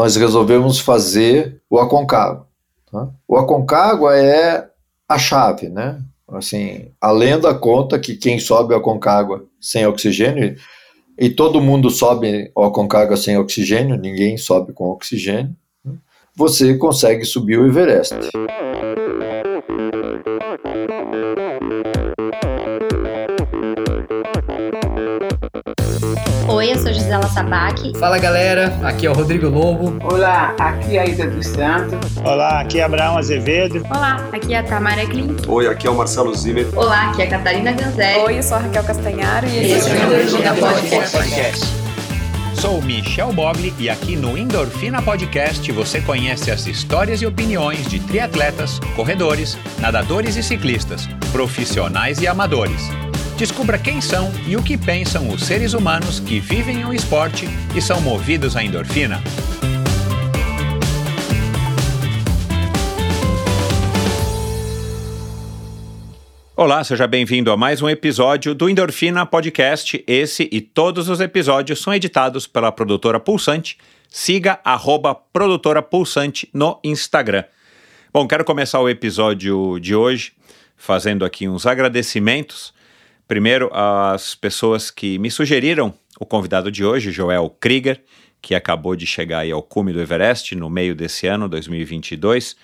nós resolvemos fazer o Aconcagua. Tá? O Aconcagua é a chave, né? Assim, a lenda conta que quem sobe o Aconcagua sem oxigênio, e todo mundo sobe o Aconcagua sem oxigênio, ninguém sobe com oxigênio, né? você consegue subir o Everest. Oi, eu sou Gisela Sabac. Fala galera, aqui é o Rodrigo Lobo. Olá, aqui é a Ida dos Santos. Olá, aqui é Abraão Azevedo. Olá, aqui é a Tamara Klink. Oi, aqui é o Marcelo Zimmer. Olá, aqui é a Catarina Ganzelli. Oi, eu sou a Raquel Castanharo e esse é o Endorfina Podcast. Podcast. Sou Michel Bogli e aqui no Endorfina Podcast você conhece as histórias e opiniões de triatletas, corredores, nadadores e ciclistas, profissionais e amadores. Descubra quem são e o que pensam os seres humanos que vivem o esporte e são movidos à endorfina. Olá, seja bem-vindo a mais um episódio do Endorfina Podcast. Esse e todos os episódios são editados pela produtora Pulsante. Siga arroba produtora Pulsante no Instagram. Bom, quero começar o episódio de hoje fazendo aqui uns agradecimentos Primeiro, as pessoas que me sugeriram o convidado de hoje, Joel Krieger, que acabou de chegar ao cume do Everest no meio desse ano, 2022.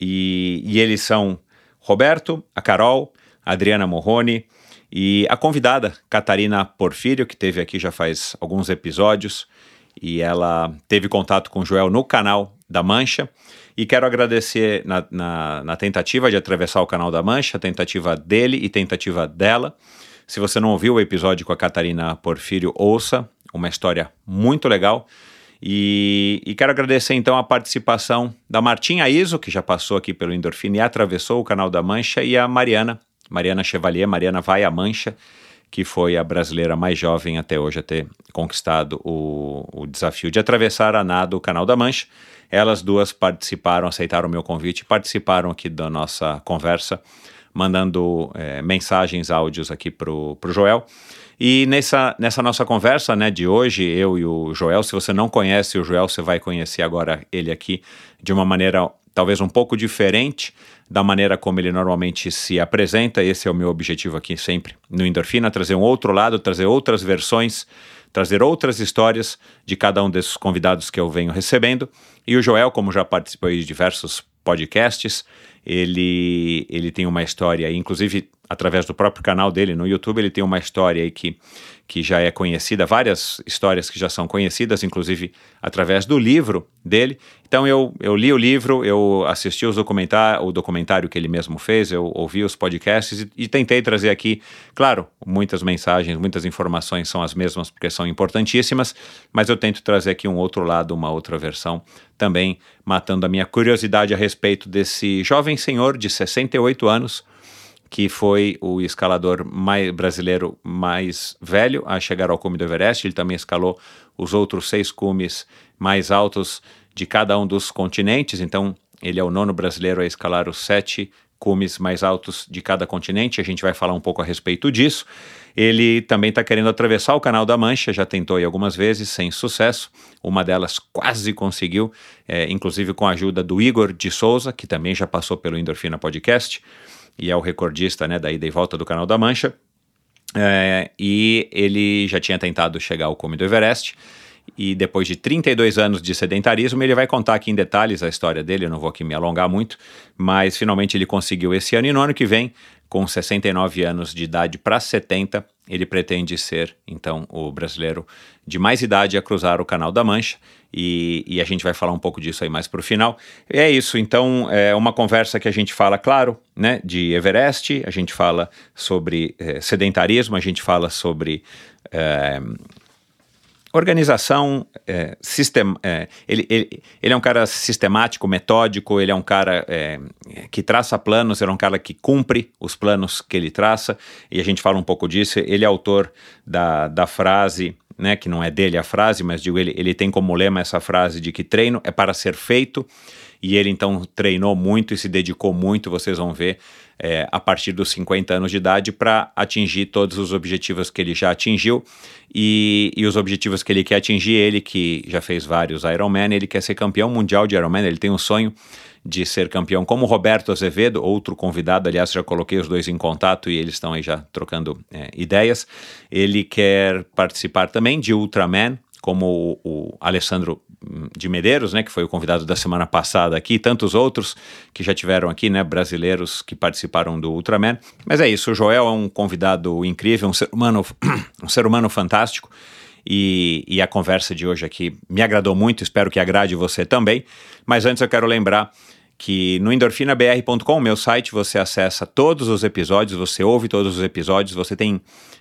E, e eles são Roberto, a Carol, a Adriana Morrone e a convidada, Catarina Porfírio, que teve aqui já faz alguns episódios. E ela teve contato com o Joel no canal da Mancha. E quero agradecer na, na, na, tentativa de atravessar o canal da Mancha, tentativa dele e tentativa dela. Se você não ouviu o episódio com a Catarina Porfírio, ouça, uma história muito legal. E, e, quero agradecer então a participação da Martinha Iso, que já passou aqui pelo Endorfina e atravessou o canal da Mancha, e a Mariana, Mariana Chevalier, Mariana Vai à Mancha, que foi a brasileira mais jovem até hoje a ter conquistado o, o desafio de atravessar a nado o canal da Mancha. Elas duas participaram, aceitaram o meu convite, participaram aqui da nossa conversa, mandando é, mensagens, áudios aqui pro, pro Joel. E nessa, nessa nossa conversa né, de hoje, eu e o Joel, se você não conhece o Joel, você vai conhecer agora ele aqui de uma maneira talvez um pouco diferente da maneira como ele normalmente se apresenta. Esse é o meu objetivo aqui sempre no Endorfina, trazer um outro lado, trazer outras versões trazer outras histórias de cada um desses convidados que eu venho recebendo. E o Joel, como já participou de diversos podcasts, ele, ele tem uma história, inclusive através do próprio canal dele no YouTube, ele tem uma história aí que, que já é conhecida, várias histórias que já são conhecidas, inclusive através do livro dele. Então eu, eu li o livro, eu assisti os documentar, o documentário que ele mesmo fez, eu ouvi os podcasts e, e tentei trazer aqui, claro, muitas mensagens, muitas informações são as mesmas porque são importantíssimas, mas eu tento trazer aqui um outro lado, uma outra versão, também matando a minha curiosidade a respeito desse jovem senhor de 68 anos, que foi o escalador mais, brasileiro mais velho a chegar ao cume do Everest. Ele também escalou os outros seis cumes mais altos de cada um dos continentes. Então, ele é o nono brasileiro a escalar os sete cumes mais altos de cada continente. A gente vai falar um pouco a respeito disso. Ele também está querendo atravessar o Canal da Mancha, já tentou aí algumas vezes, sem sucesso. Uma delas quase conseguiu, é, inclusive com a ajuda do Igor de Souza, que também já passou pelo Endorfina Podcast e é o recordista né, da ida e volta do Canal da Mancha. É, e ele já tinha tentado chegar ao cume do Everest. E depois de 32 anos de sedentarismo, ele vai contar aqui em detalhes a história dele. Eu não vou aqui me alongar muito, mas finalmente ele conseguiu esse ano. E no ano que vem, com 69 anos de idade para 70, ele pretende ser, então, o brasileiro de mais idade a cruzar o Canal da Mancha. E, e a gente vai falar um pouco disso aí mais para o final. E é isso, então, é uma conversa que a gente fala, claro, né, de Everest, a gente fala sobre é, sedentarismo, a gente fala sobre. É, organização, é, sistema, é, ele, ele, ele é um cara sistemático, metódico, ele é um cara é, que traça planos, ele é um cara que cumpre os planos que ele traça, e a gente fala um pouco disso. Ele é autor da, da frase, né, que não é dele a frase, mas digo, ele, ele tem como lema essa frase de que treino é para ser feito e ele então treinou muito e se dedicou muito, vocês vão ver, é, a partir dos 50 anos de idade para atingir todos os objetivos que ele já atingiu e, e, os objetivos que ele quer atingir. Ele que já fez vários Ironman, ele quer ser campeão mundial de Ironman, ele tem um sonho de ser campeão, como Roberto Azevedo, outro convidado, aliás, já coloquei os dois em contato e eles estão aí já trocando é, ideias. Ele quer participar também de Ultraman, como o, o Alessandro de Medeiros, né, que foi o convidado da semana passada aqui, e tantos outros que já tiveram aqui, né, brasileiros que participaram do Ultraman. Mas é isso, o Joel é um convidado incrível, um ser humano, um ser humano fantástico. E, e, a conversa de hoje aqui me agradou muito, espero que agrade você também. Mas antes eu quero lembrar que no endorfinabr.com, meu site, você acessa todos os episódios, você ouve todos os episódios, você tem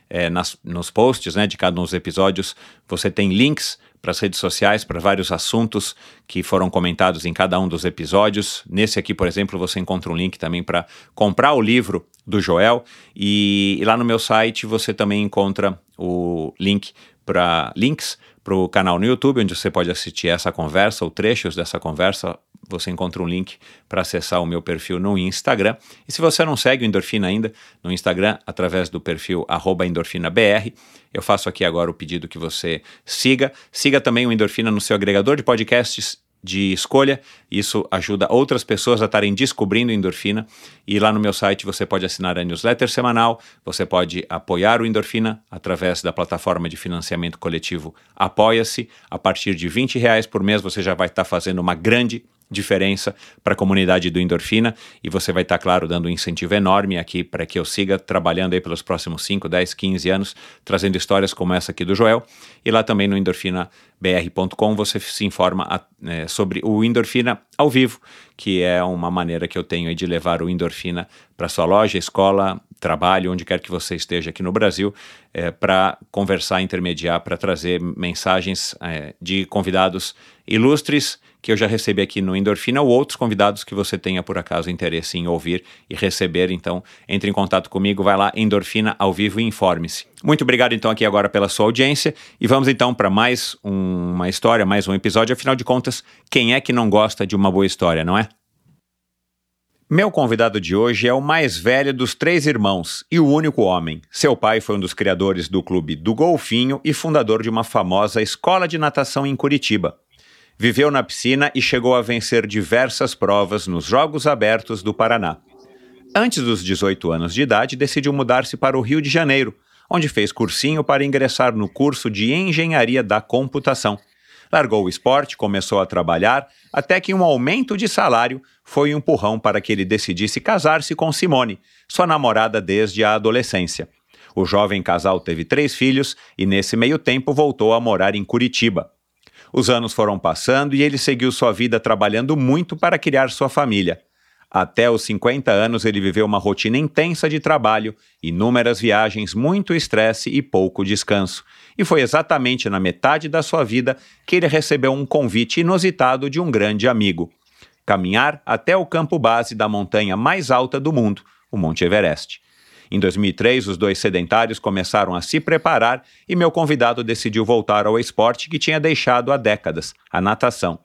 é, nas, nos posts né, de cada um dos episódios, você tem links para as redes sociais, para vários assuntos que foram comentados em cada um dos episódios. Nesse aqui, por exemplo, você encontra um link também para comprar o livro do Joel. E, e, lá no meu site você também encontra o link para links para o canal no YouTube, onde você pode assistir essa conversa ou trechos dessa conversa você encontra um link para acessar o meu perfil no Instagram. E se você não segue o Endorfina ainda, no Instagram, através do perfil endorfinabr, eu faço aqui agora o pedido que você siga. Siga também o Endorfina no seu agregador de podcasts de escolha. Isso ajuda outras pessoas a estarem descobrindo endorfina. E lá no meu site você pode assinar a newsletter semanal, você pode apoiar o Endorfina através da plataforma de financiamento coletivo Apoia-se. A partir de 20 reais por mês você já vai estar fazendo uma grande diferença para a comunidade do Endorfina e você vai estar, tá, claro, dando um incentivo enorme aqui para que eu siga trabalhando aí pelos próximos 5, 10, 15 anos, trazendo histórias como essa aqui do Joel. E lá também no endorfinabr.com você se informa é, sobre o Endorfina ao vivo, que é uma maneira que eu tenho de levar o Endorfina para sua loja, escola, trabalho, onde quer que você esteja aqui no Brasil, é, para conversar, intermediar, para trazer mensagens é, de convidados ilustres que eu já recebi aqui no Endorfina ou outros convidados que você tenha por acaso interesse em ouvir e receber. Então, entre em contato comigo, vai lá, Endorfina ao vivo e informe-se. Muito obrigado então aqui agora pela sua audiência e vamos então para mais um, uma história, mais um episódio. Afinal de contas, quem é que não gosta de uma boa história, não é? Meu convidado de hoje é o mais velho dos três irmãos e o único homem. Seu pai foi um dos criadores do clube do Golfinho e fundador de uma famosa escola de natação em Curitiba. Viveu na piscina e chegou a vencer diversas provas nos Jogos Abertos do Paraná. Antes dos 18 anos de idade, decidiu mudar-se para o Rio de Janeiro, onde fez cursinho para ingressar no curso de Engenharia da Computação. Largou o esporte, começou a trabalhar, até que um aumento de salário foi um empurrão para que ele decidisse casar-se com Simone, sua namorada desde a adolescência. O jovem casal teve três filhos e, nesse meio tempo, voltou a morar em Curitiba. Os anos foram passando e ele seguiu sua vida trabalhando muito para criar sua família. Até os 50 anos, ele viveu uma rotina intensa de trabalho, inúmeras viagens, muito estresse e pouco descanso. E foi exatamente na metade da sua vida que ele recebeu um convite inusitado de um grande amigo: caminhar até o campo base da montanha mais alta do mundo, o Monte Everest. Em 2003, os dois sedentários começaram a se preparar e meu convidado decidiu voltar ao esporte que tinha deixado há décadas, a natação.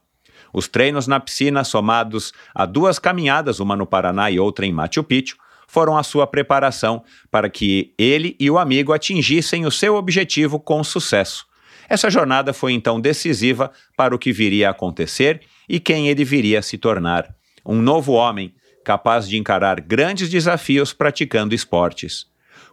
Os treinos na piscina, somados a duas caminhadas, uma no Paraná e outra em Machu Picchu, foram a sua preparação para que ele e o amigo atingissem o seu objetivo com sucesso. Essa jornada foi então decisiva para o que viria a acontecer e quem ele viria a se tornar. Um novo homem, capaz de encarar grandes desafios praticando esportes.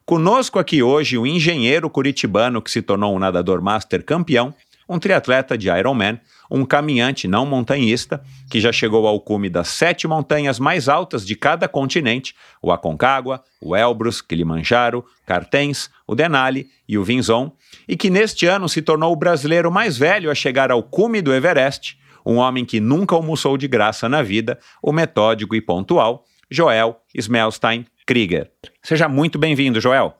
Conosco aqui hoje o engenheiro curitibano que se tornou um nadador master campeão, um triatleta de Ironman, um caminhante não montanhista, que já chegou ao cume das sete montanhas mais altas de cada continente, o Aconcagua, o Elbrus, Kilimanjaro, Cartens, o Denali e o Vinzon, e que neste ano se tornou o brasileiro mais velho a chegar ao cume do Everest, um homem que nunca almoçou de graça na vida, o metódico e pontual, Joel Smelstein Krieger. Seja muito bem-vindo, Joel.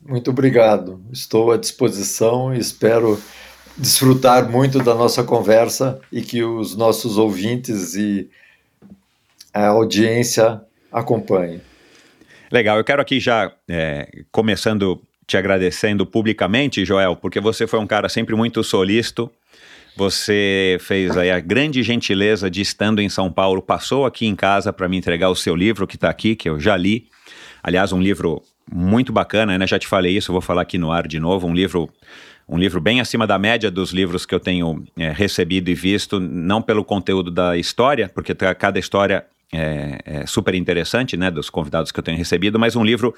Muito obrigado. Estou à disposição e espero desfrutar muito da nossa conversa e que os nossos ouvintes e a audiência acompanhem. Legal, eu quero aqui já, é, começando te agradecendo publicamente, Joel, porque você foi um cara sempre muito solícito, Você fez aí a grande gentileza de, estando em São Paulo, passou aqui em casa para me entregar o seu livro que está aqui, que eu já li. Aliás, um livro muito bacana, né? Já te falei isso, vou falar aqui no ar de novo. Um livro um livro bem acima da média dos livros que eu tenho é, recebido e visto, não pelo conteúdo da história, porque cada história é, é, super interessante, né, dos convidados que eu tenho recebido, mas um livro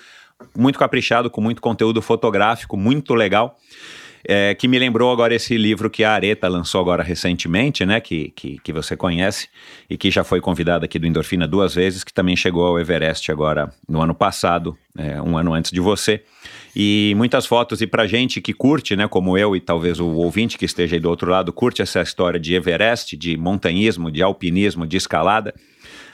muito caprichado, com muito conteúdo fotográfico, muito legal. É, que me lembrou agora esse livro que a Areta lançou agora recentemente, né, que, que, que você conhece e que já foi convidada aqui do Endorfina duas vezes, que também chegou ao Everest agora no ano passado, é, um ano antes de você. E muitas fotos, e pra gente que curte, né, como eu e talvez o ouvinte que esteja aí do outro lado, curte essa história de Everest, de montanhismo, de alpinismo, de escalada,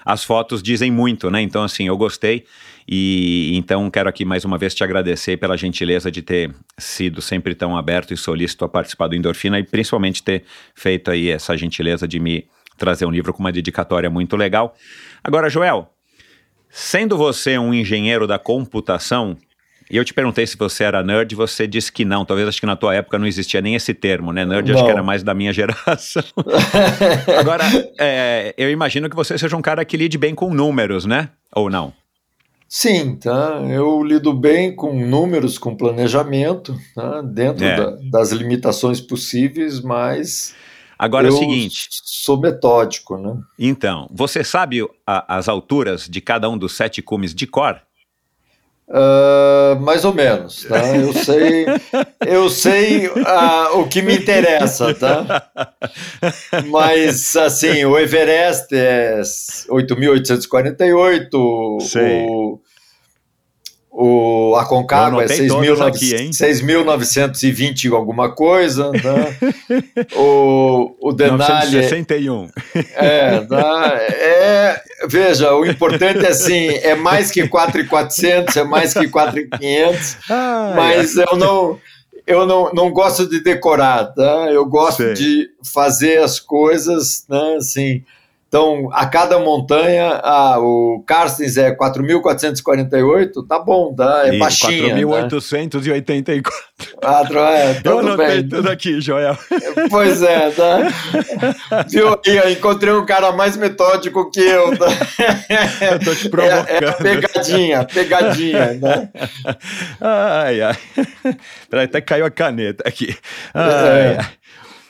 as fotos dizem muito, né? Então, assim, eu gostei e então quero aqui mais uma vez te agradecer pela gentileza de ter sido sempre tão aberto e solícito a participar do Endorfina e principalmente ter feito aí essa gentileza de me trazer um livro com uma dedicatória muito legal. Agora, Joel, sendo você um engenheiro da computação, e eu te perguntei se você era nerd, você disse que não. Talvez acho que na tua época não existia nem esse termo, né? Nerd não. acho que era mais da minha geração. Agora, é, eu imagino que você seja um cara que lide bem com números, né? Ou não? Sim, tá. Eu lido bem com números, com planejamento, tá? dentro é. da, das limitações possíveis, mas Agora é o seguinte. Sou metódico, né? Então, você sabe a, as alturas de cada um dos sete cumes de cor? Uh, mais ou menos, tá? Eu sei, eu sei uh, o que me interessa, tá? Mas, assim, o Everest é 8.848, o, o Aconcagua é 6.920 alguma coisa, né? o, o Denali... 961. É, tá? é, veja, o importante é assim, é mais que 4.400, é mais que 4.500, ah, mas é. eu não... Eu não, não gosto de decorar, tá? Eu gosto Sei. de fazer as coisas, né, assim, então, a cada montanha, a, o Carstens é 4.448, tá bom, tá, é baixinha. 4.884. Tá? é, Eu anotei bem. tudo aqui, Joel. Pois é, tá? Viu? Eu encontrei um cara mais metódico que eu. Tá? Eu tô te provocando. É, é pegadinha, pegadinha, né? Ai, ai. Peraí, até caiu a caneta aqui. Ai, é. ai.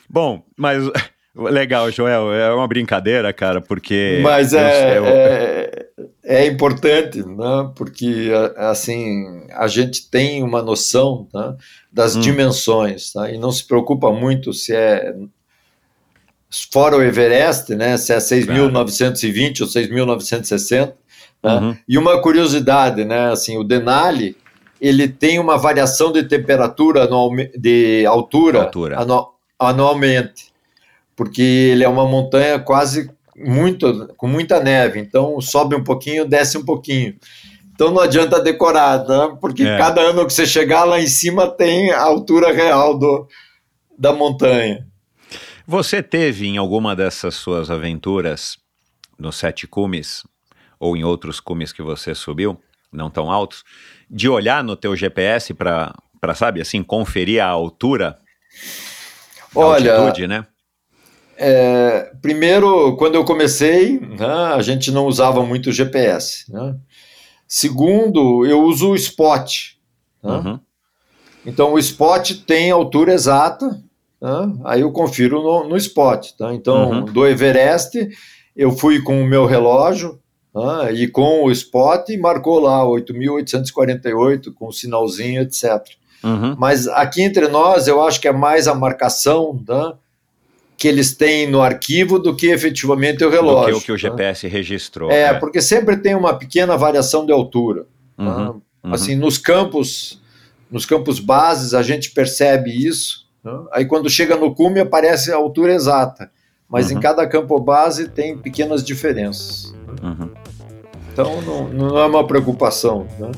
Bom, mas Legal, Joel. É uma brincadeira, cara, porque. Mas é, eu... é, é, importante, né? porque assim a gente tem uma noção né? das hum. dimensões tá? e não se preocupa muito se é fora o Everest, né? se é 6.920 ou 6.960. Né? Uhum. E uma curiosidade, né? assim, o Denali ele tem uma variação de temperatura anual, de altura, altura. anualmente porque ele é uma montanha quase muito com muita neve, então sobe um pouquinho, desce um pouquinho. Então não adianta decorar, né? porque é. cada ano que você chegar lá em cima tem a altura real do, da montanha. Você teve em alguma dessas suas aventuras nos sete cumes ou em outros cumes que você subiu, não tão altos, de olhar no teu GPS para, sabe, assim, conferir a altura, a Olha, altitude, né? É, primeiro, quando eu comecei, né, a gente não usava muito GPS. Né? Segundo, eu uso o Spot. Né? Uhum. Então, o Spot tem altura exata, né? aí eu confiro no, no Spot. Tá? Então, uhum. do Everest, eu fui com o meu relógio né, e com o Spot e marcou lá 8.848 com o sinalzinho, etc. Uhum. Mas aqui entre nós, eu acho que é mais a marcação, né? Que eles têm no arquivo do que efetivamente o relógio. Do que o que o GPS né? registrou. É, é, porque sempre tem uma pequena variação de altura. Uhum, né? uhum. Assim, nos campos, nos campos bases a gente percebe isso. Né? Aí quando chega no cume aparece a altura exata, mas em uhum. cada campo base tem pequenas diferenças. Uhum. Então não, não, é uma preocupação. Né?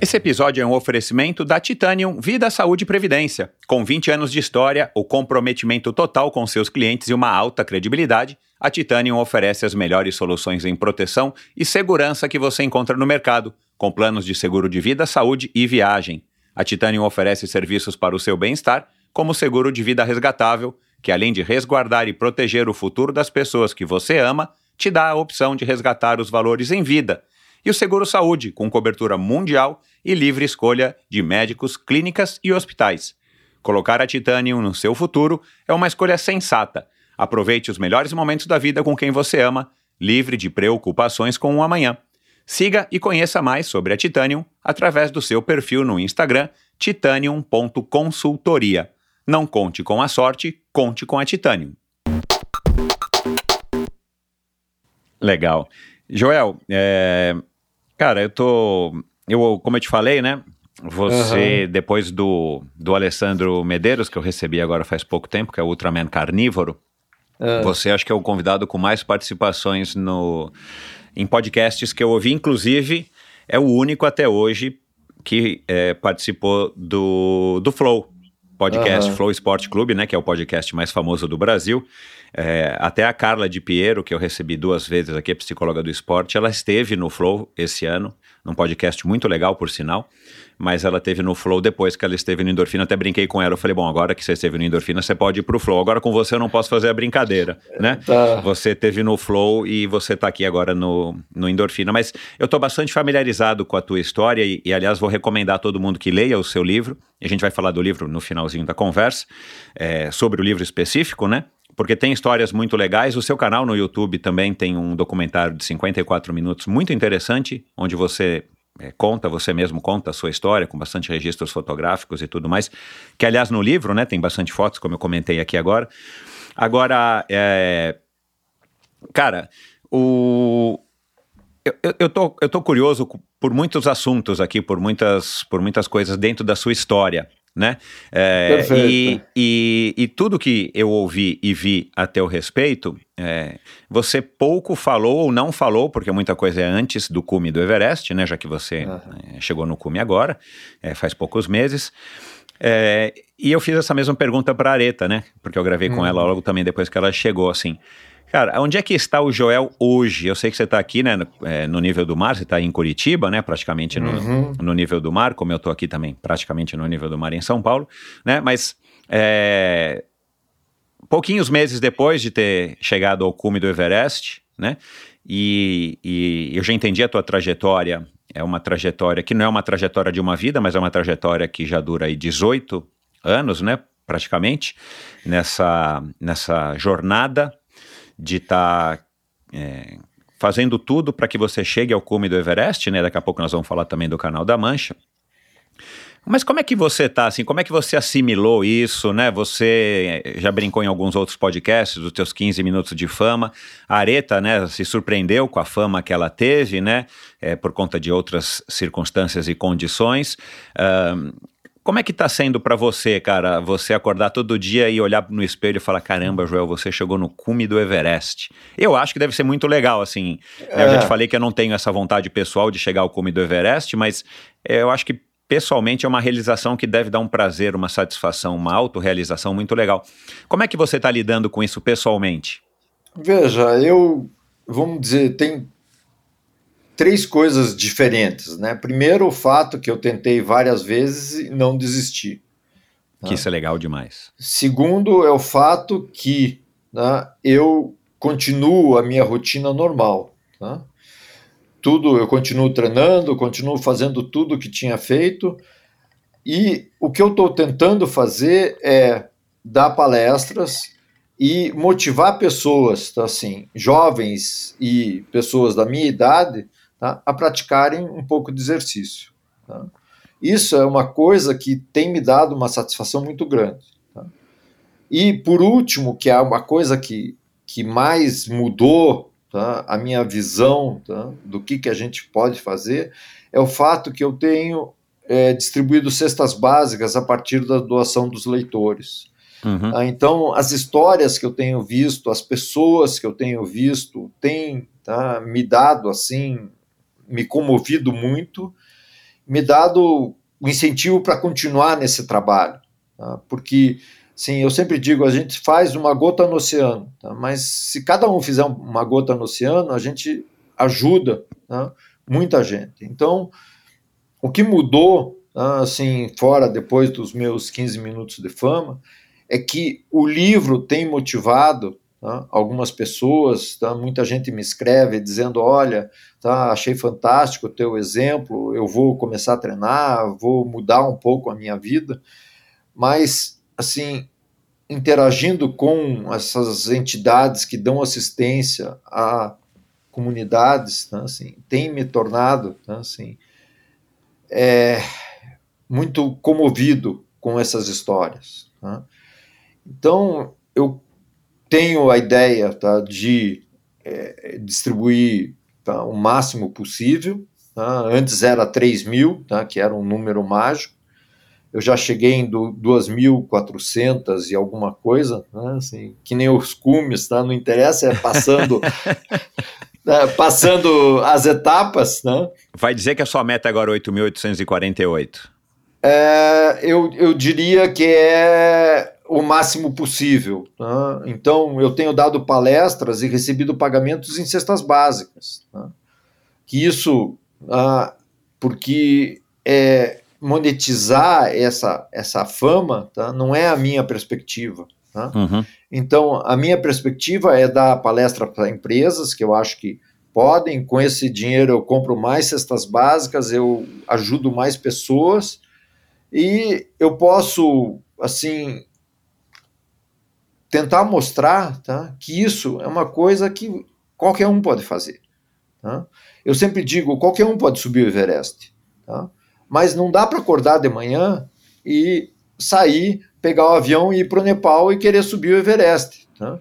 Esse episódio é um oferecimento da Titanium Vida, Saúde e Previdência. Com 20 anos de história, o comprometimento total com seus clientes e uma alta credibilidade, a Titanium oferece as melhores soluções em proteção e segurança que você encontra no mercado, com planos de seguro de vida, saúde e viagem. a Titanium oferece serviços para o seu bem-estar, como seguro de vida resgatável, que além de resguardar e proteger o futuro das pessoas que você ama, te dá a opção de resgatar os valores em vida. E o seguro saúde, com cobertura mundial e livre escolha de médicos, clínicas e hospitais. Colocar a Titanium no seu futuro é uma escolha sensata. Aproveite os melhores momentos da vida com quem você ama, livre de preocupações com o amanhã. Siga e conheça mais sobre a Titanium através do seu perfil no Instagram titanium.consultoria. Não conte com a sorte, conte com a Titanium. Legal. Joel, é, cara, eu tô. Eu, como eu te falei, né? Você, uhum. depois do, do Alessandro Medeiros, que eu recebi agora faz pouco tempo, que é o Ultraman Carnívoro, uhum. você acho que é o convidado com mais participações no, em podcasts que eu ouvi, inclusive é o único até hoje que é, participou do, do Flow, podcast uhum. Flow Sport Clube, né, que é o podcast mais famoso do Brasil. É, até a Carla de Piero, que eu recebi duas vezes aqui, psicóloga do esporte, ela esteve no Flow esse ano, num podcast muito legal, por sinal mas ela teve no Flow depois que ela esteve no Endorfina. Até brinquei com ela. Eu falei, bom, agora que você esteve no Endorfina, você pode ir pro Flow. Agora com você eu não posso fazer a brincadeira, né? Tá. Você teve no Flow e você tá aqui agora no, no Endorfina. Mas eu tô bastante familiarizado com a tua história e, e, aliás, vou recomendar a todo mundo que leia o seu livro. E a gente vai falar do livro no finalzinho da conversa, é, sobre o livro específico, né? porque tem histórias muito legais. O seu canal no YouTube também tem um documentário de 54 minutos muito interessante, onde você é, conta, você mesmo conta a sua história, com bastante registros fotográficos e tudo mais, que aliás no livro, né, tem bastante fotos, como eu comentei aqui agora. Agora, é, cara, o, eu, eu, tô, eu tô curioso por muitos assuntos aqui, por muitas, por muitas coisas dentro da sua história né? É, e, e, e, tudo que eu ouvi e vi a teu respeito, é, você pouco falou ou não falou, porque muita coisa é antes do cume do Everest, né? Já que você uhum. chegou no cume agora, é, faz poucos meses. É, e eu fiz essa mesma pergunta para a Areta, né? Porque eu gravei uhum. com ela logo também depois que ela chegou, assim. Cara, onde é que está o Joel hoje? Eu sei que você está aqui, né, no, é, no, nível do mar, você está em Curitiba, né, praticamente no, uhum. no, nível do mar, como eu estou aqui também, praticamente no nível do mar em São Paulo, né, mas é, pouquinhos meses depois de ter chegado ao cume do Everest, né, e, e eu já entendi a tua trajetória, é uma trajetória que não é uma trajetória de uma vida, mas é uma trajetória que já dura aí 18 anos, né, praticamente, nessa, nessa jornada de estar tá, é, fazendo tudo para que você chegue ao cume do Everest, né? Daqui a pouco nós vamos falar também do canal da Mancha. Mas como é que você tá assim? Como é que você assimilou isso, né? Você é, já brincou em alguns outros podcasts dos teus 15 minutos de fama. A Areta, né, se surpreendeu com a fama que ela teve, né? É, por conta de outras circunstâncias e condições. Uh, como é que tá sendo para você, cara, você acordar todo dia e olhar no espelho e falar, caramba, Joel, você chegou no cume do Everest. Eu acho que deve ser muito legal, assim. É. Eu já te falei que eu não tenho essa vontade pessoal de chegar ao cume do Everest, mas é, eu acho que pessoalmente é uma realização que deve dar um prazer, uma satisfação, uma autorrealização muito legal. Como é que você está lidando com isso pessoalmente? Veja, eu, vamos dizer, tem três coisas diferentes, né? Primeiro, o fato que eu tentei várias vezes e não desisti. Que né? isso é legal demais. Segundo, é o fato que né, eu continuo a minha rotina normal. Né? Tudo, eu continuo treinando, continuo fazendo tudo o que tinha feito. E o que eu estou tentando fazer é dar palestras e motivar pessoas, tá, assim, jovens e pessoas da minha idade, tá? a praticarem um pouco de exercício. Tá? Isso é uma coisa que tem me dado uma satisfação muito grande. Tá? E, por último, que é uma coisa que, que mais mudou tá? a minha visão tá? do que, que a gente pode fazer, é o fato que eu tenho é, distribuído cestas básicas a partir da doação dos leitores. Uhum. Ah, então, as histórias que eu tenho visto, as pessoas que eu tenho visto, têm tá, me dado assim me comovido muito, me dado o incentivo para continuar nesse trabalho, tá? porque sim, eu sempre digo, a gente faz uma gota no oceano, tá? mas se cada um fizer uma gota no oceano, a gente ajuda tá? muita gente. Então, o que mudou tá, assim, fora depois dos meus 15 minutos de fama, é que o livro tem motivado tá, algumas pessoas, tá, muita gente me escreve dizendo, olha, tá, achei fantástico o teu exemplo, eu vou começar a treinar, vou mudar um pouco a minha vida, mas, assim, interagindo com essas entidades que dão assistência a comunidades, né, assim, tem me tornado, né, assim, é, muito comovido com essas histórias. Né? Então, eu tenho a ideia tá, de é, distribuir tá, o máximo possível. Tá? Antes era 3 mil, tá, que era um número mágico eu já cheguei em 2.400 e alguma coisa, né, assim, que nem os cumes, tá? não interessa, é passando, né, passando as etapas. Né? Vai dizer que a sua meta agora é 8.848? É, eu, eu diria que é o máximo possível. Né? Então, eu tenho dado palestras e recebido pagamentos em cestas básicas. Né? Que isso, ah, porque é, monetizar essa, essa fama tá? não é a minha perspectiva. Tá? Uhum. Então, a minha perspectiva é dar palestra para empresas, que eu acho que podem, com esse dinheiro eu compro mais cestas básicas, eu ajudo mais pessoas e eu posso, assim, tentar mostrar tá, que isso é uma coisa que qualquer um pode fazer. Tá? Eu sempre digo, qualquer um pode subir o Everest. Tá? mas não dá para acordar de manhã e sair, pegar o avião e ir para o Nepal e querer subir o Everest. Tá?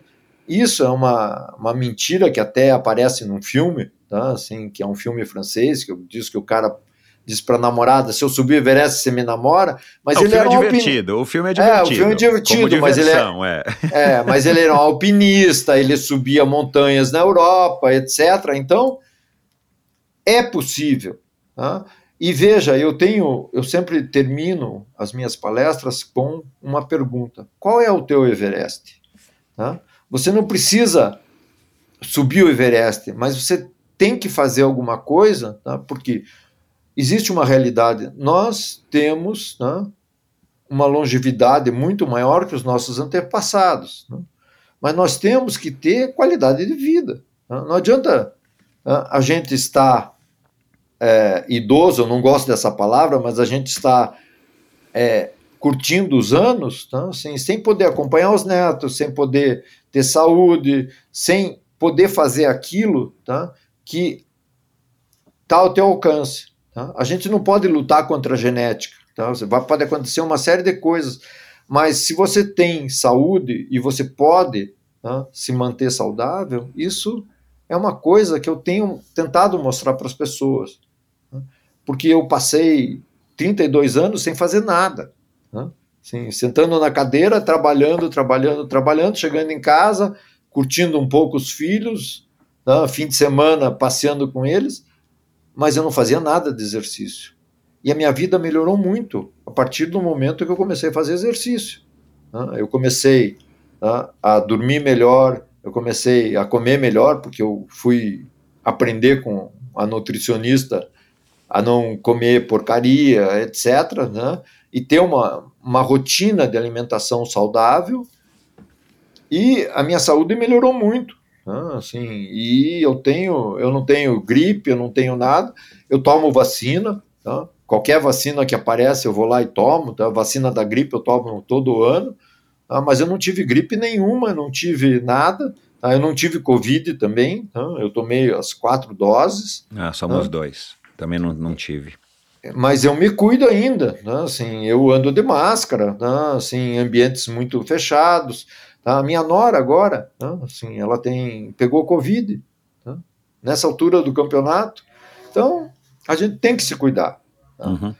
Isso é uma, uma mentira que até aparece num filme, tá? assim, que é um filme francês, que diz que o cara diz para a namorada, se eu subir o Everest, você me namora, mas não, ele o era um divertido, o filme é divertido. É, o filme é divertido, mas ele é, é. é, mas ele era um alpinista, ele subia montanhas na Europa, etc. Então, é possível. Tá? E veja, eu tenho, eu sempre termino as minhas palestras com uma pergunta: qual é o teu Everest? Tá? Você não precisa subir o Everest, mas você tem que fazer alguma coisa, tá? porque existe uma realidade. Nós temos tá? uma longevidade muito maior que os nossos antepassados, né? mas nós temos que ter qualidade de vida. Tá? Não adianta tá? a gente estar é, idoso, eu não gosto dessa palavra, mas a gente está é, curtindo os anos, tá? assim, sem poder acompanhar os netos, sem poder ter saúde, sem poder fazer aquilo tá? que está ao teu alcance. Tá? A gente não pode lutar contra a genética. Tá? Pode acontecer uma série de coisas, mas se você tem saúde e você pode tá? se manter saudável, isso é uma coisa que eu tenho tentado mostrar para as pessoas porque eu passei 32 anos sem fazer nada. Assim, sentando na cadeira, trabalhando, trabalhando, trabalhando, chegando em casa, curtindo um pouco os filhos, né? fim de semana passeando com eles, mas eu não fazia nada de exercício. E a minha vida melhorou muito a partir do momento que eu comecei a fazer exercício. Né? Eu comecei né, a dormir melhor, eu comecei a comer melhor, porque eu fui aprender com a nutricionista a não comer porcaria, etc., né? e ter uma, uma rotina de alimentação saudável. E a minha saúde melhorou muito. Assim, e eu tenho, eu não tenho gripe, eu não tenho nada, eu tomo vacina, tá? qualquer vacina que aparece eu vou lá e tomo, tá? vacina da gripe eu tomo todo ano, tá? mas eu não tive gripe nenhuma, não tive nada, tá? eu não tive covid também, tá? eu tomei as quatro doses. Ah, somos tá? dois. Também não, não tive. Mas eu me cuido ainda, né? assim, eu ando de máscara, né? assim, em ambientes muito fechados. Tá? A minha nora agora, né? assim, ela tem pegou covid né? nessa altura do campeonato. Então, a gente tem que se cuidar. Tá? Uhum.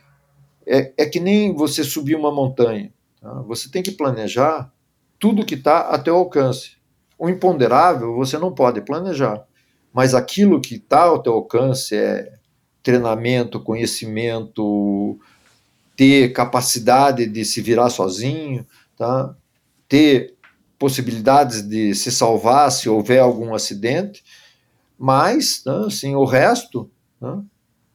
É, é que nem você subir uma montanha. Tá? Você tem que planejar tudo que está a teu alcance. O imponderável você não pode planejar, mas aquilo que está ao teu alcance é treinamento, conhecimento, ter capacidade de se virar sozinho, tá? ter possibilidades de se salvar se houver algum acidente, mas né, assim, o resto né,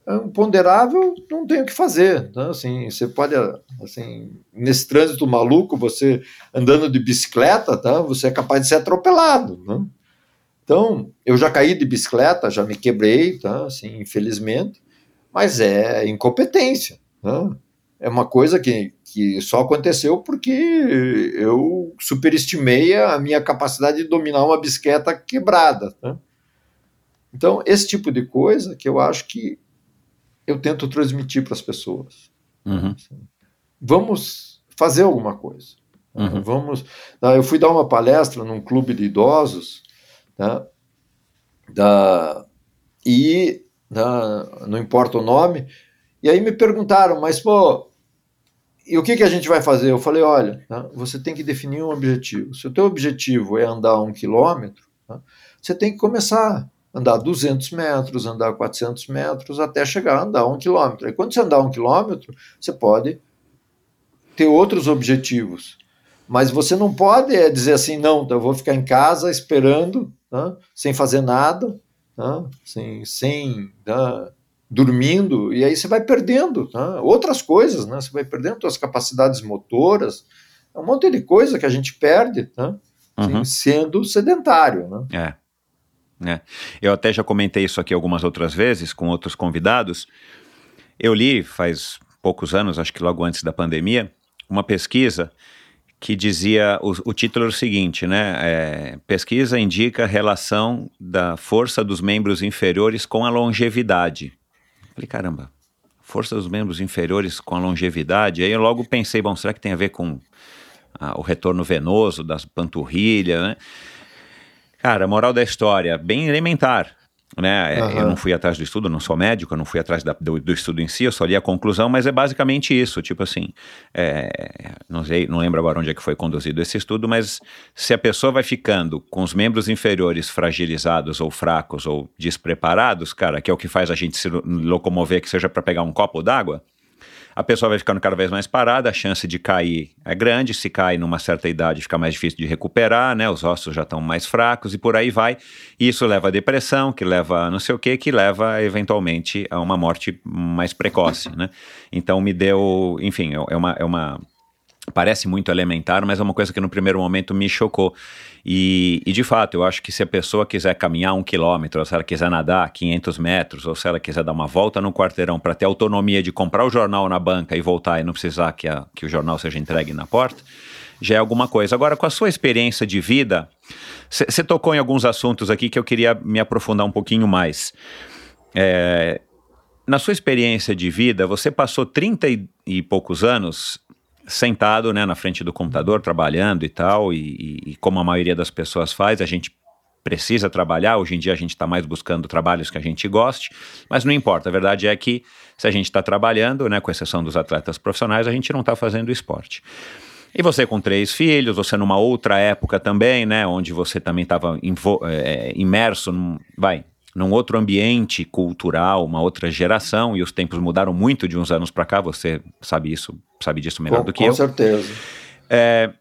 é um ponderável, não tem o que fazer. Né? Assim, você pode, assim, nesse trânsito maluco, você andando de bicicleta, tá? você é capaz de ser atropelado. Né? Então, eu já caí de bicicleta, já me quebrei, tá? assim, infelizmente, mas é incompetência. Né? É uma coisa que, que só aconteceu porque eu superestimei a minha capacidade de dominar uma bicicleta quebrada. Tá? Então, esse tipo de coisa que eu acho que eu tento transmitir para as pessoas. Uhum. Vamos fazer alguma coisa. Uhum. Vamos. Tá? Eu fui dar uma palestra num clube de idosos, tá? da, e da, não importa o nome, e aí me perguntaram, mas pô, e o que, que a gente vai fazer? Eu falei, olha, tá? você tem que definir um objetivo. Se o teu objetivo é andar um quilômetro, tá? você tem que começar andar 200 metros, andar 400 metros, até chegar a andar um quilômetro. E quando você andar um quilômetro, você pode ter outros objetivos. Mas você não pode é, dizer assim, não, eu vou ficar em casa esperando, tá? sem fazer nada, tá? sem, sem tá? Dormindo, e aí você vai perdendo tá? outras coisas, né? você vai perdendo suas capacidades motoras, é um monte de coisa que a gente perde tá? Uhum. sendo sedentário. Né? É. É. Eu até já comentei isso aqui algumas outras vezes com outros convidados. Eu li faz poucos anos, acho que logo antes da pandemia, uma pesquisa que dizia o, o título era o seguinte, né? É, pesquisa indica relação da força dos membros inferiores com a longevidade. Falei, caramba, força dos membros inferiores com a longevidade. Aí eu logo pensei, bom, será que tem a ver com ah, o retorno venoso das panturrilhas, né? Cara, moral da história, bem elementar. Né? Uhum. Eu não fui atrás do estudo, não sou médico, eu não fui atrás da, do, do, estudo em si, eu só li a conclusão, mas é basicamente isso, tipo assim, é, não sei, não lembro agora onde é que foi conduzido esse estudo, mas se a pessoa vai ficando com os membros inferiores fragilizados ou fracos ou despreparados, cara, que é o que faz a gente se locomover, que seja para pegar um copo d'água, a pessoa vai ficando cada vez mais parada, a chance de cair é grande, se cai numa certa idade fica mais difícil de recuperar, né? Os ossos já estão mais fracos e por aí vai. Isso leva a depressão, que leva a não sei o que, que leva eventualmente a uma morte mais precoce, né? Então me deu, enfim, é uma, é uma parece muito elementar, mas é uma coisa que no primeiro momento me chocou. E, e, de fato, eu acho que se a pessoa quiser caminhar um quilômetro, ou se ela quiser nadar 500 metros, ou se ela quiser dar uma volta no quarteirão para ter autonomia de comprar o jornal na banca e voltar e não precisar que, a, que o jornal seja entregue na porta, já é alguma coisa. Agora, com a sua experiência de vida, você tocou em alguns assuntos aqui que eu queria me aprofundar um pouquinho mais. É, na sua experiência de vida, você passou 30 e, e poucos anos sentado né, na frente do computador, trabalhando e tal, e, e, como a maioria das pessoas faz, a gente precisa trabalhar, hoje em dia a gente está mais buscando trabalhos que a gente goste, mas não importa, a verdade é que se a gente está trabalhando, né, com exceção dos atletas profissionais, a gente não está fazendo esporte. E você com três filhos, você numa outra época também, né, onde você também estava é, imerso, num, vai, num outro ambiente cultural, uma outra geração, e os tempos mudaram muito de uns anos para cá, você sabe isso, sabe disso melhor com, do que com eu. Com certeza. É,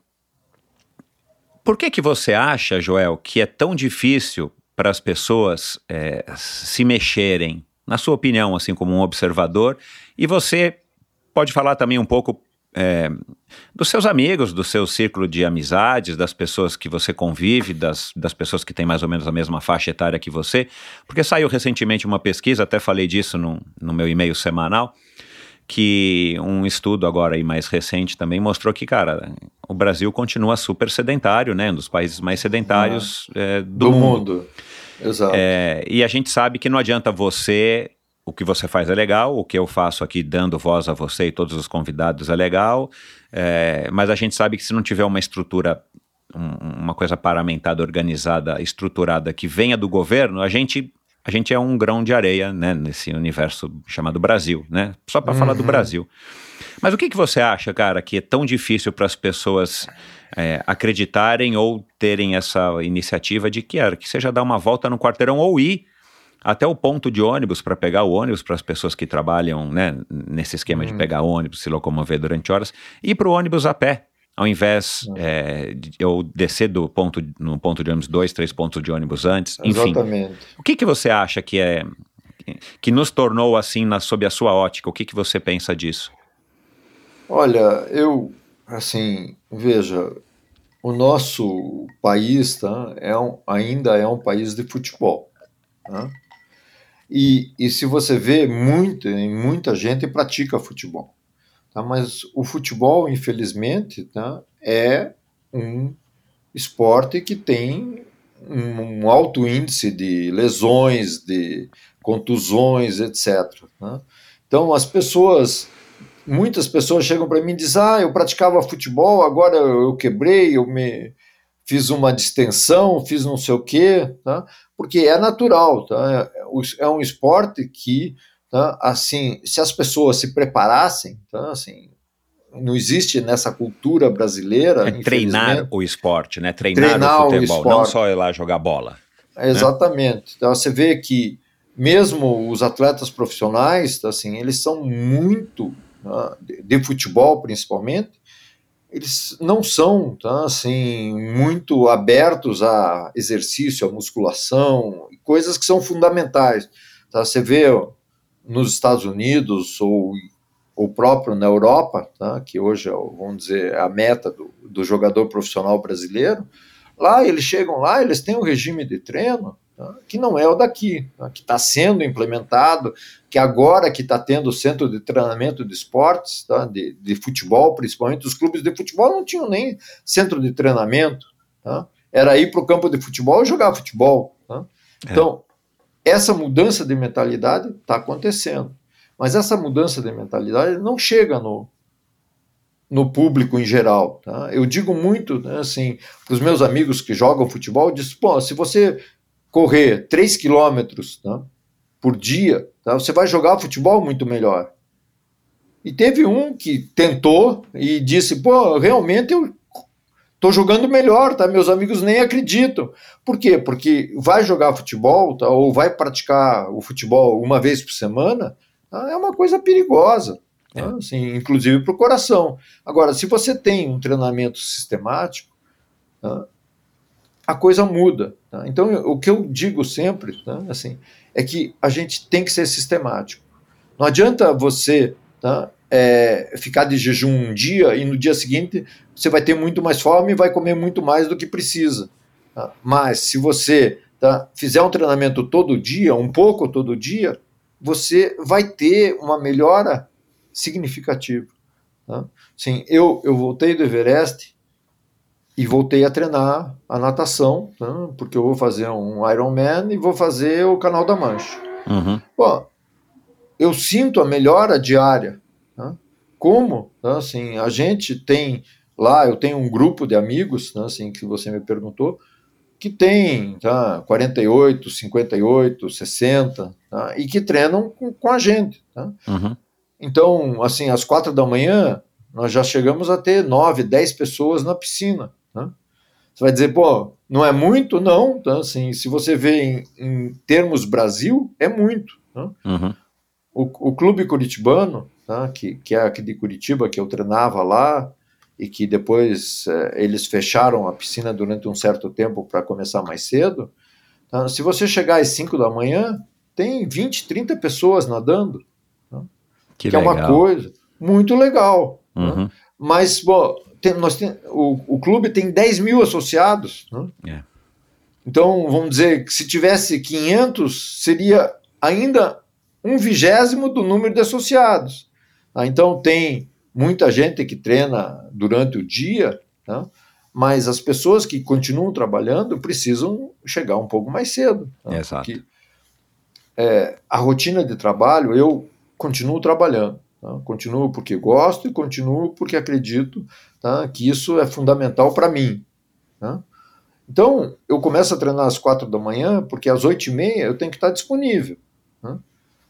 por que que você acha, Joel, que é tão difícil para as pessoas é, se mexerem, na sua opinião, assim como um observador, e você pode falar também um pouco é, dos seus amigos, do seu círculo de amizades, das pessoas que você convive, das, das pessoas que têm mais ou menos a mesma faixa etária que você, porque saiu recentemente uma pesquisa, até falei disso no, no meu e-mail semanal, que um estudo agora aí mais recente também mostrou que, cara, o Brasil continua super sedentário, né? Um dos países mais sedentários ah, é, do, do, mundo. mundo. Exato. É, e a gente sabe que não adianta você o que você faz é legal, o que eu faço aqui dando voz a você e todos os convidados é legal, é, mas a gente sabe que se não tiver uma estrutura, um, uma coisa paramentada, organizada, estruturada que venha do governo, a gente a gente é um grão de areia né, nesse universo chamado Brasil, né? Só para uhum. falar do Brasil. Mas o que, que você acha, cara, que é tão difícil para as pessoas é, acreditarem ou terem essa iniciativa de que, era, que seja dar uma volta no quarteirão ou ir até o ponto de ônibus para pegar o ônibus para as pessoas que trabalham né, nesse esquema hum. de pegar ônibus, se locomover durante horas, e para o ônibus a pé. Ao invés hum. é, de eu descer do ponto, no ponto de ônibus dois, três pontos de ônibus antes, enfim. Exatamente. O que, que você acha que é que nos tornou assim na, sob a sua ótica? O que, que você pensa disso? Olha, eu, assim, veja, o nosso país tá, é um, ainda é um país de futebol. Tá? E, e se você vê, muito, muita gente pratica futebol. Tá? Mas o futebol, infelizmente, tá, é um esporte que tem um, alto índice de lesões, de contusões, etc. Né? Então, as pessoas, muitas pessoas chegam para mim e dizem: Ah, eu praticava futebol, agora eu quebrei, eu me fiz uma distensão, fiz não sei o quê, tá? porque é natural, tá? É um esporte que, tá? assim, se as pessoas se preparassem, tá? assim, não existe nessa cultura brasileira. É treinar o esporte, né? Treinar, treinar o futebol, o não só ir lá jogar bola. Né? Exatamente. Né? Então você vê que mesmo os atletas profissionais, assim, eles são muito né, de futebol principalmente, eles não são tá, assim muito abertos a exercício, a musculação, coisas que são fundamentais. Tá? Você vê nos Estados Unidos ou o próprio na Europa, tá, que hoje é, vamos dizer, a meta do, do jogador profissional brasileiro, lá eles chegam lá, eles têm um regime de treino que não é o daqui, tá, que está sendo implementado, que agora que está tendo o centro de treinamento de esportes, tá, de, de, futebol, principalmente os clubes de futebol não tinham nem centro de treinamento, tá, era ir para o campo de futebol e jogar futebol. Tá. É. Então, essa mudança de mentalidade está acontecendo. Mas essa mudança de mentalidade não chega no, no público em geral. Tá? Eu digo muito né, assim, para os meus amigos que jogam futebol, eu Pô, se você correr 3 quilômetros tá, por dia, tá, você vai jogar futebol muito melhor. E teve um que tentou e disse, pô, realmente eu estou jogando melhor, tá? Meus amigos nem acreditam. Por quê? Porque vai jogar futebol, tá? Ou vai praticar o futebol uma vez por semana, ah, é uma coisa perigosa, é. Tá? assim, inclusive para o coração. Agora, se você tem um treinamento sistemático, tá? a coisa muda. Tá? Então, o que eu digo sempre tá? assim, é que a gente tem que ser sistemático. Não adianta você tá? é, ficar de jejum um dia e no dia seguinte você vai ter muito mais fome e vai comer muito mais do que precisa. Tá? Mas se você tá, fizer um treinamento todo dia, um pouco todo dia, você vai ter uma melhora significativa. Tá? Sim, eu, eu voltei do Everest e voltei a treinar a natação, tá? porque eu vou fazer um Ironman e vou fazer o Canal da Mancha. Uhum. Bom, eu sinto a melhora diária. Tá? Como? Tá? Assim, a gente tem lá, eu tenho um grupo de amigos, tá? assim, que você me perguntou, que tem tá, 48, 58, 60, tá, e que treinam com, com a gente. Tá? Uhum. Então, assim, às quatro da manhã, nós já chegamos a ter nove, dez pessoas na piscina. Você vai dizer, pô, não é muito? Não. Tá? Assim, se você vê em, em termos Brasil, é muito. Tá? Uhum. O, o clube curitibano, tá? que, que é aqui de Curitiba, que eu treinava lá, e que depois eh, eles fecharam a piscina durante um certo tempo para começar mais cedo. Tá? Se você chegar às 5 da manhã, tem 20, 30 pessoas nadando. Tá? Que, que é uma coisa muito legal. Uhum. Tá? Mas, bom, tem, nós tem, o, o clube tem 10 mil associados. É. Então, vamos dizer que se tivesse 500, seria ainda um vigésimo do número de associados. Tá? Então, tem muita gente que treina durante o dia, né? mas as pessoas que continuam trabalhando precisam chegar um pouco mais cedo. Né? Exato. Porque, é, a rotina de trabalho, eu continuo trabalhando. Tá? Continuo porque gosto e continuo porque acredito tá? que isso é fundamental para mim. Tá? Então, eu começo a treinar às quatro da manhã, porque às oito e meia eu tenho que estar disponível. Né?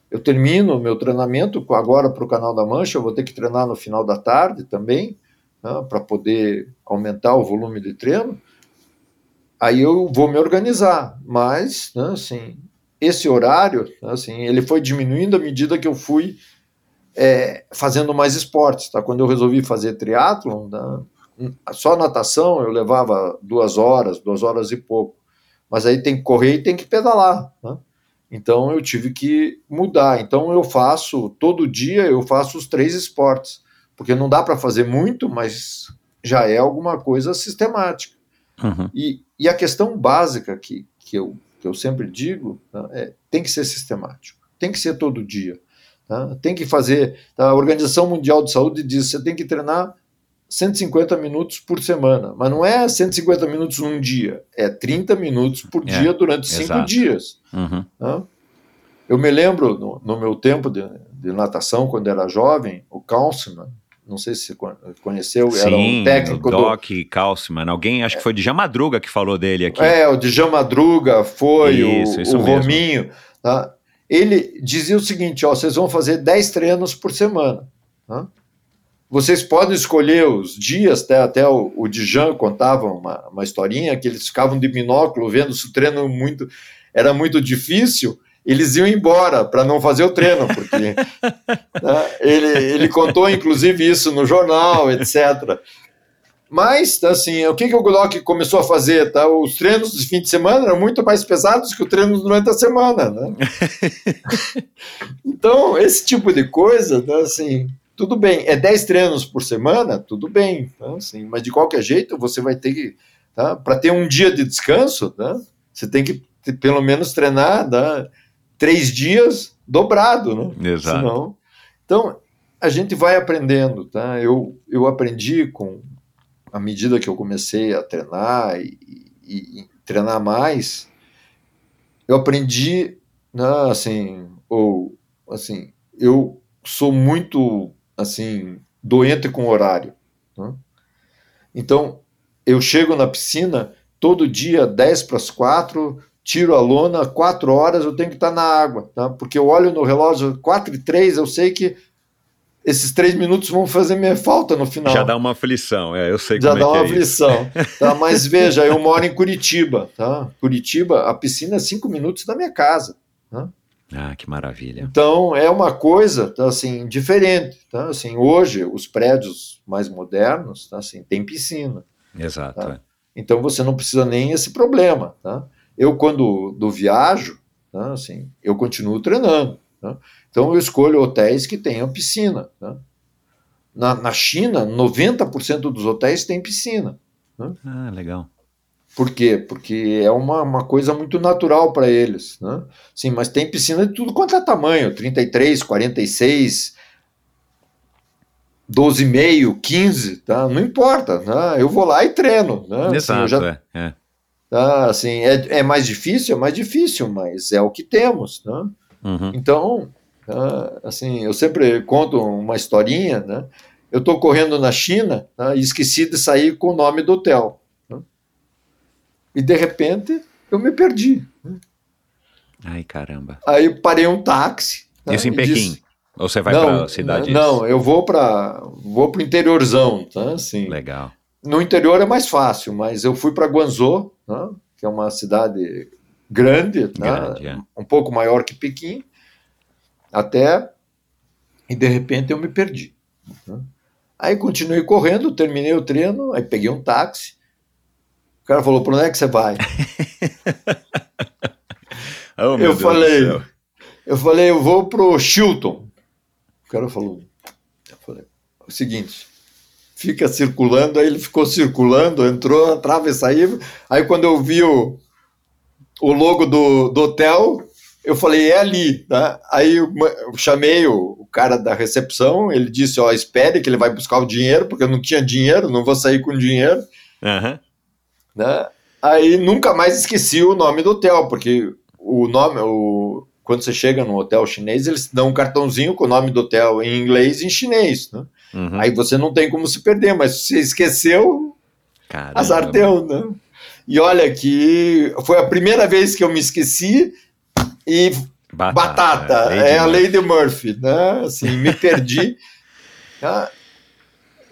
Eu termino meu treinamento agora para o Canal da Mancha, eu vou ter que treinar no final da tarde também, né, para poder aumentar o volume de treino. Aí eu vou me organizar, mas, né, assim, esse horário, assim, ele foi diminuindo à medida que eu fui é, fazendo mais esportes. Tá? Quando eu resolvi fazer triatlon, né, só natação eu levava duas horas, duas horas e pouco. Mas aí tem que correr e tem que pedalar. Né? Então eu tive que mudar. Então eu faço todo dia eu faço os três esportes, porque não dá para fazer muito, mas já é alguma coisa sistemática. Uhum. E, e a questão básica que, que, eu, que eu sempre digo tá, é tem que ser sistemático, tem que ser todo dia. Tá? Tem que fazer. Tá? A Organização Mundial de Saúde diz que você tem que treinar 150 minutos por semana, mas não é 150 minutos num dia, é 30 minutos por É, dia durante cinco exato. dias. Uhum. tá? Eu me lembro, no, no meu tempo de, de natação, quando era jovem, o Councilman, não sei se você con- conheceu, era Sim, um técnico o do, Doc Kalsman. Alguém, acho que foi de Jamadruga que falou dele aqui. É, o Djan Madruga foi, Isso, o, isso o. Rominho. Tá? Ele dizia o seguinte: ó, vocês vão fazer 10 treinos por semana. tá? Vocês podem escolher os dias, até, até o, o Djan contava uma, uma historinha que eles ficavam de binóculo vendo se o treino muito, era muito difícil, eles iam embora para não fazer o treino, porque né, ele, ele contou inclusive isso no jornal, etc. Mas, assim, o que, que o Glock começou a fazer? Tá? Os treinos de fim de semana eram muito mais pesados que o treino durante a semana. Né? então, esse tipo de coisa, tá, assim, tudo bem. É 10 treinos por semana? Tudo bem. Tá, assim, mas, de qualquer jeito, você vai ter que... Tá, Para ter um dia de descanso, tá, você tem que pelo menos treinar tá, três dias dobrado. Né? Exato. Senão, então, a gente vai aprendendo, tá? Eu, eu aprendi com, à medida que eu comecei a treinar e, e- e treinar mais, eu aprendi, né, assim, ou, assim, eu sou muito, assim, doente com horário, né? Então, eu chego na piscina todo dia, 10 para as 4, tiro a lona, 4 horas eu tenho que estar na água, tá? porque eu olho no relógio, 4 e 3, eu sei que esses 3 minutos vão fazer minha falta no final. Já dá uma aflição, é, eu sei Já como dá é uma é aflição. Tá? Mas veja, eu moro em Curitiba. Tá? Curitiba, a piscina é 5 minutos da minha casa. Ah, que maravilha. Então é uma coisa tá, assim, diferente. Tá? Assim, hoje, os prédios mais modernos tá, assim, têm piscina. Exato. Tá. é. Então você não precisa nem esse problema. Tá? Eu, quando do viajo, tá, assim, eu continuo treinando. Tá? Então eu escolho hotéis que tenham piscina. Tá? Na, na China, 90% dos hotéis têm piscina. Ah, legal. Por quê? Porque é uma, uma coisa muito natural para eles. Né? Sim, mas tem piscina de tudo quanto é tamanho: 33, 46, 12,5, 15, tá? não importa. Né? Eu vou lá e treino. Né? Assim, Exato, eu já é, é. Tá, assim, é, é mais difícil, é mais difícil, mas é o que temos, né? Uhum. Então, tá, assim, eu sempre conto uma historinha, né? Eu estou correndo na China tá, e esqueci de sair com o nome do hotel. né? E de repente eu me perdi. Ai, caramba. Aí parei um táxi. tá, Isso em Pequim? disse- Ou você vai pra cidade? não, eu vou para vou para o interiorzão, tá? Assim, Legal. No interior é mais fácil, mas eu fui para Guangzhou, né, que é uma cidade grande, né, Grande, é. um pouco maior que Pequim, até e de repente eu me perdi. né. Aí continuei correndo, terminei o treino, aí peguei um táxi. O cara falou: "Para onde é que você vai?" Oh, meu eu Deus do falei, céu. eu falei: "Eu vou pro Chilton." O cara falou: eu falei, "O seguinte, fica circulando, aí ele ficou circulando, entrou, entrava e saía. Aí quando eu vi o, o logo do, do hotel, eu falei, é ali, tá? Aí eu, chamei o, cara da recepção, ele disse, ó, espere que ele vai buscar o dinheiro, porque eu não tinha dinheiro, não vou sair com dinheiro, Aham. né? Aí nunca mais esqueci o nome do hotel, porque o nome, o, quando você chega no hotel chinês, eles dão um cartãozinho com o nome do hotel em inglês e em chinês, né? Uhum. Aí você não tem como se perder, mas se você esqueceu, Caramba. azar teu, né? E olha que foi a primeira vez que eu me esqueci e batata, é, a Lady lei de Murphy, né? Assim, me perdi. tá?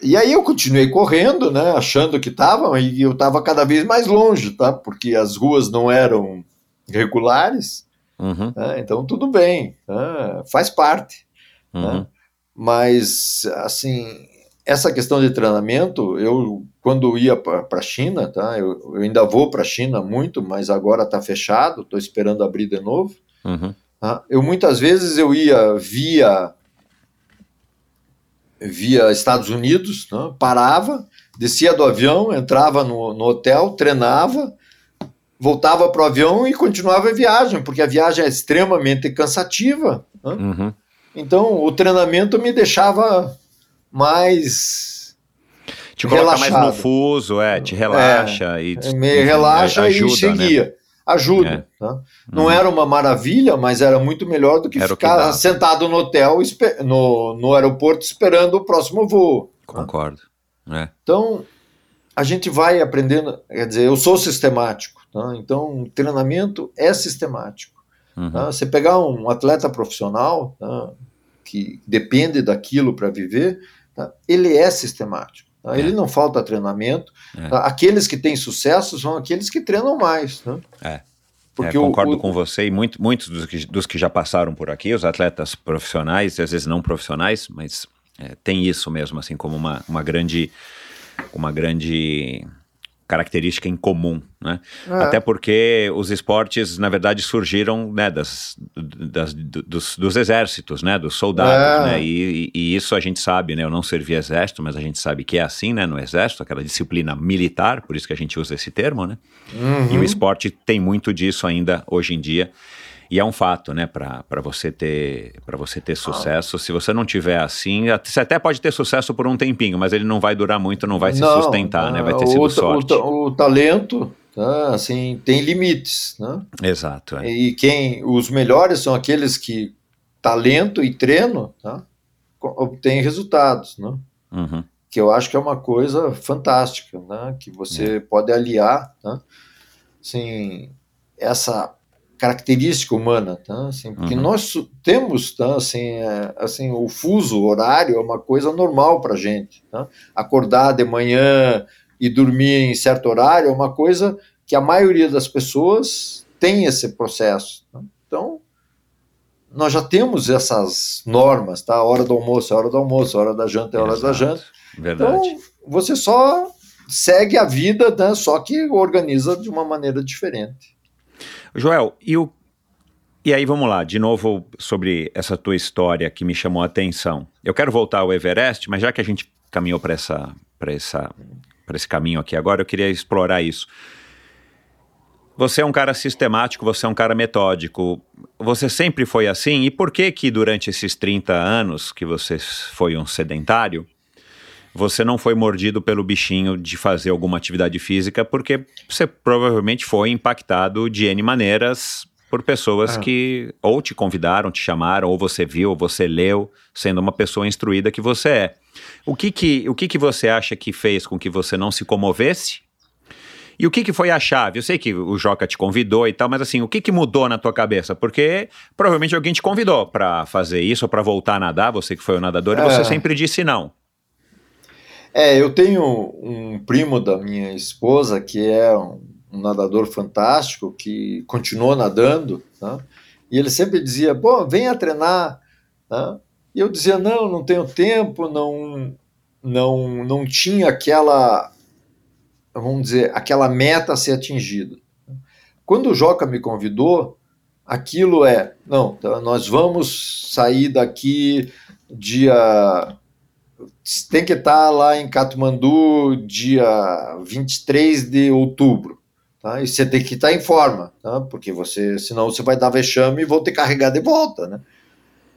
E aí eu continuei correndo, né? Achando que estava, e eu estava cada vez mais longe, tá? Porque as ruas não eram regulares, Uhum, né? então tudo bem, tá? faz parte. uhum. né? Mas, assim, essa questão de treinamento, eu, quando ia para a China, tá? Eu, eu ainda vou para a China muito, mas agora está fechado, estou esperando abrir de novo. Uhum. Tá? Eu muitas vezes eu ia via via Estados Unidos, né? parava, descia do avião, entrava no, no hotel, treinava, voltava para o avião e continuava a viagem, porque a viagem é extremamente cansativa. Né? Uhum. Então o treinamento me deixava mais te coloca relaxado. mais no fuso, é, te relaxa É, e me enfim, relaxa ajuda, e seguia. Né? Ajuda. É. tá? Não Uhum. era uma maravilha, mas era muito melhor do que Era que ficar dava. sentado no hotel, no, no aeroporto, esperando o próximo voo. tá? Concordo. É. Então, a gente vai aprendendo. Quer dizer, eu sou sistemático. tá? Então, o treinamento é sistemático. Uhum. tá? Você pegar um atleta profissional tá? que depende daquilo para viver, tá? ele é sistemático. tá? É. Ele não falta treinamento. É. tá? Aqueles que têm sucesso são aqueles que treinam mais. né? É. Porque É, o- concordo o- com você e muito, muitos dos que, dos que já passaram por aqui, os atletas profissionais, e às vezes não profissionais, mas é, tem isso mesmo, assim, como uma, uma grande uma grande característica em comum, né? É. Até porque os esportes, na verdade, surgiram né, das, das- do- dos, dos exércitos, né? Dos soldados, É. né? E, e- e isso a gente sabe, né? Eu não servi exército, mas a gente sabe que é assim, né? No exército, aquela disciplina militar, por isso que a gente usa esse termo, né? E Uhum. o esporte tem muito disso ainda hoje em dia. E é um fato, né, para você ter para você ter sucesso. Se você não tiver assim, você até pode ter sucesso por um tempinho, mas ele não vai durar muito, não vai se Não, sustentar, né? Vai ter o, sido sorte. O, o talento, tá? assim, tem limites, né? Exato. É. E quem, os melhores são aqueles que talento e treino, tá? obtêm resultados, né? Uhum. Que eu acho que é uma coisa fantástica, né? Que você É. pode aliar, tá? Assim, essa característica humana, tá? Assim, porque Uhum. nós temos, tá? Assim, é, assim, o fuso horário é uma coisa normal para gente, tá? Acordar de manhã e dormir em certo horário é uma coisa que a maioria das pessoas tem esse processo. tá? Então, nós já temos essas normas, tá? A hora do almoço é a hora do almoço, a hora da janta é a hora da Exato. janta. Verdade. Então, você só segue a vida, né? só que organiza de uma maneira diferente. Joel, e o e aí vamos lá, de novo sobre essa tua história que me chamou a atenção. Eu quero voltar ao Everest, mas já que a gente caminhou para essa essa esse caminho aqui agora, eu queria explorar isso. Você é um cara sistemático, você é um cara metódico. Você sempre foi assim? E por que que durante esses 30 anos que você foi um sedentário, você não foi mordido pelo bichinho de fazer alguma atividade física, porque você provavelmente foi impactado de N maneiras por pessoas Ah. que ou te convidaram, te chamaram, ou você viu, ou você leu, sendo uma pessoa instruída que você é. O que que, o que que você acha que fez com que você não se comovesse? E o que, que foi a chave? Eu sei que o Joca te convidou e tal, mas assim, o que, que mudou na tua cabeça? Porque provavelmente alguém te convidou para fazer isso, ou para voltar a nadar, você que foi o nadador, e É. você sempre disse não. É, eu tenho um primo da minha esposa que é um, um nadador fantástico, que continuou nadando, tá? e ele sempre dizia, pô, venha treinar, tá? e eu dizia, não, não tenho tempo, não, não, não tinha aquela, vamos dizer, aquela meta a ser atingida. Quando o Joca me convidou, aquilo é, não, tá, nós vamos sair daqui dia tem que estar lá em Katmandu dia 23 de outubro. Tá? E você tem que estar em forma, tá? porque você, senão você vai dar vexame e vão te carregar de volta. Né?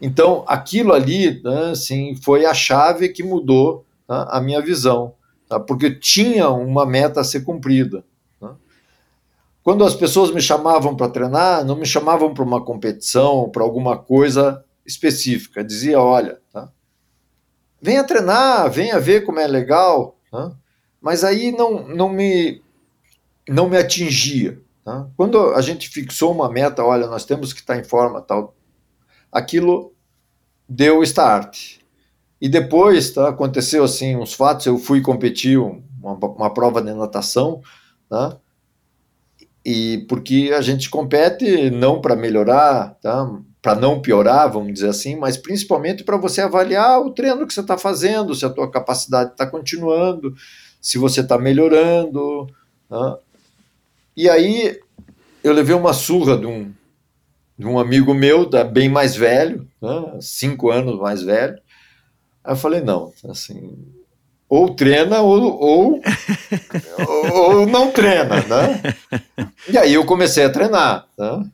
Então, aquilo ali né, assim, foi a chave que mudou tá, a minha visão, tá? porque tinha uma meta a ser cumprida. tá? Quando as pessoas me chamavam para treinar, não me chamavam para uma competição, para alguma coisa específica. Dizia, olha, tá? Venha treinar, venha ver como é legal, tá? mas aí não, não, me, não me atingia. Tá? Quando a gente fixou uma meta, olha, nós temos que estar em forma, tal, aquilo deu start. E depois tá, aconteceu assim uns fatos, eu fui competir uma, uma prova de natação, tá? e porque a gente compete não para melhorar, tá? Para não piorar, vamos dizer assim, mas principalmente para você avaliar o treino que você está fazendo, se a tua capacidade está continuando, se você está melhorando. Tá? E aí eu levei uma surra de um, de um amigo meu, da, bem mais velho, né, cinco anos mais velho. Aí eu falei, não, assim, ou treina ou, ou, ou não treina, né? E aí eu comecei a treinar, né?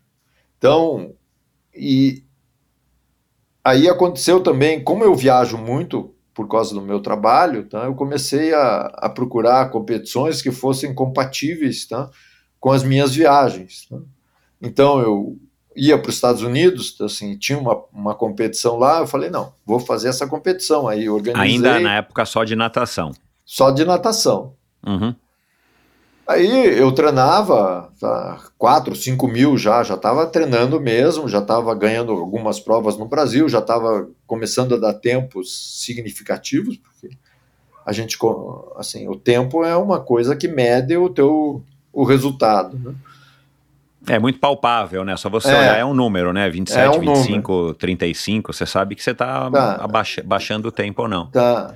Então, e aí aconteceu também, como eu viajo muito por causa do meu trabalho, tá? eu comecei a, a procurar competições que fossem compatíveis tá? com as minhas viagens. Tá? Então eu ia para os Estados Unidos, assim, tinha uma, uma competição lá, eu falei, não, vou fazer essa competição. Aí organizei. Ainda na época só de natação. Só de natação. Uhum. Aí eu treinava tá, 4, 5 mil já, já estava treinando mesmo, já estava ganhando algumas provas no Brasil, já estava começando a dar tempos significativos, porque a gente, assim, o tempo é uma coisa que mede o teu o resultado, né? É muito palpável, né? Só você é, olhar, é um número, né? 27, é um 25, número. 35, você sabe que você está tá. baixando o tempo ou não. Tá.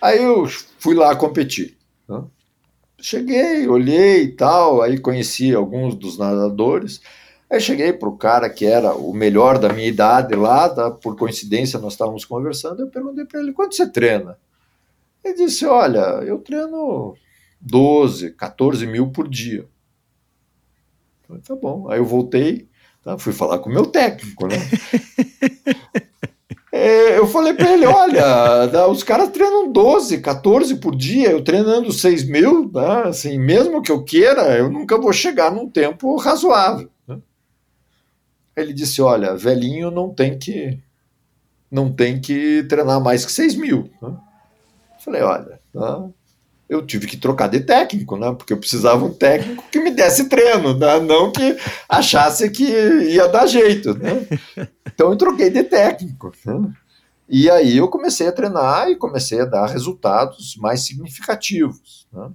Aí eu fui lá competir. Né? Cheguei, olhei e tal, aí conheci alguns dos nadadores. Aí cheguei para o cara que era o melhor da minha idade lá, tá? por coincidência nós estávamos conversando, eu perguntei para ele, quanto você treina? Ele disse, olha, eu treino 12, 14 mil por dia. Falei, tá bom. Aí eu voltei, tá? fui falar com o meu técnico, né? é, eu falei para ele: olha, os caras treinam 12, 14 por dia, eu treinando 6 mil, né? assim, mesmo que eu queira, eu nunca vou chegar num tempo razoável. Ele disse: olha, velhinho não tem que não tem que treinar mais que 6 mil. Eu falei: olha, tá? Eu tive que trocar de técnico, né? Porque eu precisava um técnico que me desse treino, né? não que achasse que ia dar jeito, né? Então eu troquei de técnico. Né? E aí eu comecei a treinar e comecei a dar resultados mais significativos, né?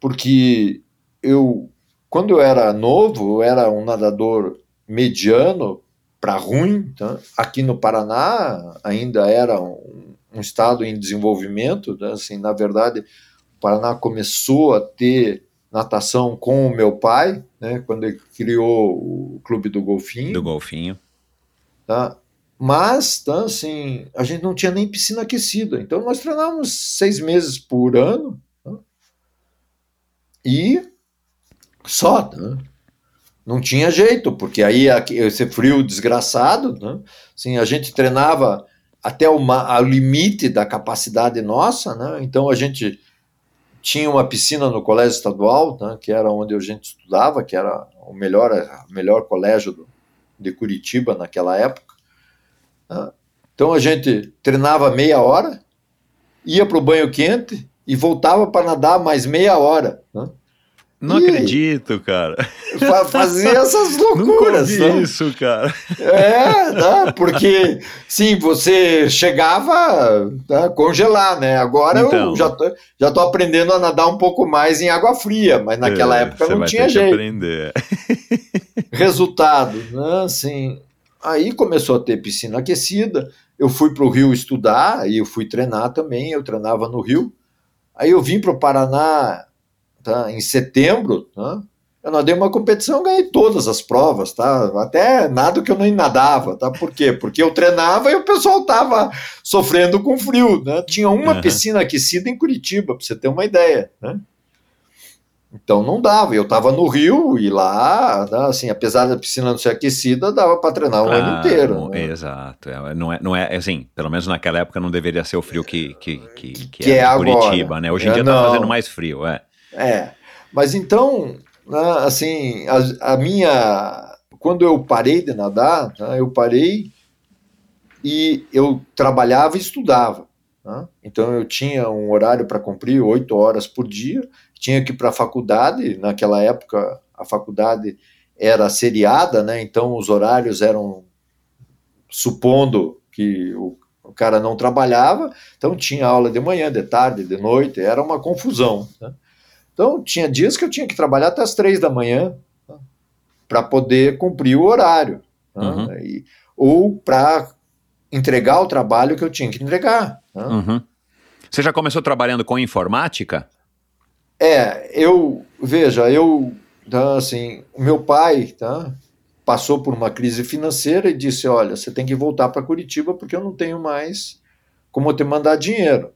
Porque eu, quando eu era novo, eu era um nadador mediano para ruim. Tá? Aqui no Paraná ainda era um, um estado em desenvolvimento, né? assim, na verdade Paraná começou a ter natação com o meu pai, né, quando ele criou o Clube do Golfinho. Do Golfinho. Tá? Mas, tá, assim, a gente não tinha nem piscina aquecida. Então, nós treinávamos seis meses por ano. Tá? E só. Tá? Não tinha jeito, porque aí esse frio desgraçado. Né? Assim, a gente treinava até o limite da capacidade nossa. Né? Então, a gente tinha uma piscina no colégio estadual, né, que era onde a gente estudava, que era o melhor, melhor colégio do, de Curitiba naquela época. Né. Então a gente treinava meia hora, ia para o banho quente e voltava para nadar mais meia hora. Né. Não e acredito, cara. Fazer essas loucuras. Nunca né? isso, cara. É, né? porque sim, você chegava a congelar, né? Agora então, eu já tô, já tô aprendendo a nadar um pouco mais em água fria, mas naquela é, época não tinha jeito. aprender. Resultado, né? Assim, aí começou a ter piscina aquecida. Eu fui para o Rio estudar e eu fui treinar também. Eu treinava no Rio. Aí eu vim para o Paraná tá? em setembro, tá? eu nadei uma competição, ganhei todas as provas, tá? Até nada que eu nem nadava, tá? Por quê? Porque eu treinava e o pessoal tava sofrendo com frio, né? Tinha uma uhum. piscina aquecida em Curitiba, para você ter uma ideia, né? Então não dava, eu estava no Rio e lá, né, assim, apesar da piscina não ser aquecida, dava para treinar o ano inteiro. Né? Exato, é, não é, não é assim, pelo menos naquela época não deveria ser o frio que, que, que, que, que é, é Curitiba, agora. né? Hoje em é, dia está fazendo mais frio, é. É, mas então, né, assim, a, a, minha. Quando eu parei de nadar, né, eu parei e eu trabalhava e estudava. Né? Então eu tinha um horário para cumprir, oito horas por dia, tinha que ir para a faculdade, naquela época a faculdade era seriada, né? então os horários eram supondo que o, o cara não trabalhava, então tinha aula de manhã, de tarde, de noite, era uma confusão. Né? Então, tinha dias que eu tinha que trabalhar até as três da manhã tá? para poder cumprir o horário. Tá? Uhum. E, ou para entregar o trabalho que eu tinha que entregar. Tá? Uhum. Você já começou trabalhando com informática? É, eu, veja, eu, tá, assim, o meu pai, tá, passou por uma crise financeira e disse: Olha, você tem que voltar para Curitiba porque eu não tenho mais como te mandar dinheiro.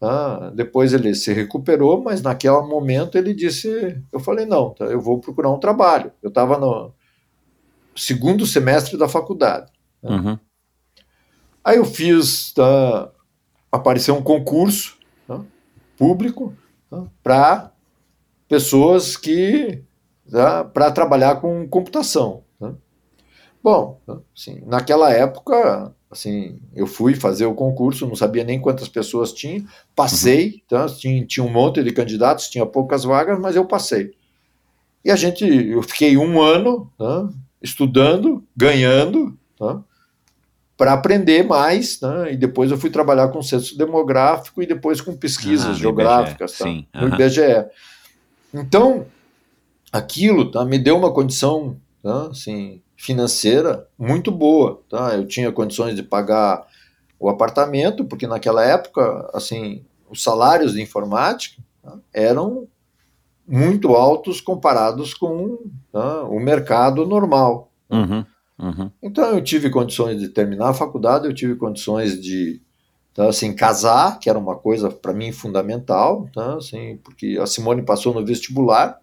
Ah, depois ele se recuperou, mas naquele momento ele disse: Eu falei, não, tá, eu vou procurar um trabalho. Eu estava no segundo semestre da faculdade. Né? Uhum. Aí eu fiz, tá, apareceu um concurso tá, público tá, para pessoas que para trabalhar com computação. Tá. Bom, assim, naquela época, assim, eu fui fazer o concurso, não sabia nem quantas pessoas tinha, passei, tá, tinha, tinha um monte de candidatos, tinha poucas vagas, mas eu passei. E a gente, eu fiquei um ano tá, estudando, ganhando, tá, para aprender mais, né? E depois eu fui trabalhar com censo demográfico e depois com pesquisas ah, geográficas, tá? Sim. no IBGE. Então, aquilo tá, me deu uma condição assim, financeira muito boa. Tá? Eu tinha condições de pagar o apartamento, porque naquela época, assim, os salários de informática tá, eram muito altos comparados com tá, o mercado normal. Uhum. Uhum. Então eu tive condições de terminar a faculdade, eu tive condições de tá, assim, casar, que era uma coisa para mim fundamental, tá, assim, porque a Simone passou no vestibular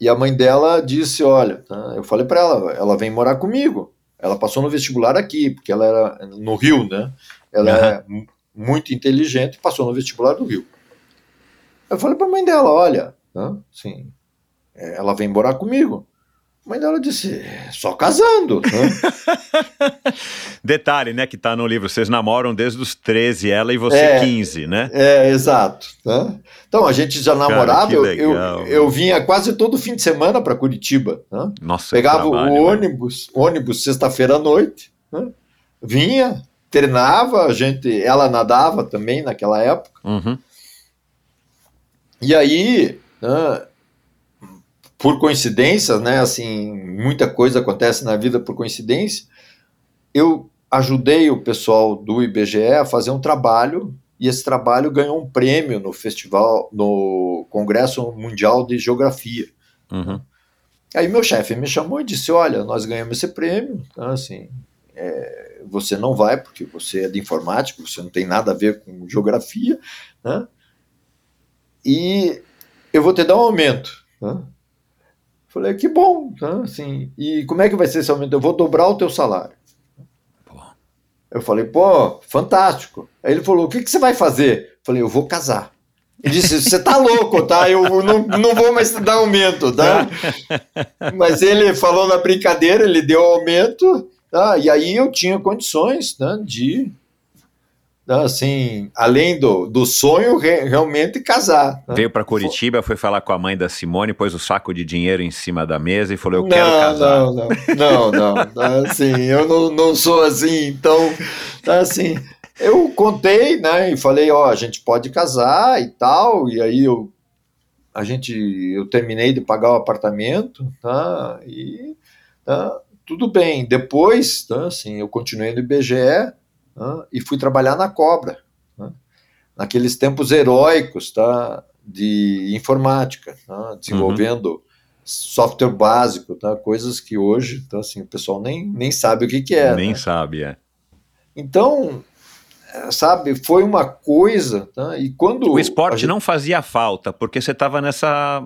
e a mãe dela disse, olha, tá, eu falei para ela, ela vem morar comigo. Ela passou no vestibular aqui, porque ela era no Rio, né? Ela uhum. é muito inteligente, passou no vestibular do Rio. Eu falei para a mãe dela, olha, tá, assim, é, ela vem morar comigo. Mas ela disse, só casando. Né? Detalhe, né, que tá no livro, vocês namoram desde os 13, ela e você é, 15, né? É, exato. Né? Então, a gente já namorava, Cara, eu, eu, eu, vinha quase todo fim de semana para Curitiba. Né? Nossa, Pegava trabalho, o ônibus, né? ônibus sexta-feira à noite, né? vinha, treinava, a gente, ela nadava também naquela época. Uhum. E aí, né, por coincidência, né, assim, muita coisa acontece na vida por coincidência, eu ajudei o pessoal do IBGE a fazer um trabalho e esse trabalho ganhou um prêmio no festival, no Congresso Mundial de Geografia. Uhum. Aí meu chefe me chamou e disse, olha, nós ganhamos esse prêmio, então, assim, é, você não vai porque você é de informática, você não tem nada a ver com geografia, né? e eu vou te dar um aumento. Né? Falei, que bom, tá? assim, e como é que vai ser esse aumento? Eu vou dobrar o teu salário. Pô. Eu falei, pô, fantástico. Aí ele falou, o que, que você vai fazer? Eu falei, eu vou casar. Ele disse, você tá louco, tá? Eu não, não vou mais te dar aumento, tá? Mas ele falou na brincadeira, ele deu aumento, tá? E aí eu tinha condições né, de então, assim, além do, do sonho, re, realmente casar. Né? Veio para Curitiba, foi falar com a mãe da Simone, pôs o saco de dinheiro em cima da mesa e falou: Eu não, quero casar. Não, não, não, não. assim, eu não, não sou assim, então, assim, eu contei, né, e falei: Ó, a gente pode casar e tal, e aí eu, a gente, eu terminei de pagar o apartamento, tá, e tá, tudo bem. Depois, tá, assim, eu continuei no IBGE e fui trabalhar na Cobra, né? naqueles tempos heróicos tá, de informática, tá, desenvolvendo uhum. software básico, tá, coisas que hoje então, assim, o pessoal nem, nem sabe o que, que é. Nem né? sabe, é. Então, é, sabe, foi uma coisa, tá, e quando... O esporte gente... não fazia falta, porque você estava nessa...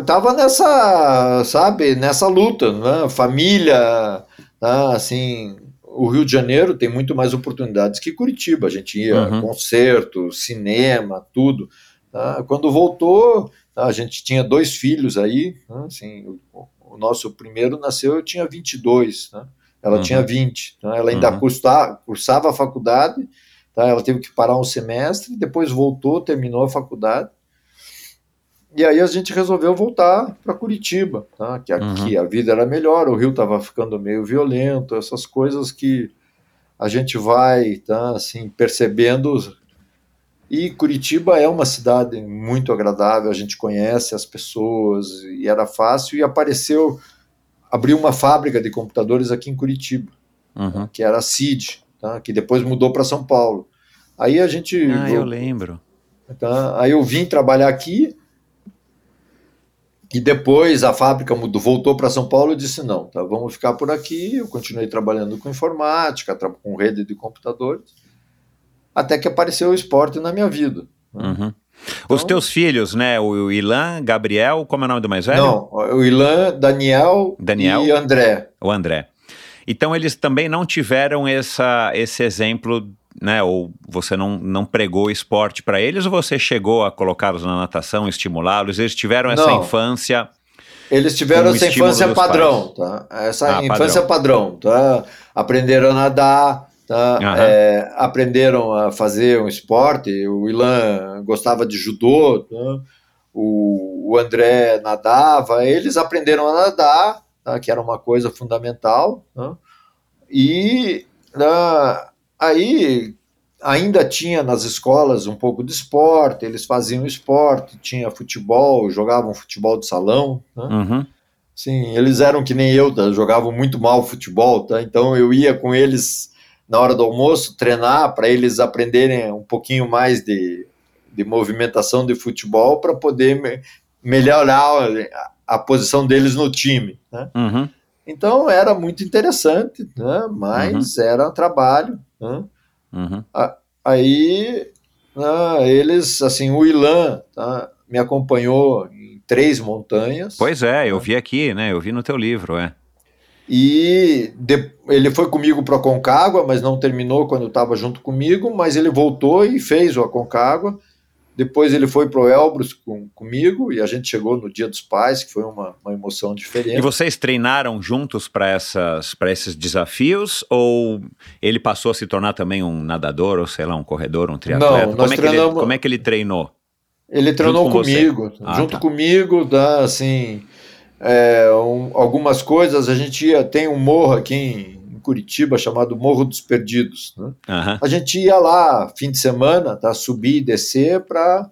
Estava nessa, sabe, nessa luta, né? família, tá, assim, o Rio de Janeiro tem muito mais oportunidades que Curitiba. A gente ia uhum. concerto, cinema, tudo. Tá? Quando voltou, tá? a gente tinha dois filhos aí. Tá? Assim, o, o, nosso primeiro nasceu, eu tinha 22. Tá? Ela uhum. tinha 20. Tá? Ela ainda uhum. cursava, cursava a faculdade. Tá? Ela teve que parar um semestre, depois voltou, terminou a faculdade. E aí a gente resolveu voltar para Curitiba, tá? que aqui uhum. a vida era melhor, o rio estava ficando meio violento, essas coisas que a gente vai tá, assim, percebendo. E Curitiba é uma cidade muito agradável, a gente conhece as pessoas e era fácil. E apareceu, abriu uma fábrica de computadores aqui em Curitiba, uhum. tá, que era a CID, tá, que depois mudou para São Paulo. Aí a gente. Ah, eu lembro. Tá, aí eu vim trabalhar aqui E depois a fábrica mudou, voltou para São Paulo e disse: não, tá, vamos ficar por aqui. Eu continuei trabalhando com informática, com rede de computadores, até que apareceu o esporte na minha vida. Uhum. Os então, teus filhos, né? O Ilan, Gabriel, como é o nome do mais velho? Não, o Ilan, Daniel, Daniel e André. O André. Então eles também não tiveram essa, esse exemplo, né? Ou você não, não pregou esporte para eles, ou você chegou a colocá-los na natação, estimulá-los? Eles tiveram essa não. infância. Eles tiveram essa infância padrão, pais. tá? Essa ah, infância padrão. padrão, tá? Aprenderam a nadar, tá? Uhum. É, aprenderam a fazer um esporte. O Ilan gostava de judô, tá? o, o André nadava. Eles aprenderam a nadar, tá? que era uma coisa fundamental. Tá? E uh, aí ainda tinha nas escolas um pouco de esporte, eles faziam esporte, tinha futebol, jogavam futebol de salão. Né? Uhum. Sim, eles eram que nem eu, tá? jogavam muito mal futebol, tá? então eu ia com eles na hora do almoço treinar para eles aprenderem um pouquinho mais de, de movimentação de futebol para poder me, melhorar a, a, posição deles no time. Né? Uhum. Então era muito interessante, né? mas uhum. era trabalho. Né? Uhum. A, aí né, eles, assim, o Ilan tá, me acompanhou em três montanhas. Pois é, eu né? vi aqui, né? Eu vi no teu livro, é. E de, ele foi comigo para a Concagua, mas não terminou quando estava junto comigo, mas ele voltou e fez o Aconcagua. Depois ele foi para o Elbrus com, comigo e a gente chegou no Dia dos Pais, que foi uma, uma emoção diferente. E vocês treinaram juntos para esses desafios ou ele passou a se tornar também um nadador ou sei lá, um corredor, um triatleta? Não, como, é treinamos... ele, como é que ele treinou? Ele treinou com comigo, ah, junto tá. comigo, tá, assim, é, um, algumas coisas. A gente ia, tem um morro aqui em Curitiba chamado Morro dos Perdidos. Né? Uhum. A gente ia lá fim de semana, tá, subir e descer para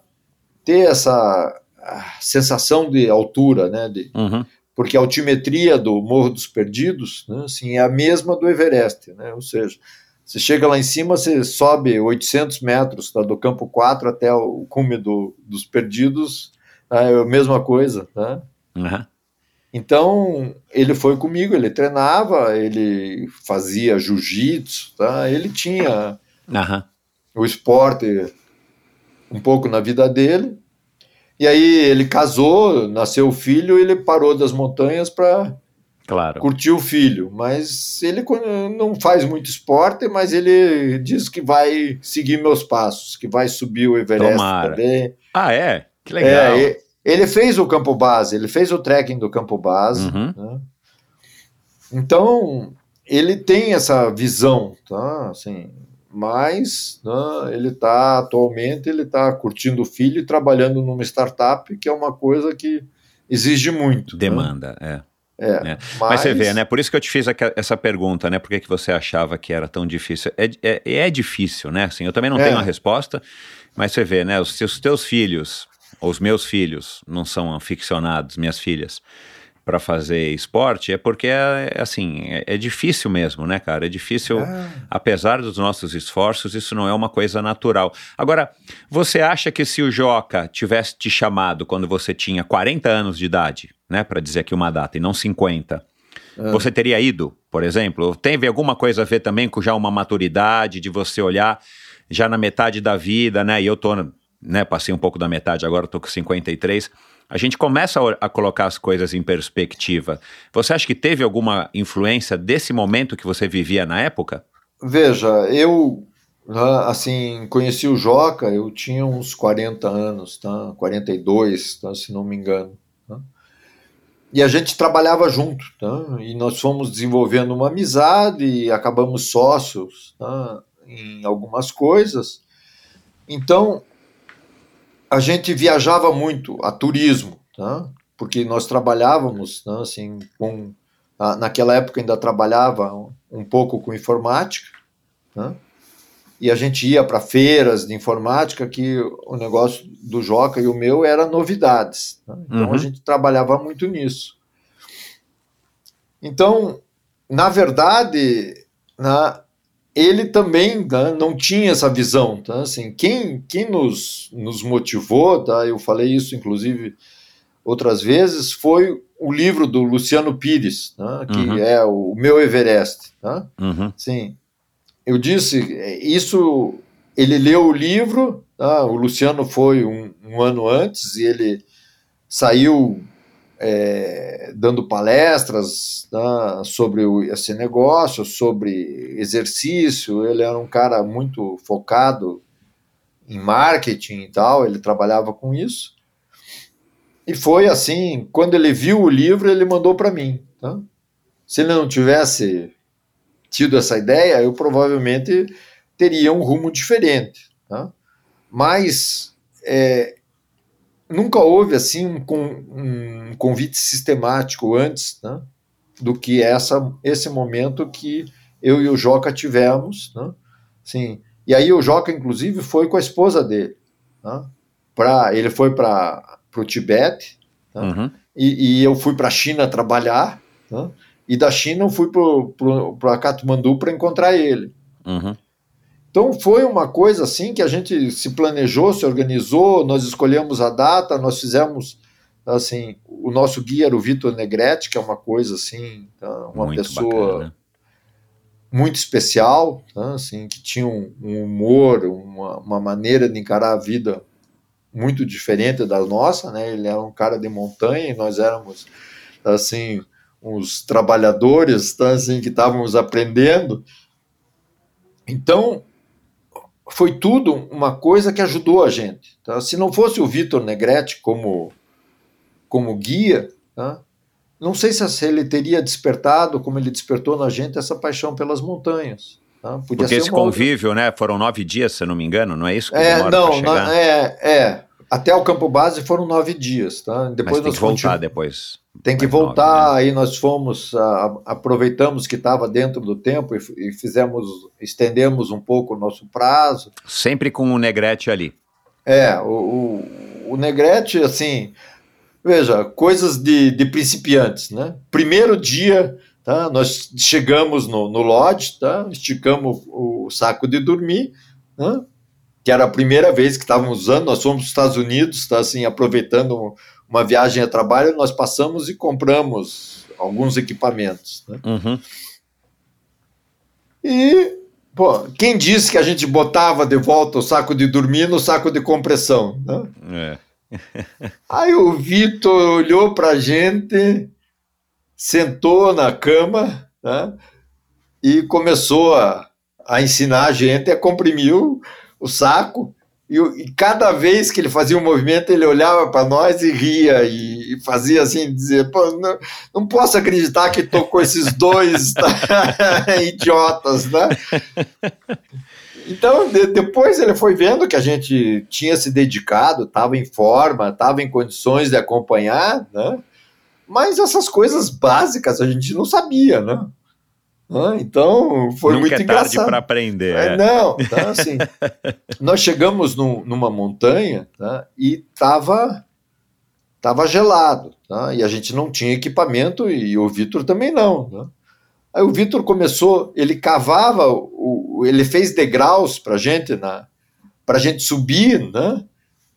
ter essa sensação de altura, né? De, uhum. Porque a altimetria do Morro dos Perdidos né, assim, é a mesma do Everest, né? ou seja, você chega lá em cima, você sobe 800 metros tá, do campo 4 até o cume do, dos Perdidos, é a mesma coisa. Né? Uhum. Então, ele foi comigo, ele treinava, ele fazia jiu-jitsu, tá? ele tinha uhum. o esporte um pouco na vida dele. E aí ele casou, nasceu o filho, ele parou das montanhas para claro. curtir o filho. Mas ele não faz muito esporte, mas ele diz que vai seguir meus passos, que vai subir o Everest Tomara. também. Ah, é? Que legal. É, ele fez o campo base, ele fez o trekking do campo base. Uhum. Né? Então, ele tem essa visão, tá? Assim, mas né, ele está atualmente ele está curtindo o filho e trabalhando numa startup, que é uma coisa que exige muito. Né? Demanda, né? é. É, né? mas... mas... você vê, né? Por isso que eu te fiz essa pergunta, né? Por que, que você achava que era tão difícil? É, é, é difícil, né? Assim, eu também não é. tenho a resposta, mas você vê, né? Os, os teus filhos os meus filhos não são aficionados, minhas filhas, para fazer esporte, é porque é, é assim, é, é, difícil mesmo, né, cara? É difícil, ah. apesar dos nossos esforços, isso não é uma coisa natural. Agora, você acha que se o Joca tivesse te chamado quando você tinha 40 anos de idade, né, para dizer aqui uma data, e não 50, ah. você teria ido, por exemplo? Teve alguma coisa a ver também com já uma maturidade de você olhar já na metade da vida, né? E eu tô né, passei um pouco da metade, agora estou com 53. A gente começa a, a, colocar as coisas em perspectiva. Você acha que teve alguma influência desse momento que você vivia na época? Veja, eu né, assim conheci o Joca, eu tinha uns 40 anos, tá? 42, tá? se não me engano. Tá? E a gente trabalhava junto, tá? e nós fomos desenvolvendo uma amizade e acabamos sócios tá? em algumas coisas. Então, a gente viajava muito a turismo, tá? porque nós trabalhávamos, né, assim, com, naquela época ainda trabalhava um pouco com informática, né? e a gente ia para feiras de informática que o negócio do Joca e o meu era novidades. Né? Então uhum. a gente trabalhava muito nisso. Então, na verdade, na, ele também tá, não tinha essa visão. Tá? Assim, quem, quem nos, nos motivou, tá? eu falei isso inclusive outras vezes, foi o livro do Luciano Pires, né, que Uhum. é o Meu Everest. Né? Uhum. Sim, eu disse, isso, ele leu o livro, tá? o Luciano foi um, um ano antes e ele saiu é, dando palestras tá? sobre o, esse negócio, sobre exercício, ele era um cara muito focado em marketing e tal, ele trabalhava com isso. E foi assim, quando ele viu o livro, ele mandou para mim. Tá? Se ele não tivesse tido essa ideia, eu provavelmente teria um rumo diferente. Tá? Mas é, nunca houve assim um, um convite sistemático antes né, do que essa, esse momento que eu e o Joca tivemos. Né? Sim. E aí o Joca, inclusive, foi com a esposa dele. Né? Pra, ele foi para o Tibete tá? Uhum. e, e eu fui para a China trabalhar. Né? E da China eu fui para Katmandu para encontrar ele. Uhum. Então foi uma coisa assim que a gente se planejou, se organizou, nós escolhemos a data, nós fizemos assim, o nosso guia era o Vitor Negrete, que é uma coisa assim, tá? uma Muito pessoa bacana. muito especial, tá? assim, que tinha um, um humor, uma, uma maneira de encarar a vida muito diferente da nossa, né? Ele era um cara de montanha e nós éramos assim uns trabalhadores, tá? assim que estávamos aprendendo. Então foi tudo uma coisa que ajudou a gente. Tá? Se não fosse o Vitor Negrete como como guia, tá? não sei se ele teria despertado, como ele despertou na gente, essa paixão pelas montanhas. Tá? Porque esse uma outra- convívio, né? Foram nove dias, se não me engano, não é isso que É, não, não, é, é. Até o campo base foram nove dias, tá? Mas Depois tem nós que voltar depois. Tem que mais nove, voltar, né? aí nós fomos, a- aproveitamos que estava dentro do tempo e, e fizemos, estendemos um pouco o nosso prazo. Sempre com o Negrete ali. É, o, o, o Negrete, assim, veja, coisas de, de principiantes, né? Primeiro dia, tá? Nós chegamos no, no lodge, tá? Esticamos o saco de dormir, né? Que era a primeira vez que estávamos usando, nós fomos para os Estados Unidos, tá? Assim, aproveitando uma viagem a trabalho, nós passamos e compramos alguns equipamentos, né? Uhum. E, pô, quem disse que a gente botava de volta o saco de dormir no saco de compressão, né? É. Aí o Vitor olhou pra gente, sentou na cama né, e começou a, a ensinar a gente a comprimir o, o saco. E, e cada vez que ele fazia um movimento, ele olhava para nós e ria e, e fazia assim, dizer, não, não posso acreditar que tocou esses dois idiotas, né? Então, de- depois ele foi vendo que a gente tinha se dedicado, estava em forma, estava em condições de acompanhar, né? Mas essas coisas básicas a gente não sabia, né? Ah, Então, foi Nunca muito é tarde engraçado. para aprender. É, é. não, então assim, nós chegamos num- numa montanha tá, e estava tava gelado, tá, e a gente não tinha equipamento e o Vitor também não. Né? Aí o Vitor começou, ele cavava, o, ele fez degraus para gente na para gente subir, né?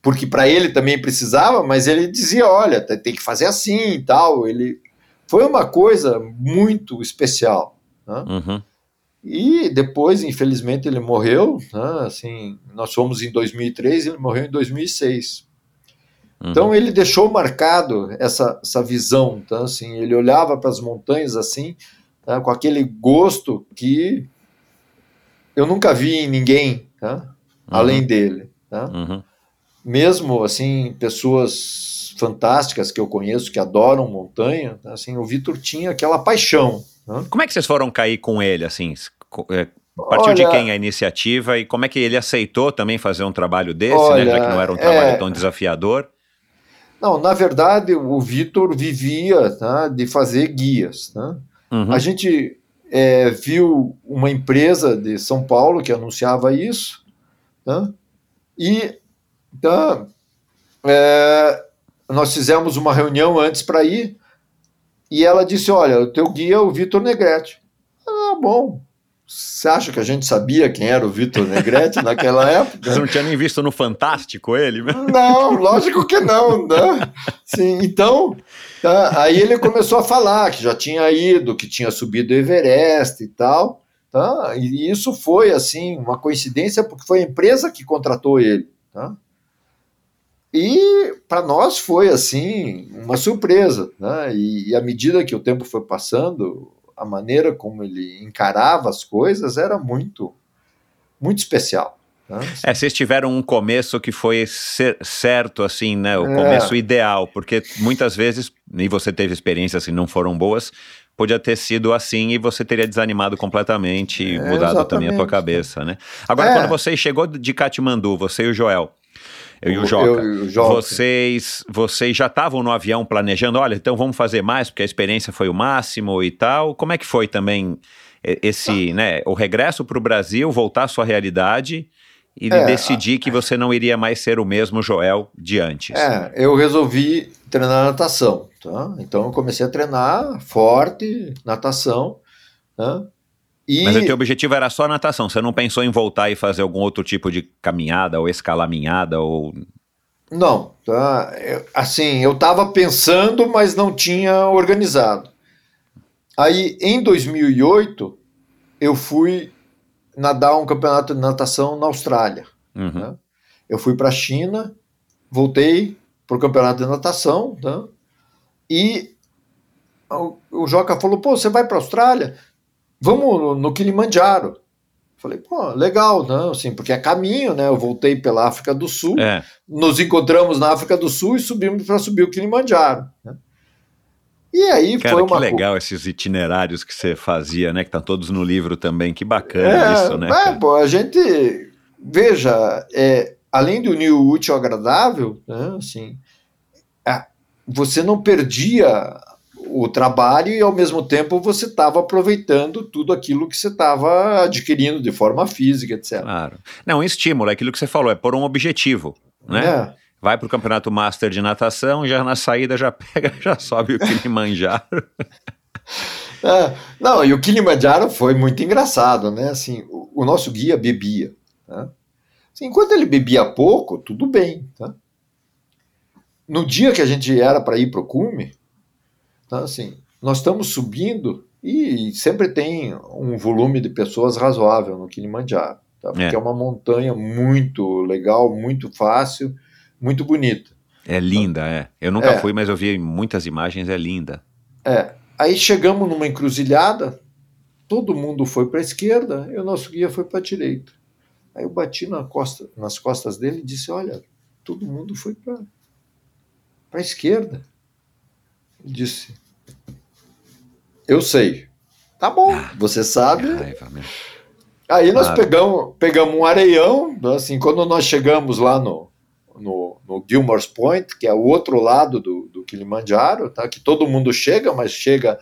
Porque para ele também precisava, mas ele dizia, olha, tem tem que fazer assim e tal. Ele foi uma coisa muito especial. Né? Uhum. E depois, infelizmente, ele morreu. Né? Assim, nós fomos em 2003, ele morreu em 2006. Uhum. Então ele deixou marcado essa, essa visão. Então, assim, ele olhava para as montanhas assim, tá? com aquele gosto que eu nunca vi em ninguém, tá? além dele. Tá? Uhum. Mesmo assim, pessoas fantásticas que eu conheço que adoram montanha, tá? assim, o Vitor tinha aquela paixão. Né? Como é que vocês foram cair com ele, assim? É, Partiu de Olha, quem a iniciativa e como é que ele aceitou também fazer um trabalho desse, Olha, né? Já que não era um trabalho é- tão desafiador. Não, na verdade, o Vitor vivia tá, de fazer guias. Tá? Uhum. A gente é, viu uma empresa de São Paulo que anunciava isso, tá? e tá, é, nós fizemos uma reunião antes para ir, e ela disse: Olha, o teu guia é o Vitor Negrete. Ah, bom. Você acha que a gente sabia quem era o Vitor Negrete naquela época? Você não tinha nem visto no Fantástico ele? Não, lógico que não. Né? Sim, então, tá, aí ele começou a falar que já tinha ido, que tinha subido o Everest e tal. Tá? E isso foi, assim, uma coincidência, porque foi a empresa que contratou ele. Tá? E para nós foi, assim, uma surpresa. Né? E, e à medida que o tempo foi passando, a maneira como ele encarava as coisas era muito, muito especial. Né? É, vocês tiveram um começo que foi certo, assim, né? O é. começo ideal, porque muitas vezes, e você teve experiências que não foram boas, podia ter sido assim e você teria desanimado completamente e é, mudado também a tua cabeça, né? Agora, é. quando você chegou de Katmandu, você e o Joel, eu e o Joca. Eu, eu, Joca. Vocês, vocês já estavam no avião planejando, olha, então vamos fazer mais, porque a experiência foi o máximo e tal. Como é que foi também esse, ah. né, o regresso para o Brasil, voltar à sua realidade e é, decidir que você não iria mais ser o mesmo Joel de antes? É, eu resolvi treinar natação, tá? Então eu comecei a treinar forte, natação, tá? E... Mas o teu objetivo era só natação, você não pensou em voltar e fazer algum outro tipo de caminhada ou escalaminhada ou... Não, tá? assim, eu estava pensando, mas não tinha organizado. Aí, em 2008, eu fui nadar um campeonato de natação na Austrália. Uhum. Né? Eu fui para a China, voltei para o campeonato de natação, tá? e o, o Joca falou, pô, você vai para a Austrália? Vamos no, Kilimanjaro. Falei, pô, legal, não, assim, porque é caminho, né? Eu voltei pela África do Sul, é. nos encontramos na África do Sul e subimos para subir o Kilimanjaro. Né? E aí Cara, foi uma. Que legal esses itinerários que você fazia, né? Que estão todos no livro também, que bacana é, isso, né? É, pô, a gente. Veja, é, além do new útil agradável, né, assim, é, você não perdia o trabalho e ao mesmo tempo você estava aproveitando tudo aquilo que você estava adquirindo de forma física, etc. Claro. Não, um estímulo, é aquilo que você falou, é por um objetivo, né? É. Vai para o campeonato master de natação, já na saída já pega, já sobe o Kilimanjaro. é, não, e o Kilimanjaro foi muito engraçado, né? Assim, o, o nosso guia bebia. Né? Assim, enquanto ele bebia pouco, tudo bem. Tá? No dia que a gente era para ir para o cume, então, assim, nós estamos subindo e sempre tem um volume de pessoas razoável no Kilimanjaro, tá? porque é. é uma montanha muito legal, muito fácil, muito bonita. É linda, é. Eu nunca é. fui, mas eu vi muitas imagens, é linda. É. Aí chegamos numa encruzilhada, todo mundo foi para a esquerda e o nosso guia foi para a direita. Aí eu bati na costa, nas costas dele e disse: Olha, todo mundo foi para a esquerda disse: Eu sei. Tá bom, ah, você sabe. Aí nós pegamos, pegamos um areião, assim, quando nós chegamos lá no, no, no Gilmore's Point, que é o outro lado do, do Kilimanjaro, tá? que todo mundo chega, mas chega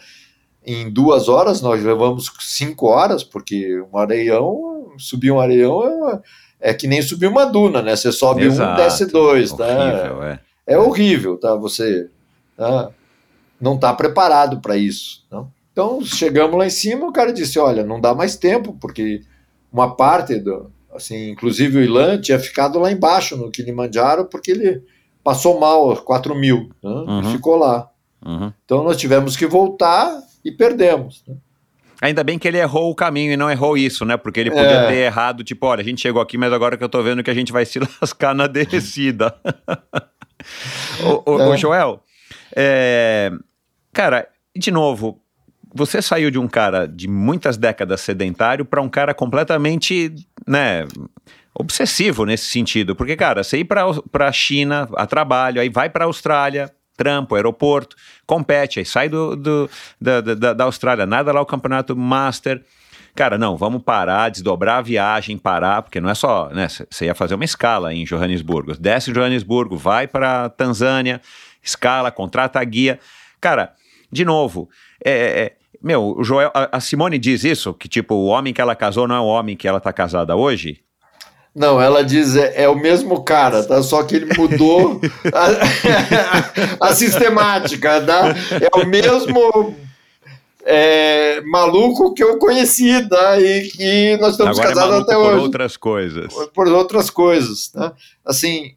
em duas horas, nós levamos cinco horas, porque um areião, subir um areião é, é que nem subir uma duna, né? Você sobe Exato. um, desce dois, tá? horrível? É. é horrível, tá? Você. Tá? Não está preparado para isso. Não? Então chegamos lá em cima, o cara disse: olha, não dá mais tempo, porque uma parte do. Assim, inclusive o Ilan tinha ficado lá embaixo no Kilimanjaro porque ele passou mal 4 mil né? uhum. ficou lá. Uhum. Então nós tivemos que voltar e perdemos. Né? Ainda bem que ele errou o caminho e não errou isso, né? Porque ele podia é. ter errado, tipo, olha, a gente chegou aqui, mas agora que eu tô vendo que a gente vai se lascar na descida. o, é. o, Joel, é, cara, de novo, você saiu de um cara de muitas décadas sedentário para um cara completamente, né, obsessivo nesse sentido. Porque, cara, você ir para a China a trabalho, aí vai para a Austrália, trampo, aeroporto, compete, aí sai do, do da, da, da Austrália, nada lá o campeonato Master. Cara, não, vamos parar, desdobrar a viagem, parar, porque não é só, né? Você ia fazer uma escala em Johannesburgo. Desce em Johannesburgo, vai para Tanzânia, escala, contrata a guia. Cara, de novo, é, é, meu, o Joel, a, Simone diz isso, que tipo, o homem que ela casou não é o homem que ela tá casada hoje. Não, ela diz é, é, o mesmo cara, tá? Só que ele mudou a, a, sistemática, tá? É o mesmo é, maluco que eu conheci, tá? E que nós estamos Agora é casados maluco até por hoje. outras coisas. Por outras coisas, tá? Assim,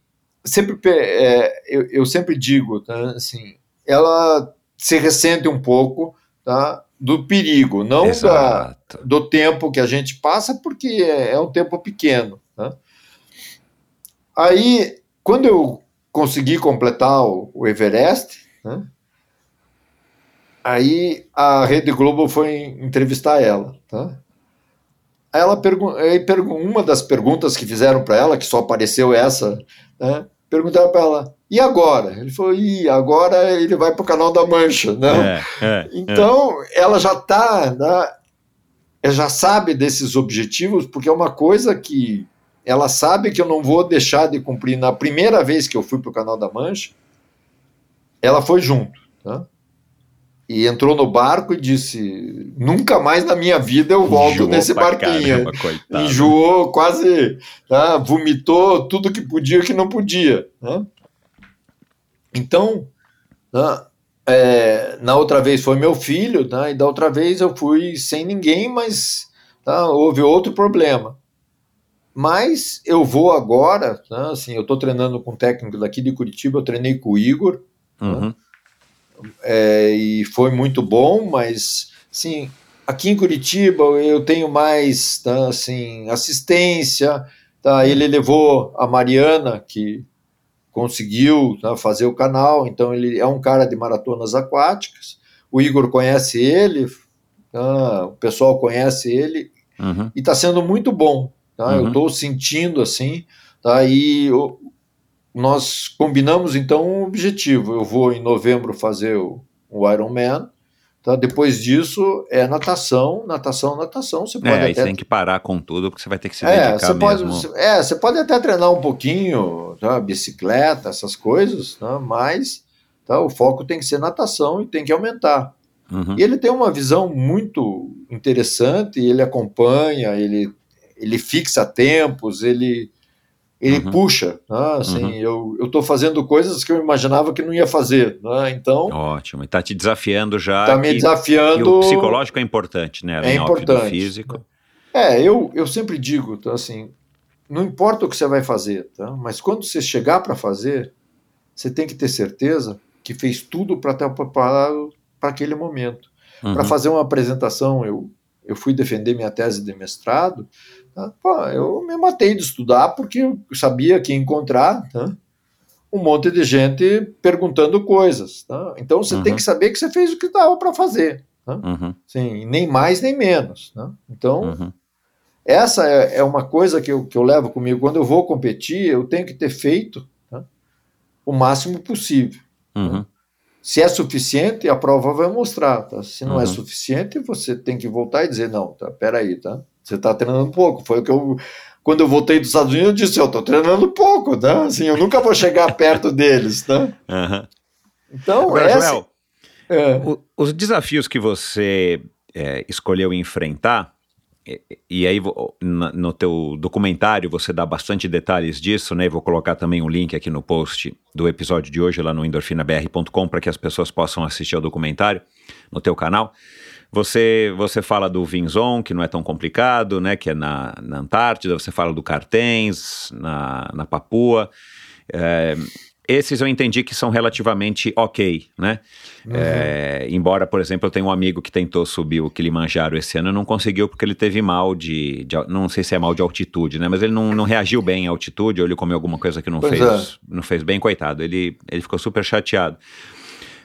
sempre é, eu, eu sempre digo, tá? Assim, ela se ressente um pouco, tá? Do perigo, não da, do tempo que a gente passa, porque é, é um tempo pequeno. Né? Aí, quando eu consegui completar o, o Everest, né? aí a Rede Globo foi entrevistar ela. Tá? Ela pergun uma das perguntas que fizeram para ela, que só apareceu essa, né? Perguntaram para ela, e agora? Ele falou, e agora ele vai para o canal da Mancha. Né? É, é, Então, ela já está, né, já sabe desses objetivos, porque é uma coisa que ela sabe que eu não vou deixar de cumprir. Na primeira vez que eu fui para o Canal da Mancha, ela foi junto. Tá? E entrou no barco e disse: Nunca mais na minha vida eu volto Enjoou nesse barquinho. caramba, coitado. Enjoou, quase tá, vomitou tudo que podia e que não podia. né? Então, né, é, na outra vez foi meu filho, né, e da outra vez eu fui sem ninguém, mas tá, houve outro problema. Mas eu vou agora, né, assim, eu estou treinando com um técnico daqui de Curitiba, eu treinei com o Igor, Uhum. É, e foi muito bom, mas assim, aqui em Curitiba eu tenho mais tá, assim, assistência. Tá, ele levou a Mariana, que conseguiu tá, fazer o canal, então ele é um cara de maratonas aquáticas. O Igor conhece ele, tá, o pessoal conhece ele, Uhum. e está sendo muito bom. Tá? Eu Uhum. estou sentindo assim, tá? e eu- nós combinamos então um objetivo. Eu vou em novembro fazer o, o Ironman. Tá? Depois disso é natação, natação, natação. Você pode É, até você tem que parar com tudo, porque você vai ter que se é, dedicar você pode, mesmo. é, você pode até treinar um pouquinho, tá? bicicleta, essas coisas, tá? mas tá? o foco tem que ser natação e tem que aumentar. Uhum. E ele tem uma visão muito interessante, ele acompanha, ele, ele fixa tempos, ele, ele Uhum. puxa. Né? Assim, Uhum. Eu estou fazendo coisas que eu imaginava que não ia fazer. Né? Então, Ótimo. E tá te desafiando já. está me que desafiando. o psicológico é importante, né? Além É óbvio, do importante. físico. É, eu, eu sempre digo, tá, assim, não importa o que você vai fazer, tá? mas quando você chegar para fazer, você tem que ter certeza que fez tudo para estar preparado para aquele momento. Uhum. Para fazer uma apresentação, eu, eu fui defender minha tese de mestrado? Pô, eu me matei de estudar porque eu sabia que encontrar tá? um monte de gente perguntando coisas. Tá? Então você tem Uhum. que saber que você fez o que dava para fazer. Uhum. Sim, nem mais nem menos. Né? Então, Uhum. essa é, é uma coisa que eu, que eu levo comigo. Quando eu vou competir, eu tenho que ter feito tá, o máximo possível. Uhum. Se é suficiente, a prova vai mostrar. Tá? Se não é Uhum. suficiente, você tem que voltar e dizer, não, tá, peraí, tá? Você está treinando pouco. Foi o que eu... Quando eu voltei dos Estados Unidos, eu disse, eu estou treinando pouco, tá? Assim, eu nunca vou chegar perto deles, tá? Uhum. Então, Agora, essa... Joel, é, o- os desafios que você é, escolheu enfrentar, e, e aí no teu documentário você dá bastante detalhes disso, né? Vou colocar também um link aqui no post do episódio de hoje lá no endorfinabr.com para que as pessoas possam assistir ao documentário no teu canal. Você, você fala do Vinzon, que não é tão complicado, né? Que é na, na Antártida. Você fala do Cartens, na, na Papua. É, esses eu entendi que são relativamente ok, né? É, embora, por exemplo, eu tenho um amigo que tentou subir o Kilimanjaro esse ano e não conseguiu porque ele teve mal de, de Não sei se é mal de altitude, né? Mas ele não, não reagiu bem à altitude, ou ele comeu alguma coisa que não, Pois fez, não fez bem, coitado. Ele, ele ficou super chateado.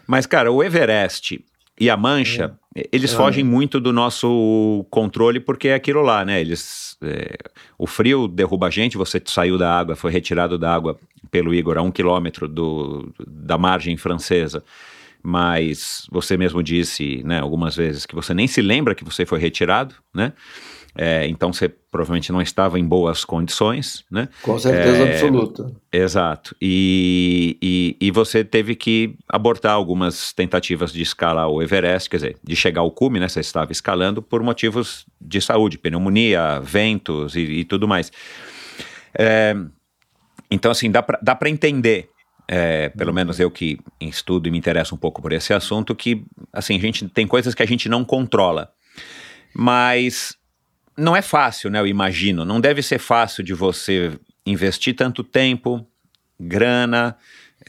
Mas, cara, o Everest e a Mancha, eles É. fogem muito do nosso controle porque é aquilo lá, né? Eles, é, o frio derruba a gente, você saiu da água, foi retirado da água pelo Igor a um quilômetro do, da margem francesa. Mas você mesmo disse, né, algumas vezes que você nem se lembra que você foi retirado, né? É, então você provavelmente não estava em boas condições, né? com certeza É, absoluta. Exato. E, e, e você teve que abortar algumas tentativas de escalar o Everest, quer dizer, de chegar ao cume, né? Você estava escalando por motivos de saúde, pneumonia, ventos e, e tudo mais. É, então, assim, dá pra entender é, pelo menos eu que estudo e me interesso um pouco por esse assunto, que assim, a gente tem coisas que a gente não controla. Mas não é fácil, né? Eu imagino. Não deve ser fácil de você investir tanto tempo, grana,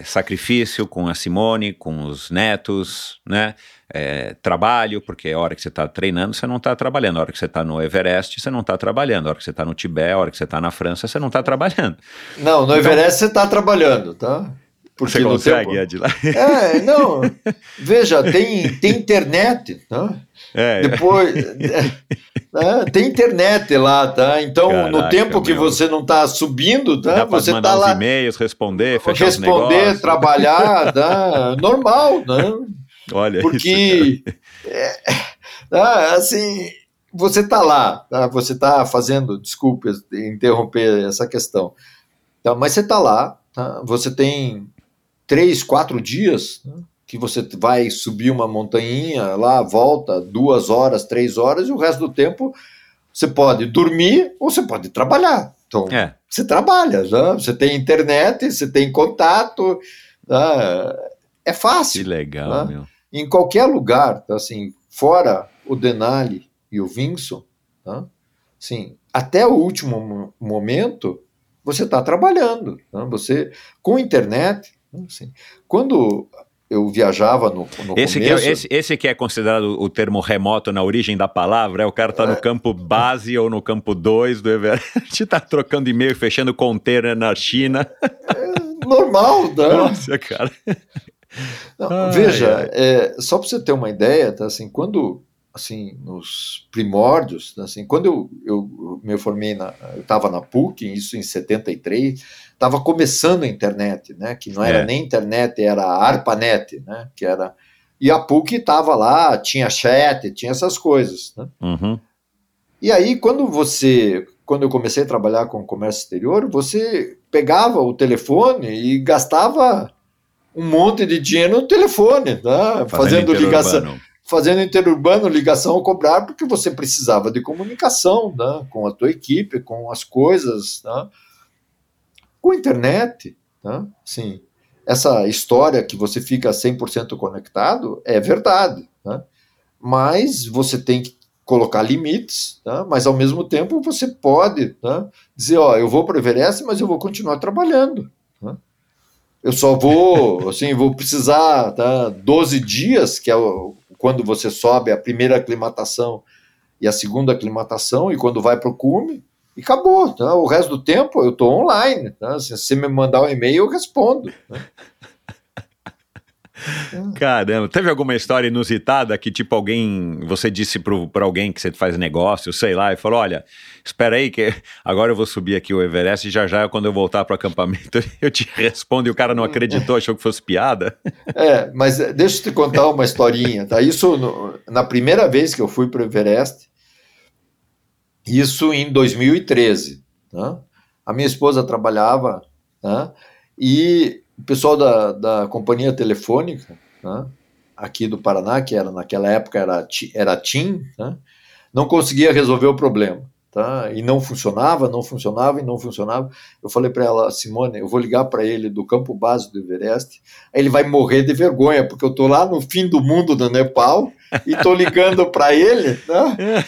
sacrifício com a Simone, com os netos, né? É, trabalho, porque a hora que você está treinando, você não está trabalhando. A hora que você está no Everest, você não está trabalhando. A hora que você está no Tibete, a hora que você está na França, você não está trabalhando. Não, no então, Everest você está trabalhando, tá? Porque você consegue tempo... de lá. É, não. Veja, tem, tem internet, tá? É, Depois. É, tem internet lá, tá? Então, Caraca, no tempo que meu. você não está subindo, tá? Dá você está lá. Os e-mails, responder, fechar Responder, trabalhar, tá? Normal, né? Olha Porque, isso. É, tá? assim, você está lá, tá? Você está fazendo, desculpe interromper essa questão, tá? mas você está lá, tá? Você tem três, quatro dias né, que você vai subir uma montanha lá, volta duas horas, três horas, e o resto do tempo você pode dormir ou você pode trabalhar. Então, é. você trabalha, né? você tem internet, você tem contato, né? é fácil. Que legal, né? meu. Em qualquer lugar, tá, assim, fora o Denali e o Vinson, tá? Sim, até o último momento, você está trabalhando. Tá? Você, com internet, Assim. Quando eu viajava no, no esse começo... Que é, esse, esse que é considerado o termo remoto na origem da palavra, é o cara tá é. no campo base ou no campo 2 do Everest, tá trocando e-mail, fechando container na China. É normal, né? Nossa, cara. Não, ai, veja, ai. É, só para você ter uma ideia, tá, assim, quando assim, nos primórdios, assim, quando eu, eu me formei, na, eu estava na PUC, isso em 73, estava começando a internet, né, que não era é. nem internet, era a ARPANET, né, que era, e a PUC estava lá, tinha chat, tinha essas coisas, né. Uhum. E aí, quando você, quando eu comecei a trabalhar com comércio exterior, você pegava o telefone e gastava um monte de dinheiro no telefone, né, fazendo ligação fazendo interurbano ligação cobrar, porque você precisava de comunicação né, com a tua equipe, com as coisas, né, com a internet. Né, sim, essa história que você fica 100% conectado é verdade, né, mas você tem que colocar limites, né, mas ao mesmo tempo você pode né, dizer, ó, eu vou para o Everest, mas eu vou continuar trabalhando. Né. Eu só vou, assim, vou precisar tá, 12 dias, que é o, quando você sobe a primeira aclimatação e a segunda aclimatação, e quando vai para o cume, e acabou. Tá? O resto do tempo eu estou online. Tá? Se você me mandar um e-mail, eu respondo. Né? Caramba, teve alguma história inusitada que, tipo, alguém, você disse para alguém que você faz negócio, sei lá, e falou: olha, espera aí, que agora eu vou subir aqui o Everest e já já, quando eu voltar para o acampamento, eu te respondo. E o cara não acreditou, achou que fosse piada. É, mas eh, deixa eu te contar uma historinha, tá? Isso, no, na primeira vez que eu fui para o Everest, isso em 2013, tá? A minha esposa trabalhava, tá? E o pessoal da, da companhia telefônica, né, aqui do Paraná, que era naquela época era, era TIM, né, não conseguia resolver o problema. Tá? E não funcionava, não funcionava e não funcionava. Eu falei para ela, Simone, eu vou ligar para ele do campo base do Everest, aí ele vai morrer de vergonha, porque eu estou lá no fim do mundo do Nepal e estou ligando para ele, né?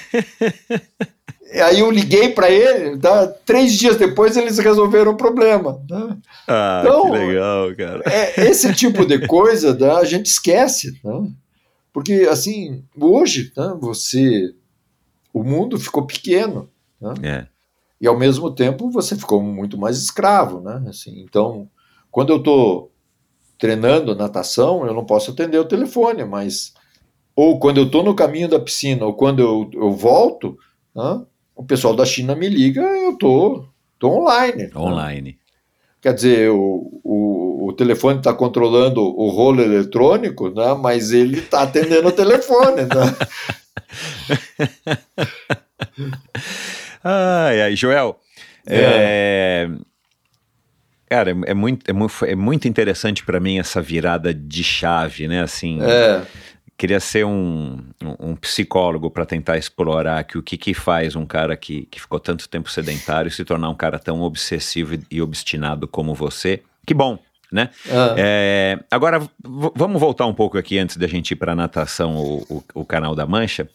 Aí eu liguei para ele, tá? três dias depois eles resolveram o problema. Tá? Ah, então, que legal, cara. É, esse tipo de coisa tá? a gente esquece. Tá? Porque, assim, hoje tá? você. O mundo ficou pequeno. Tá? É. E ao mesmo tempo você ficou muito mais escravo. Né? Assim, então, quando eu estou treinando natação, eu não posso atender o telefone, mas. Ou quando eu estou no caminho da piscina, ou quando eu, eu volto. Tá? O pessoal da China me liga, eu tô, tô online. Online. Quer dizer, o, o, o telefone está controlando o rolo eletrônico, né? mas ele está atendendo o telefone. Né? ai, ai, Joel, é. É, cara, é muito, é muito, é muito interessante para mim essa virada de chave, né? Assim, é queria ser um, um, um psicólogo para tentar explorar que o que, que faz um cara que, que ficou tanto tempo sedentário se tornar um cara tão obsessivo e, e obstinado como você. Que bom né? Ah, É, agora, vamos voltar um pouco aqui antes da gente ir para natação, o, o, o canal da Mancha,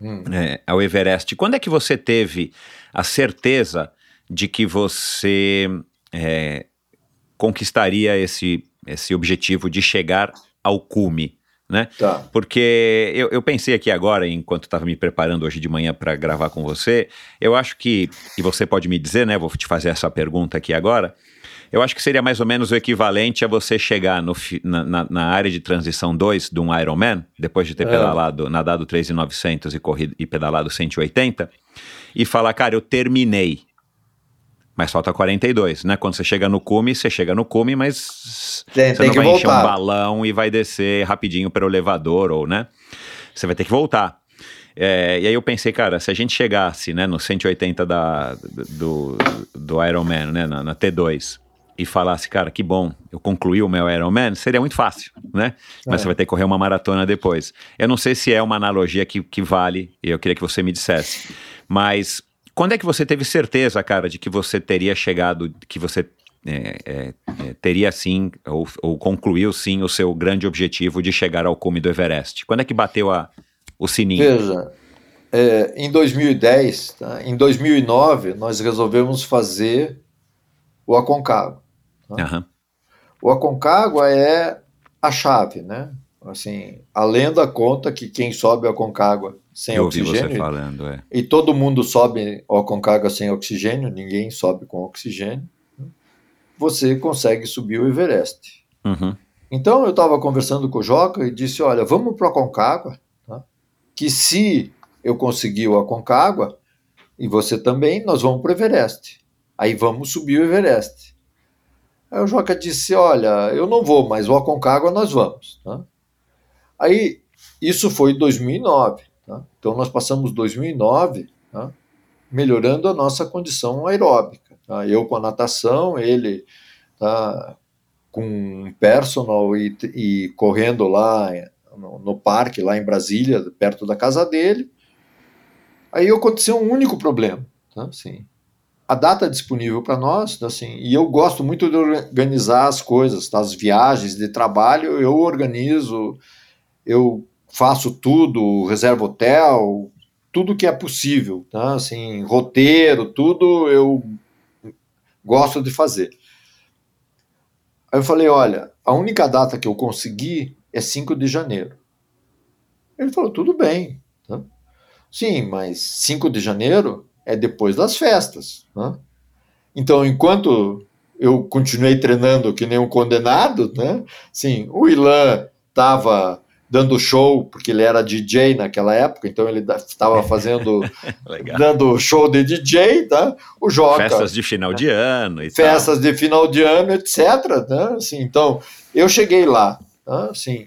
hum. é, ao Everest. Quando é que você teve a certeza de que você é, conquistaria esse, esse objetivo de chegar ao cume, né? Tá. Porque eu, eu pensei aqui agora, enquanto estava me preparando hoje de manhã para gravar com você, eu acho que, e você pode me dizer, né? Vou te fazer essa pergunta aqui agora. Eu acho que seria mais ou menos o equivalente a você chegar no na- na área de transição 2 de um Ironman, depois de ter É. pedalado, nadado 3,900 e corrido e pedalado 180, e falar, cara, eu terminei. Mas falta 42, né? Quando você chega no cume, você chega no cume, mas Tem- você tem não vai encher um voltar. balão e vai descer rapidinho pelo elevador, ou, né? Você vai ter que voltar. É, e aí eu pensei, cara, se a gente chegasse, né, no 180 da, do, do Ironman, né, na, na T2, e falasse, cara, que bom, eu concluí o meu Ironman, seria muito fácil, né? Mas É. você vai ter que correr uma maratona depois. Eu não sei se é uma analogia que, que vale, e eu queria que você me dissesse. Mas quando é que você teve certeza, cara, de que você teria chegado, que você é, é, é, teria sim, ou, ou concluiu sim o seu grande objetivo de chegar ao cume do Everest? Quando é que bateu a, o sininho? Veja, é, em 2010, tá? em 2009, nós resolvemos fazer o Aconcagua. Aham. O Aconcagua é a chave, né? Assim, a lenda conta que quem sobe o Aconcagua sem Eu ouvi você oxigênio, falando, é. e todo mundo sobe o Aconcagua sem oxigênio, ninguém sobe com oxigênio, você consegue subir o Everest. Uhum. Então eu estava conversando com o Joca e disse: Olha, vamos para o Aconcagua, tá? que se eu conseguir o Aconcagua, e você também, nós vamos para o Everest. Aí vamos subir o Everest. Aí o Joca disse: Olha, eu não vou, mas o Aconcagua nós vamos. tá? Aí isso foi em 2009. tá? Então nós passamos 2009 tá? melhorando a nossa condição aeróbica. tá? Eu com a natação, ele tá, com personal e, e correndo lá no, no parque, lá em Brasília, perto da casa dele. Aí aconteceu um único problema. Tá? Assim, a data disponível para nós, assim, e eu gosto muito de organizar as coisas, tá? as viagens de trabalho, eu organizo, eu faço tudo, reservo hotel, tudo que é possível, tá? Assim, roteiro, tudo eu gosto de fazer. Aí eu falei, olha, a única data que eu consegui é 5 de janeiro. Ele falou, tudo bem. Tá? Sim, mas 5 de janeiro é depois das festas. Né? Então, enquanto eu continuei treinando que nem um condenado, né? Sim, o Ilan estava dando show, porque ele era DJ naquela época, então ele estava fazendo, dando show de DJ, tá? O Joca... Festas de final de ano e festas de final de ano, etc. Né? Assim, então, eu cheguei lá, tá? assim,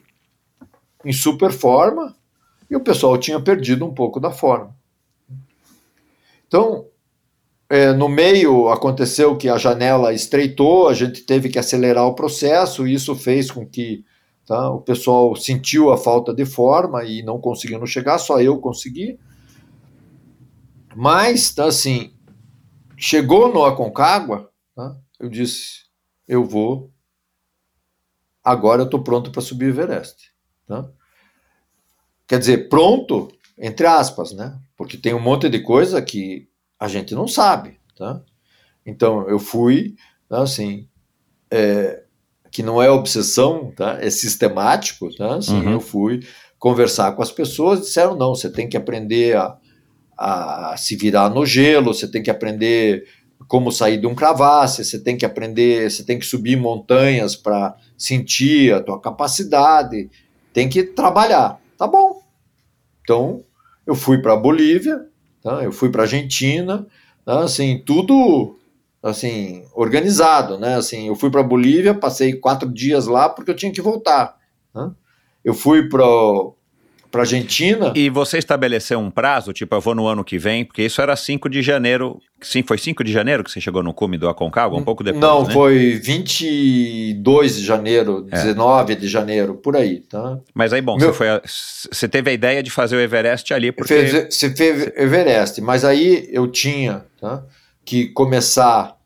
em super forma, e o pessoal tinha perdido um pouco da forma. Então, é, no meio aconteceu que a janela estreitou, a gente teve que acelerar o processo, e isso fez com que tá, o pessoal sentiu a falta de forma e não conseguindo chegar, só eu consegui. Mas, tá, assim, chegou no Aconcagua, tá, eu disse, eu vou, agora eu estou pronto para subir o Everest. Tá? Quer dizer, pronto, entre aspas, né? Porque tem um monte de coisa que a gente não sabe, tá? Então, eu fui, tá, assim, é, que não é obsessão, tá? É sistemático, tá? Assim, Uhum. Eu fui conversar com as pessoas, disseram, não, você tem que aprender a, a se virar no gelo, você tem que aprender como sair de um cravasse, você tem que aprender, você tem que subir montanhas para sentir a tua capacidade, tem que trabalhar. Tá bom. Então, eu fui para a Bolívia, tá? eu fui para a Argentina, tá? assim, tudo assim organizado, né? Assim, eu fui para a Bolívia, passei quatro dias lá porque eu tinha que voltar. Tá? Eu fui para para Argentina. E você estabeleceu um prazo, tipo, eu vou no ano que vem, porque isso era 5 de janeiro. Sim, foi 5 de janeiro que você chegou no cume do Aconcagua? Um pouco depois, Não, né? foi 22 de janeiro, É. 19 de janeiro, por aí, tá? Mas aí, bom, Meu- você, foi a- você teve a ideia de fazer o Everest ali, porque... Fez, você fez Everest, mas aí eu tinha tá, que começar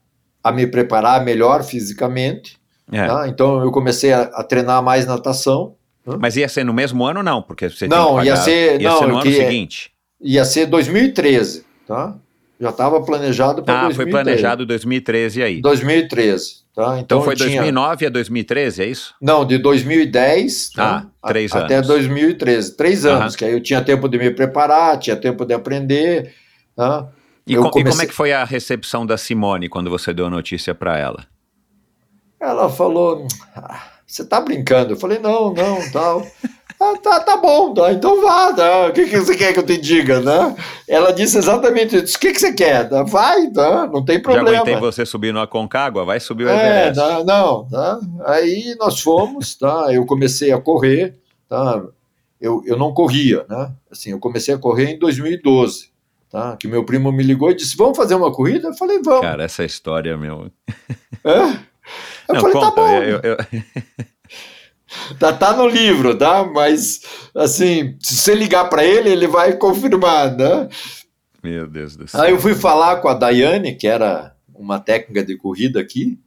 a me preparar melhor fisicamente, É. Tá? Então eu comecei a, a, treinar mais natação. Mas ia ser no mesmo ano não? Porque você não, pagar, ia ser, ia não, ser no ano que, seguinte. Ia ser 2013, tá? Já estava planejado para ah, 2013. Ah, foi planejado 2013 aí. 2013. Tá? Então, então foi tinha... 2009 a 2013, é isso? Não, de 2010 tá? ah, três até anos. 2013. Três anos, que aí eu tinha tempo de me preparar, tinha tempo de aprender. Tá? E, com, comecei... e como é que foi a recepção da Simone quando você deu a notícia para ela? Ela falou: ah, Você tá brincando? Eu falei: Não, não, tal. Ah, tá, tá bom, tá, então vá, tá. o que, que você quer que eu te diga, né? Ela disse exatamente isso, o que, que você quer? Tá? Vai, tá? não tem problema. Já aguentei você subir no Aconcagua, vai subir o é, Everest. É, não, tá? aí nós fomos, tá? eu comecei a correr, tá? eu, eu não corria, né? assim, eu comecei a correr em 2012, tá? que meu primo me ligou e disse, vamos fazer uma corrida? Eu falei, vamos. Cara, essa história, meu... É? Eu não, falei, tá conta, tá bom. Eu, eu... Tá, tá no livro, tá? Mas, assim, se você ligar para ele, ele vai confirmar, né? Meu Deus do céu. Aí eu fui falar com a Daiane, que era uma técnica de corrida aqui,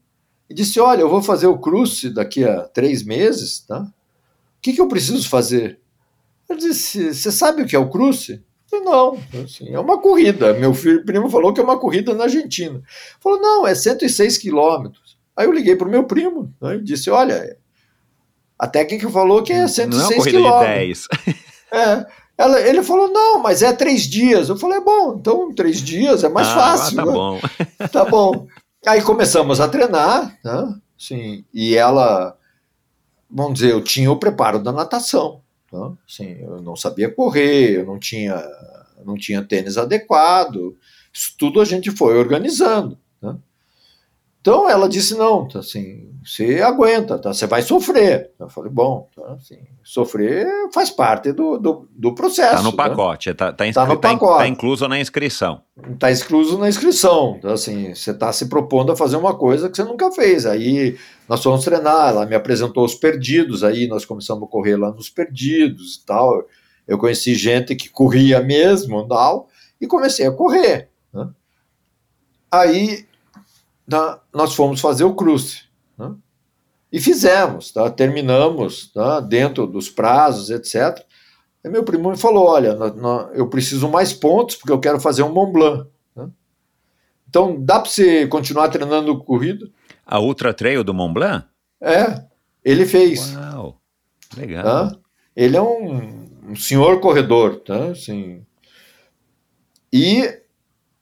e disse: Olha, eu vou fazer o cruce daqui a três meses, tá? O que, que eu preciso fazer? Ela disse: Você sabe o que é o cruce? Não, assim, é uma corrida. Meu filho primo falou que é uma corrida na Argentina. Falou: Não, é 106 quilômetros. Aí eu liguei para o meu primo né, e disse: Olha, a técnica falou que é 106 Não é uma corrida quilômetros. de 10. É. Ela, ele falou, não, mas é três dias. Eu falei, é bom, então três dias é mais ah, fácil. Tá né? bom. tá bom. Aí começamos a treinar, né? Sim, e ela, vamos dizer, eu tinha o preparo da natação. Tá? Sim, eu não sabia correr, eu não tinha, não tinha tênis adequado. Isso tudo a gente foi organizando. Então ela disse: não, tá, assim, você aguenta, tá, você vai sofrer. Eu falei: bom, tá, assim, sofrer faz parte do, do, do processo. Está no né? pacote, está tá, tá, no tá pacote. Tá incluso na inscrição. Está incluso na inscrição. Então, assim, você está se propondo a fazer uma coisa que você nunca fez. Aí nós fomos treinar, ela me apresentou os perdidos, aí nós começamos a correr lá nos perdidos e tal. Eu conheci gente que corria mesmo tal, e comecei a correr. Né? Aí nós fomos fazer o cruce. Né? E fizemos, tá? terminamos tá? dentro dos prazos, etc. E meu primo me falou: Olha, eu preciso mais pontos porque eu quero fazer um Mont Blanc. Né? Então, dá para você continuar treinando corrida? A Ultra Trail do Mont Blanc? É, ele fez. Uau, legal. Tá? Ele é um, um senhor corredor, tá? Assim, e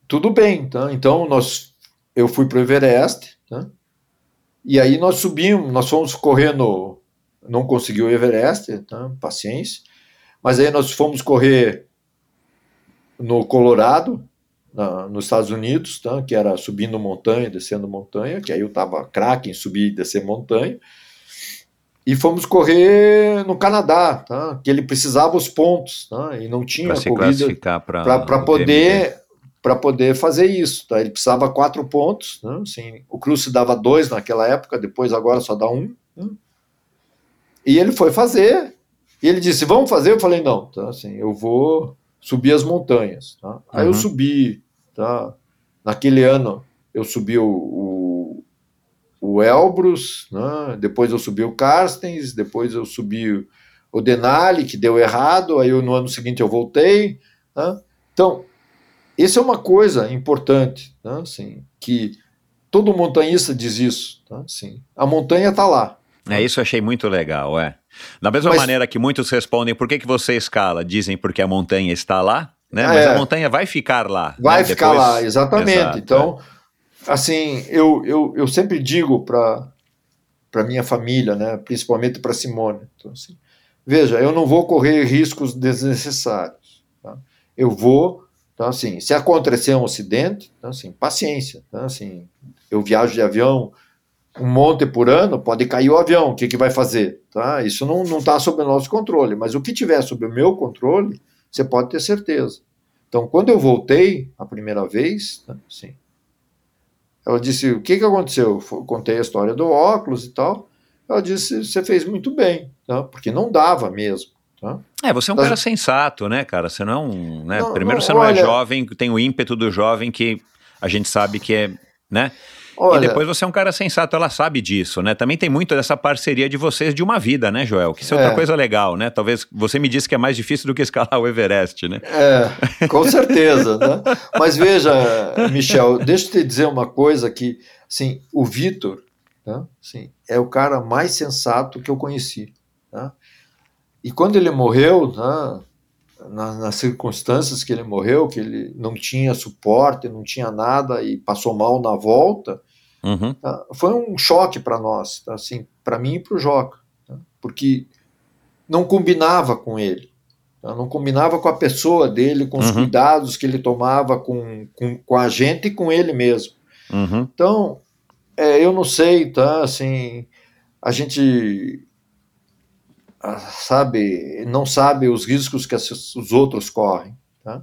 tudo bem, tá? Então nós eu fui para o Everest, né? e aí nós subimos, nós fomos correndo, não conseguiu o Everest, tá? paciência, mas aí nós fomos correr no Colorado, na, nos Estados Unidos, tá? que era subindo montanha, descendo montanha, que aí eu estava craque em subir e descer montanha, e fomos correr no Canadá, tá? que ele precisava os pontos, tá? e não tinha pra corrida para poder para poder fazer isso. Tá? Ele precisava quatro pontos, né? assim, o Cruz dava dois naquela época, depois agora só dá um. Né? E ele foi fazer, e ele disse, vamos fazer? Eu falei, não, tá? assim, eu vou subir as montanhas. Tá? Aí eu uhum. subi, tá? naquele ano eu subi o, o, o Elbrus, né? depois eu subi o Carstens, depois eu subi o Denali, que deu errado, aí eu, no ano seguinte eu voltei. Tá? Então, isso é uma coisa importante, tá? assim, que todo montanhista diz isso. Tá? Assim, a montanha está lá. É, isso eu achei muito legal, é. Da mesma Mas, maneira que muitos respondem por que, que você escala, dizem porque a montanha está lá, né? Mas é, a montanha vai ficar lá. Vai né? ficar Depois... lá, exatamente. Exato, então, é. assim, eu, eu, eu sempre digo para para minha família, né, principalmente para Simone, então, assim, veja, eu não vou correr riscos desnecessários. Tá? Eu vou então, assim, se acontecer um acidente, então, assim, paciência. Então, assim, eu viajo de avião um monte por ano, pode cair o avião, o que, que vai fazer? Tá? Isso não está sob o nosso controle, mas o que tiver sob o meu controle, você pode ter certeza. Então, quando eu voltei a primeira vez, tá? ela disse: O que, que aconteceu? Eu contei a história do óculos e tal. Ela disse: Você fez muito bem, tá? porque não dava mesmo. Tá? É, você é um das... cara sensato, né, cara? Você não, né? Não, Primeiro, não, você não é olha... é jovem, tem o ímpeto do jovem que a gente sabe que é, né? Olha, E depois você é um cara sensato, ela sabe disso, né? Também tem muito dessa parceria de vocês de uma vida, né, Joel? Que isso é outra É. coisa legal, né? Talvez você me disse que é mais difícil do que escalar o Everest, né? É, com certeza. né? Mas veja, Michel, deixa eu te dizer uma coisa que, assim, o Vitor, né, assim, é o cara mais sensato que eu conheci. E quando ele morreu, né, na- nas circunstâncias que ele morreu, que ele não tinha suporte, não tinha nada e passou mal na volta, Uhum, tá? foi um choque para nós, tá? assim, para mim e para o Joca, tá? porque não combinava com ele, tá? não combinava com a pessoa dele, com os Uhum. cuidados que ele tomava com, com, com a gente e com ele mesmo. uhum, Então, é, eu não sei, tá? Assim, a gente sabe, não sabe os riscos que os outros correm, tá?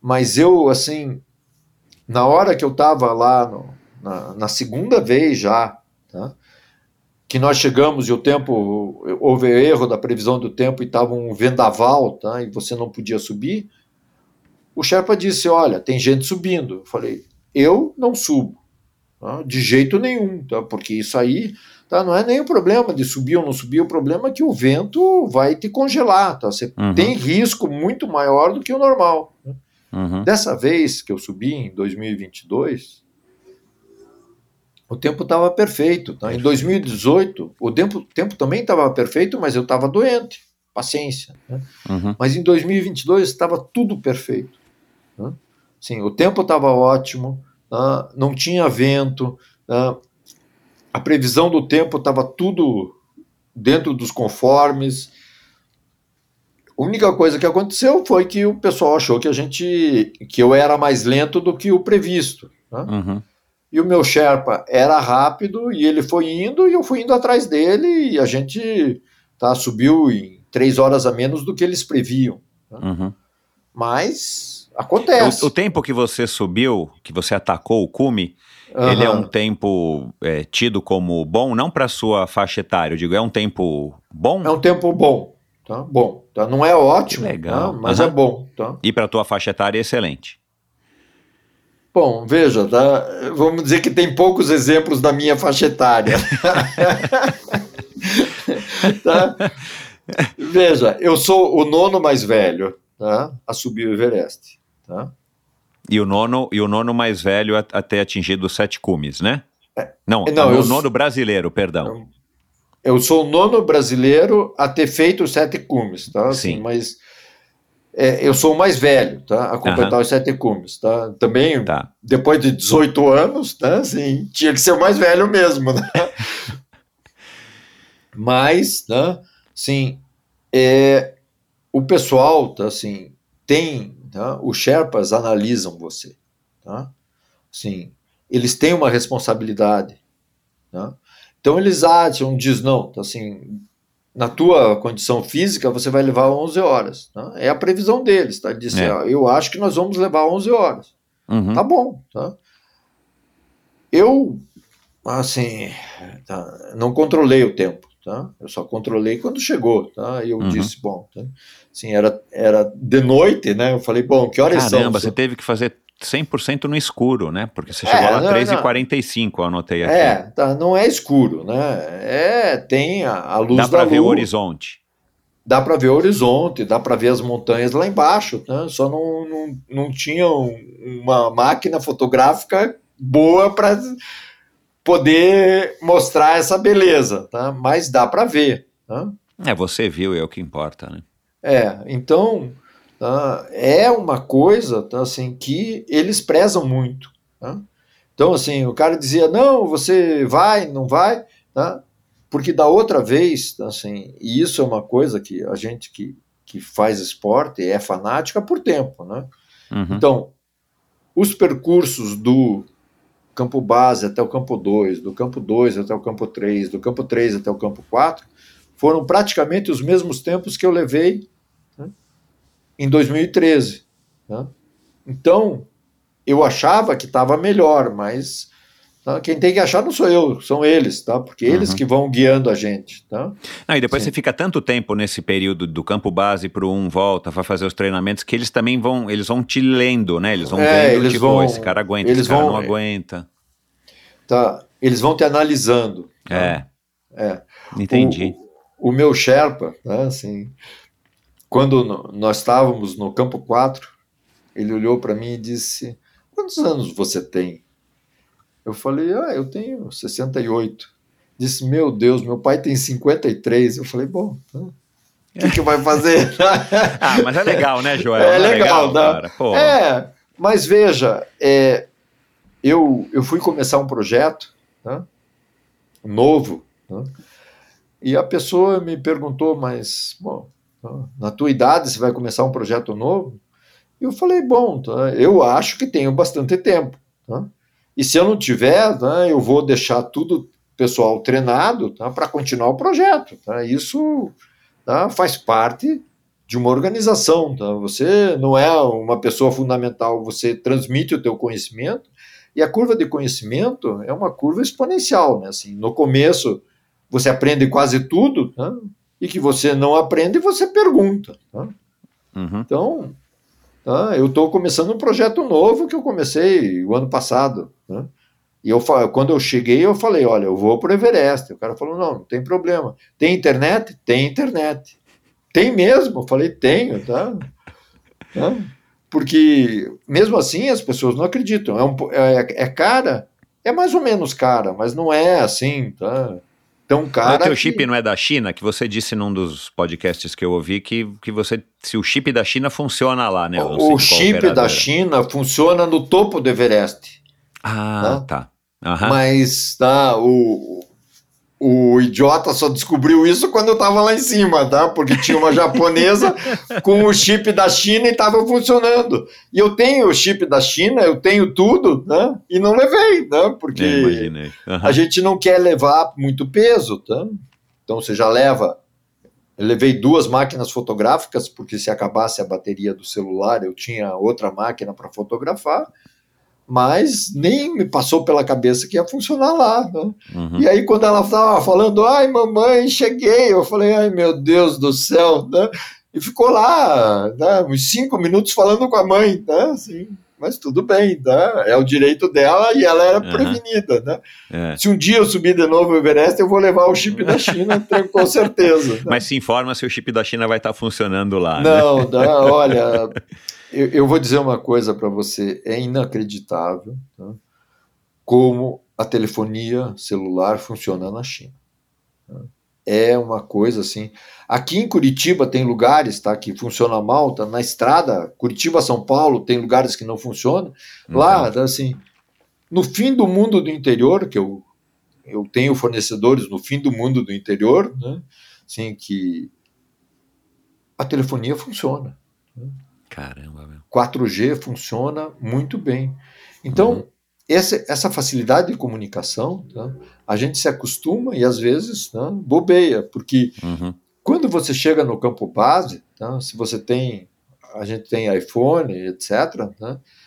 Mas eu, assim, na hora que eu estava lá, no- na, na segunda vez já, tá? Que nós chegamos e o tempo, houve erro da previsão do tempo e estava um vendaval, tá? E você não podia subir. O Sherpa disse: Olha, tem gente subindo. Eu falei: Eu não subo. tá? De jeito nenhum, tá? porque isso aí tá? não é nem o problema de subir ou não subir, o problema é que o vento vai te congelar. Tá? Você Uhum. tem risco muito maior do que o normal. né? uhum. Dessa vez que eu subi, em 2022, o tempo estava perfeito. Tá? Em 2018, o tempo, tempo também estava perfeito, mas eu estava doente. Paciência. Né? Uhum. Mas em 2022 estava tudo perfeito. né? Sim, o tempo estava ótimo, ah, não tinha vento, ah, a previsão do tempo estava tudo dentro dos conformes. A única coisa que aconteceu foi que o pessoal achou que a gente que eu era mais lento do que o previsto. né? Uhum. E o meu Sherpa era rápido e ele foi indo e eu fui indo atrás dele e a gente tá, subiu em três horas a menos do que eles previam. Uhum. Mas acontece. O, o tempo que você subiu, que você atacou o cume, ele é um tempo é, tido como bom, não para sua faixa etária, eu digo, é um tempo bom É um tempo bom, tá? Bom, tá? Não é ótimo, legal. tá? mas Aham. é bom, tá? e para tua faixa etária é excelente. Bom, veja, tá? Vamos dizer que tem poucos exemplos da minha faixa etária. tá? Veja, eu sou o nono mais velho, tá? A subir o Everest, tá? E o nono, e o nono mais velho a, a ter atingido os sete cumes, né? Não, É, não, o eu- nono brasileiro, perdão. Eu sou o nono brasileiro a ter feito os sete cumes, tá? Assim, Sim. Mas é, eu sou o mais velho, tá? A completar Aham. os sete cumes, tá? Também, Tá. depois de 18 anos, tá? Assim, tinha que ser o mais velho mesmo, né? Mas, né? Sim, é, o pessoal, tá? Assim, tem, tá? Os Sherpas analisam você, tá? Assim, eles têm uma responsabilidade, tá? Então eles acham, diz não, tá? assim, na tua condição física você vai levar 11 horas, tá? É a previsão deles, tá? Diz assim, É. eu acho que nós vamos levar 11 horas. Uhum. Tá bom, tá? Eu, assim, tá, não controlei o tempo, tá? Eu só controlei quando chegou, tá? E eu Uhum. disse, bom, tá? assim, era, era de noite, né? Eu falei, bom, que horas Caramba, são? você teve que fazer 100% no escuro, né? Porque você É, chegou lá não, 3h45, eu anotei aqui. É, tá, não é escuro, né? É, tem a, a luz Dá da para ver o horizonte. dá para ver o horizonte, dá para ver as montanhas lá embaixo, né? Só não, não, não tinha um- uma máquina fotográfica boa para poder mostrar essa beleza, tá? Mas dá para ver, tá? É, você viu, é o que importa, né? É, então tá? é uma coisa tá, assim que eles prezam muito. Tá? Então assim, o cara dizia não, você vai, não vai, tá? Porque da outra vez, tá, assim, e isso é uma coisa que a gente que, que faz esporte é fanática por tempo, né? Uhum. Então, os percursos do campo base até o campo 2, do campo 2 até o campo 3, do campo 3 até o campo 4, foram praticamente os mesmos tempos que eu levei né, em 2013. né. Então, eu achava que estava melhor, mas tá, quem tem que achar não sou eu, são eles, tá? Porque eles Uhum. que vão guiando a gente. Tá? Não, e depois Sim. você fica tanto tempo nesse período do campo base para um volta, vai fazer os treinamentos, que eles também vão, eles vão te lendo, né? Eles vão É, vendo, eles tipo, vão- "Oh, esse cara aguenta, eles esse cara vão- não aguenta. tá, eles vão te analisando. tá? É, É. entendi. O, o meu Sherpa, né, assim, quando nós estávamos no campo 4, ele olhou para mim e disse: Quantos anos você tem? Eu falei: Ah, eu tenho 68. Disse: Meu Deus, meu pai tem 53. Eu falei: Bom, tá. o que, que vai fazer? Ah, mas é legal, né, Joel? É Não legal, né? cara. Pô. É, mas veja, é, eu, eu fui começar um projeto né, novo, né, e a pessoa me perguntou, mas, bom, tá, na tua idade você vai começar um projeto novo? E eu falei, bom, tá, eu acho que tenho bastante tempo. tá, e se eu não tiver, tá, eu vou deixar tudo pessoal treinado tá, para continuar o projeto. tá, isso tá, faz parte de uma organização. Tá? Você não é uma pessoa fundamental, você transmite o teu conhecimento e a curva de conhecimento é uma curva exponencial. Né? Assim, no começo você aprende quase tudo tá? e que você não aprende você pergunta. Tá? Uhum. Então, tá? eu estou começando um projeto novo que eu comecei o ano passado. Né? E eu, quando eu cheguei, eu falei, olha, eu vou para o Everest. O cara falou, não, não tem problema. Tem internet? Tem internet. Tem mesmo? Eu falei, tenho, tá? Tá? Porque, mesmo assim, as pessoas não acreditam. É, um é, é cara? É mais ou menos cara, mas não é assim, tá? Tão Mas cara. o teu que- chip não é da China? Que você disse num dos podcasts que eu ouvi que, que você, se o chip da China funciona lá, né? O chip da. China funciona no topo do Everest. Ah, Né? tá. Aham. Mas tá, o, o idiota só descobriu isso quando eu tava lá em cima, tá? Porque tinha uma japonesa com o chip da China e tava funcionando. E eu tenho o chip da China, eu tenho tudo, né? E não levei, né? Porque. Aham. a gente não quer levar muito peso, tá? Então você já leva. Eu levei duas máquinas fotográficas, porque se acabasse a bateria do celular, eu tinha outra máquina para fotografar, mas nem me passou pela cabeça que ia funcionar lá. Né? Uhum. E aí, quando ela estava falando, ai, mamãe, cheguei, eu falei, ai, meu Deus do céu, né? E ficou lá, né, uns cinco minutos falando com a mãe, né? Assim, mas tudo bem, né? É o direito dela e ela era Aham. prevenida, né? É. Se um dia eu subir de novo o Everest, eu vou levar o chip da China, tenho- com certeza. né? Mas se informa se o chip da China vai estar funcionando lá, né? Não, não, olha, eu, eu vou dizer uma coisa para você, é inacreditável tá? como a telefonia celular funciona na China. tá? É uma coisa assim. Aqui em Curitiba tem lugares tá, que funciona mal, tá? na estrada, Curitiba-São Paulo, tem lugares que não funcionam. Lá, tá, assim, no fim do mundo do interior, que eu, eu tenho fornecedores no fim do mundo do interior, né, assim, que a telefonia funciona. Caramba, meu. 4G funciona muito bem. Então, Uhum. essa, essa facilidade de comunicação, tá, a gente se acostuma e às vezes tá, bobeia, porque Uhum. quando você chega no campo base, tá, se você tem, a gente tem iPhone, etc.,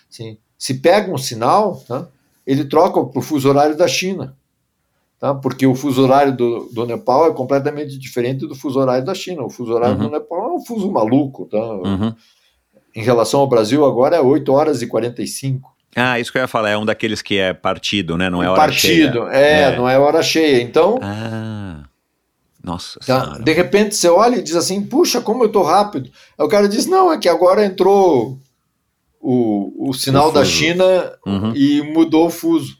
assim, se pega um sinal, ele troca para o fuso horário da China. Tá, porque o fuso horário do, do Nepal é completamente diferente do fuso horário da China. O fuso horário Uhum. do Nepal é um fuso maluco. Tá? Uhum. Em relação ao Brasil, agora é 8 horas e 45. Ah, isso que eu ia falar, é um daqueles que é partido, né? Não é hora Partido, cheia. é, É. não é hora cheia. Então, Ah, nossa Tá? senhora. De repente você olha e diz assim, puxa, como eu tô rápido. Aí o cara diz, não, é que agora entrou o, o sinal O da. China Uhum. e mudou o fuso.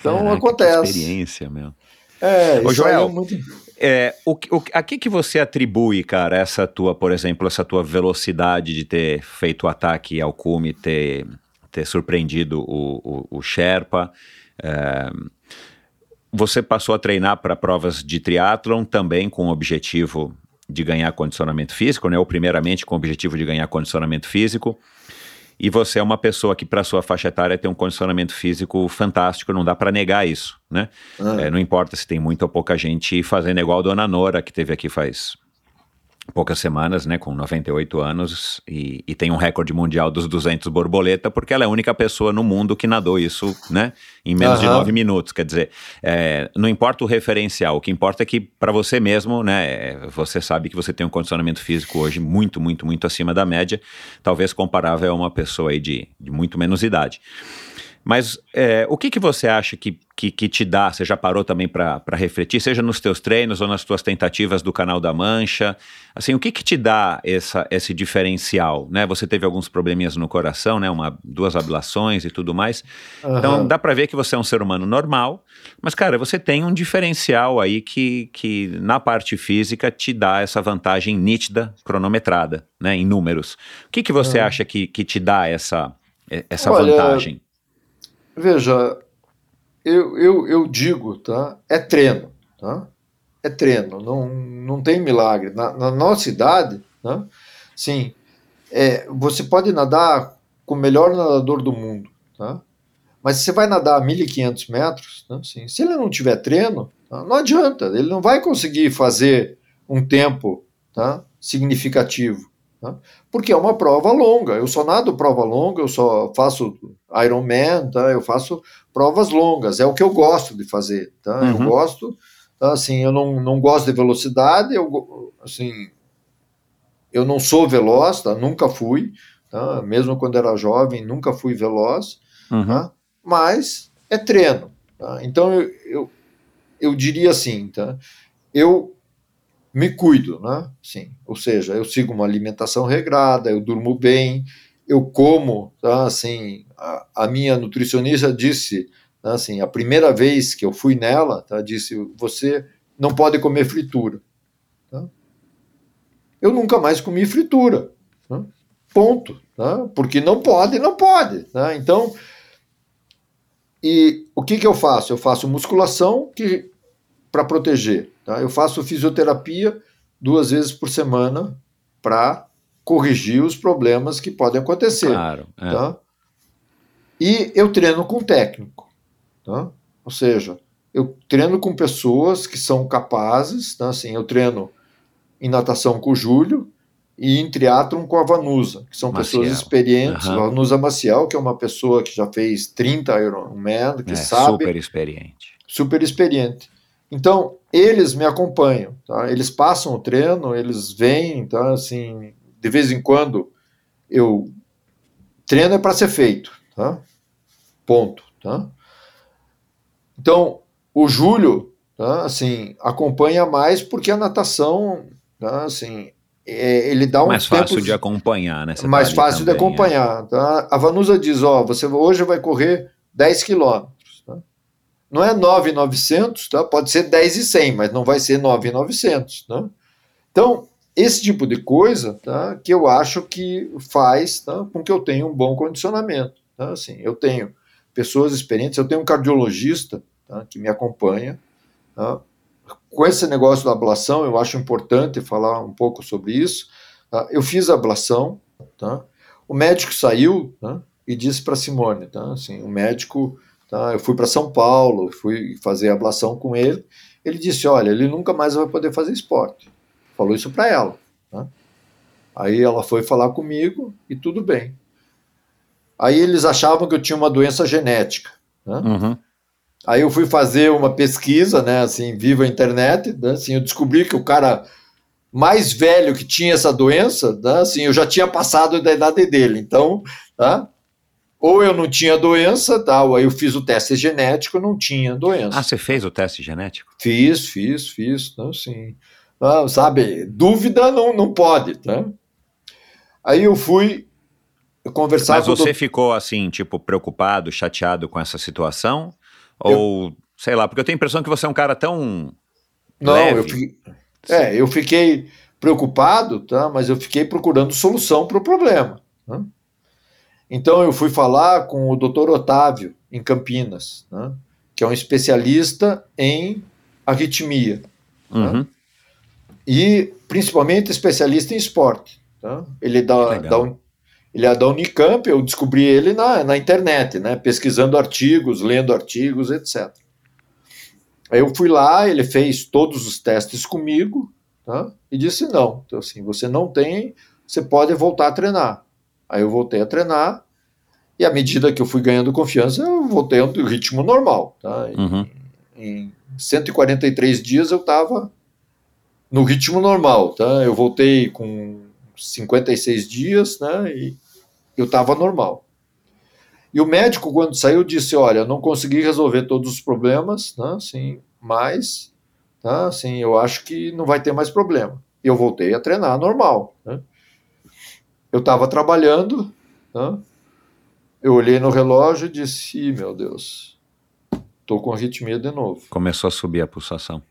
Então Caraca, acontece. Experiência, meu. É, Ô, isso aí Joel, é muito... É, o, o, a que que você atribui, cara, essa tua, por exemplo, essa tua velocidade de ter feito o ataque ao cume, ter, ter surpreendido o, o, o Sherpa? É, você passou a treinar para provas de triatlon também com o objetivo de ganhar condicionamento físico, né? Ou primeiramente com o objetivo de ganhar condicionamento físico. E você é uma pessoa que, para sua faixa etária, tem um condicionamento físico fantástico, não dá para negar isso, né? Ah, É, não importa se tem muita ou pouca gente fazendo igual a Dona Nora, que teve aqui faz poucas semanas, né, com 98 anos, e, e tem um recorde mundial dos 200 borboleta, porque ela é a única pessoa no mundo que nadou isso, né, em menos de Aham. 9 minutos. Quer dizer, é, não importa o referencial, o que importa é que para você mesmo, né, é, você sabe que você tem um condicionamento físico hoje muito, muito, muito acima da média, talvez comparável a uma pessoa aí de, de muito menos idade. Mas é, o que, que você acha que, que, que te dá? Você já parou também para refletir, seja nos teus treinos ou nas tuas tentativas do Canal da Mancha? Assim, o que, que te dá essa, esse diferencial? Né? Você teve alguns probleminhas no coração, né? Uma, duas ablações e tudo mais. Uhum. Então dá para ver que você é um ser humano normal, mas, cara, você tem um diferencial aí que, que na parte física te dá essa vantagem nítida, cronometrada, né? Em números. O que, que você uhum. acha que, que te dá essa, essa Olha, vantagem? Veja, eu, eu, eu digo, tá? É treino, tá? É treino, não, não tem milagre. Na, na nossa idade, tá? sim, é, você pode nadar com o melhor nadador do mundo, tá? Mas você vai nadar 1.500 metros, tá? Sim, se ele não tiver treino, tá? não adianta, ele não vai conseguir fazer um tempo tá? significativo. Tá? Porque é uma prova longa. Eu só nado prova longa, eu só faço Ironman, tá? eu faço provas longas. É o que eu gosto de fazer. Tá? Uhum. Eu gosto, tá? assim, eu não, não gosto de velocidade, eu, assim, eu não sou veloz, tá? nunca fui, tá? mesmo quando era jovem, nunca fui veloz, uhum. tá? mas é treino. Tá? Então eu, eu, eu diria assim, tá? eu me cuido, né? Sim, ou seja, eu sigo uma alimentação regrada, eu durmo bem, eu como, tá? Assim, a, a minha nutricionista disse, tá? assim, a primeira vez que eu fui nela, tá? Disse, você não pode comer fritura. Tá? Eu nunca mais comi fritura, tá? ponto, tá? Porque não pode, não pode, tá? Então, e o que que eu faço? Eu faço musculação que para proteger. Tá? Eu faço fisioterapia duas vezes por semana para corrigir os problemas que podem acontecer. Claro. É. Tá? E eu treino com técnico. Tá? Ou seja, eu treino com pessoas que são capazes. Tá? Assim, eu treino em natação com o Júlio e em triatlon com a Vanusa, que são Maciel. pessoas experientes. Uhum. Vanusa Maciel, que é uma pessoa que já fez 30 Ironman, que é, sabe. Super experiente. Super experiente. Então, eles me acompanham, tá? Eles passam o treino, eles vêm, tá? Assim, de vez em quando eu treino é para ser feito, tá? Ponto, tá? Então, o Júlio, tá? Assim, acompanha mais porque a natação, tá? Assim, é, ele dá um mais fácil de acompanhar, né? Você mais tá fácil também, de acompanhar, é. tá? A Vanusa diz, ó, você hoje vai correr 10 quilômetros. Não é 9,900, tá? pode ser 10,100, mas não vai ser 9,900. Tá? Então, esse tipo de coisa tá, que eu acho que faz tá, com que eu tenha um bom condicionamento. Tá? Assim, eu tenho pessoas experientes, eu tenho um cardiologista tá, que me acompanha. Tá? Com esse negócio da ablação, eu acho importante falar um pouco sobre isso. Tá? Eu fiz a ablação, tá? o médico saiu tá? e disse para Simone, tá? assim, o médico Tá? Eu fui para São Paulo, fui fazer ablação com ele. Ele disse: Olha, ele nunca mais vai poder fazer esporte. Falou isso para ela. Tá? Aí ela foi falar comigo e tudo bem. Aí eles achavam que eu tinha uma doença genética. Né? Uhum. Aí eu fui fazer uma pesquisa, né, assim, viva a internet, né, assim, eu descobri que o cara mais velho que tinha essa doença, né, assim, eu já tinha passado da idade dele, então, tá? Ou eu não tinha doença, tal, aí eu fiz o teste genético, não tinha doença. Ah, você fez o teste genético? Fiz, fiz, fiz, então sim. Ah, sabe, dúvida não, não pode, tá? Aí eu fui conversar Mas com você do... ficou assim, tipo, preocupado, chateado com essa situação? Ou, eu... sei lá, porque eu tenho a impressão que você é um cara tão. Não, leve. eu fiquei. É, eu fiquei preocupado, tá? Mas eu fiquei procurando solução para o problema. Tá? Então eu fui falar com o Dr. Otávio, em Campinas, né, que é um especialista em arritmia. Né, uhum. Né, e principalmente especialista em esporte. Tá? Ele, é da, da, ele é da Unicamp, eu descobri ele na, na internet, né, pesquisando artigos, lendo artigos, etc. Aí eu fui lá, ele fez todos os testes comigo tá? e disse: não, então, assim, você não tem, você pode voltar a treinar. Aí eu voltei a treinar, e à medida que eu fui ganhando confiança, eu voltei ao ritmo normal. Tá? Uhum. Em, 143 dias eu estava no ritmo normal. Tá? Eu voltei com 56 dias né, e eu estava normal. E o médico, quando saiu, disse: Olha, não consegui resolver todos os problemas, né, assim, mas tá, assim, eu acho que não vai ter mais problema. E eu voltei a treinar normal. Né? Eu estava trabalhando, né, eu olhei no relógio e disse: meu Deus, estou com arritmia de novo. Começou a subir a pulsação.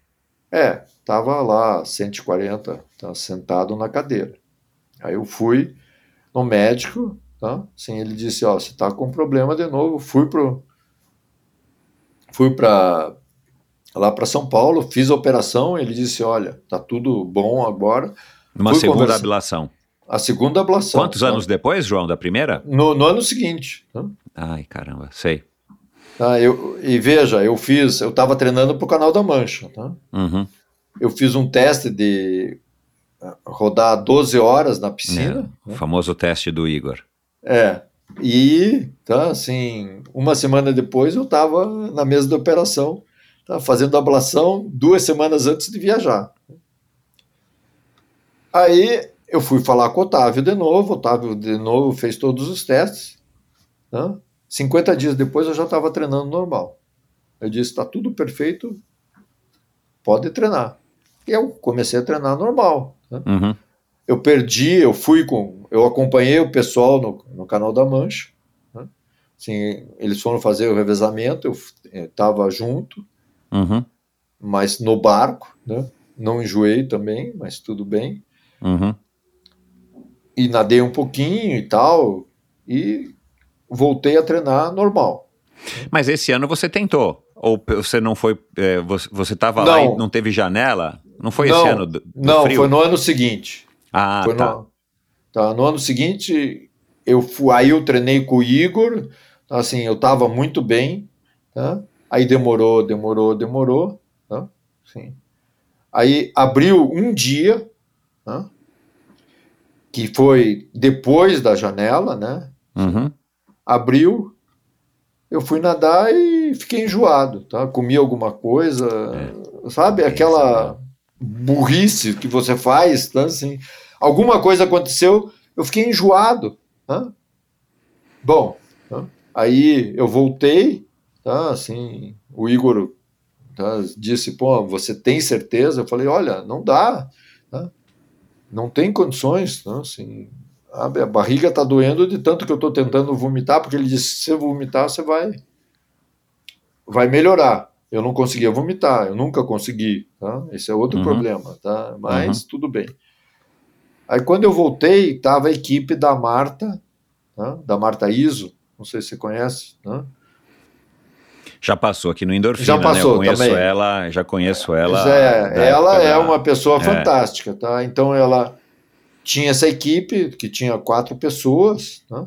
É, estava lá 140, tá, sentado na cadeira. Aí eu fui no médico, tá? Assim, ele disse, ó, você está com problema de novo. Fui pro fui para lá para São Paulo, fiz a operação, ele disse, olha, tá tudo bom agora. Uma Fui segunda conversa- ablação. A segunda ablação. Quantos tá? anos depois, João, da primeira? No, no ano seguinte. tá? Ai, caramba, sei. Tá, eu, e veja, eu fiz, eu estava treinando para o Canal da Mancha, tá? Uhum. Eu fiz um teste de ah, rodar 12 horas na piscina. É, o famoso teste do Igor. É. E, tá, assim, uma semana depois eu estava na mesa de operação, tá, fazendo ablação duas semanas antes de viajar. Aí eu fui falar com o Otávio de novo, Otávio de novo fez todos os testes. Tá? 50 dias depois eu já estava treinando normal. Eu disse, está tudo perfeito, pode treinar. E eu comecei a treinar normal. tá? Uhum. eu perdi, eu fui com, eu acompanhei o pessoal no, no canal da Mancha, né? assim, eles foram fazer o revezamento, eu estava junto, Uhum. mas no barco, né? não enjoei também, mas tudo bem, Uhum. E nadei um pouquinho e tal, e voltei a treinar normal. Mas esse ano você tentou? Ou você não foi. é, você estava lá e não teve janela? Não foi não, esse ano do, do não, frio? foi no ano seguinte. Ah, Foi tá. no, tá, no ano seguinte, eu fui, aí eu treinei com o Igor, assim, eu estava muito bem, tá? Aí demorou, demorou, demorou, tá? Sim. Aí abriu um dia, tá? Que foi depois da janela, né? Uhum. Abriu, eu fui nadar e fiquei enjoado, tá? Comi alguma coisa, sabe? Aquela burrice que você faz, tá? Assim, alguma coisa aconteceu, eu fiquei enjoado, tá? Bom, tá? aí eu voltei, tá? Assim, o Igor tá? disse, pô, você tem certeza? Eu falei, olha, não dá, tá? Não tem condições, tá? Assim, a barriga está doendo de tanto que eu estou tentando vomitar, porque ele disse: se você vomitar, você vai, vai melhorar. Eu não conseguia vomitar, eu nunca consegui, tá? Esse é outro Uhum. problema, tá? Mas tudo bem. Aí quando eu voltei, estava a equipe da Marta, tá? da Marta Iso, não sei se você conhece, né? Já passou aqui no Endorfina, Já passou né? Eu conheço também. ela, já conheço ela. Pois é, da ela época é da- uma pessoa é. fantástica, tá? Então ela tinha essa equipe que tinha quatro pessoas, né?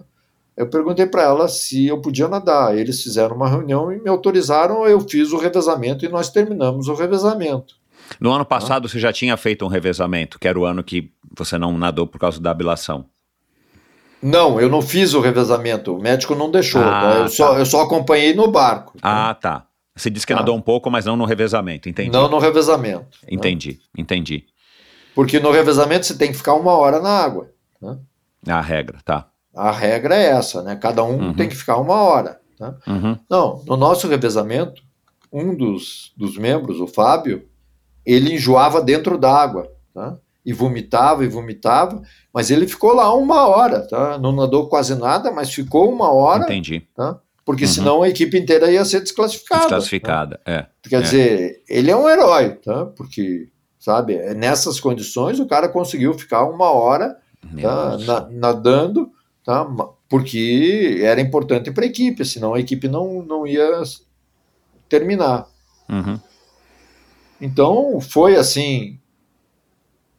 Eu perguntei para ela se eu podia nadar. Eles fizeram uma reunião e me autorizaram. Eu fiz o revezamento e nós terminamos o revezamento. No ano passado você já tinha feito um revezamento, que era o ano que você não nadou por causa da ablação. Não, eu não fiz o revezamento. O médico não deixou. Ah, tá? eu, só, tá. eu só acompanhei no barco. Ah, tá. Você disse que Ah. nadou um pouco, mas não no revezamento, entendi. Não no revezamento. tá? Entendi, entendi. Porque no revezamento você tem que ficar uma hora na água. A regra, tá. A regra é essa, né? Cada um Uhum. tem que ficar uma hora. Tá? Uhum. Não, no nosso revezamento, um dos, dos membros, o Fábio, ele enjoava dentro d'água, tá? E vomitava e vomitava, mas ele ficou lá uma hora, tá? Não nadou quase nada, mas ficou uma hora, Entendi. porque Uhum. senão a equipe inteira ia ser desclassificada. Desclassificada, é. né? Quer É. dizer, ele é um herói, tá? Porque, sabe, é nessas condições o cara conseguiu ficar uma hora tá, na- nadando, tá? porque era importante para a equipe, senão a equipe não, não ia terminar. Uhum. Então foi assim,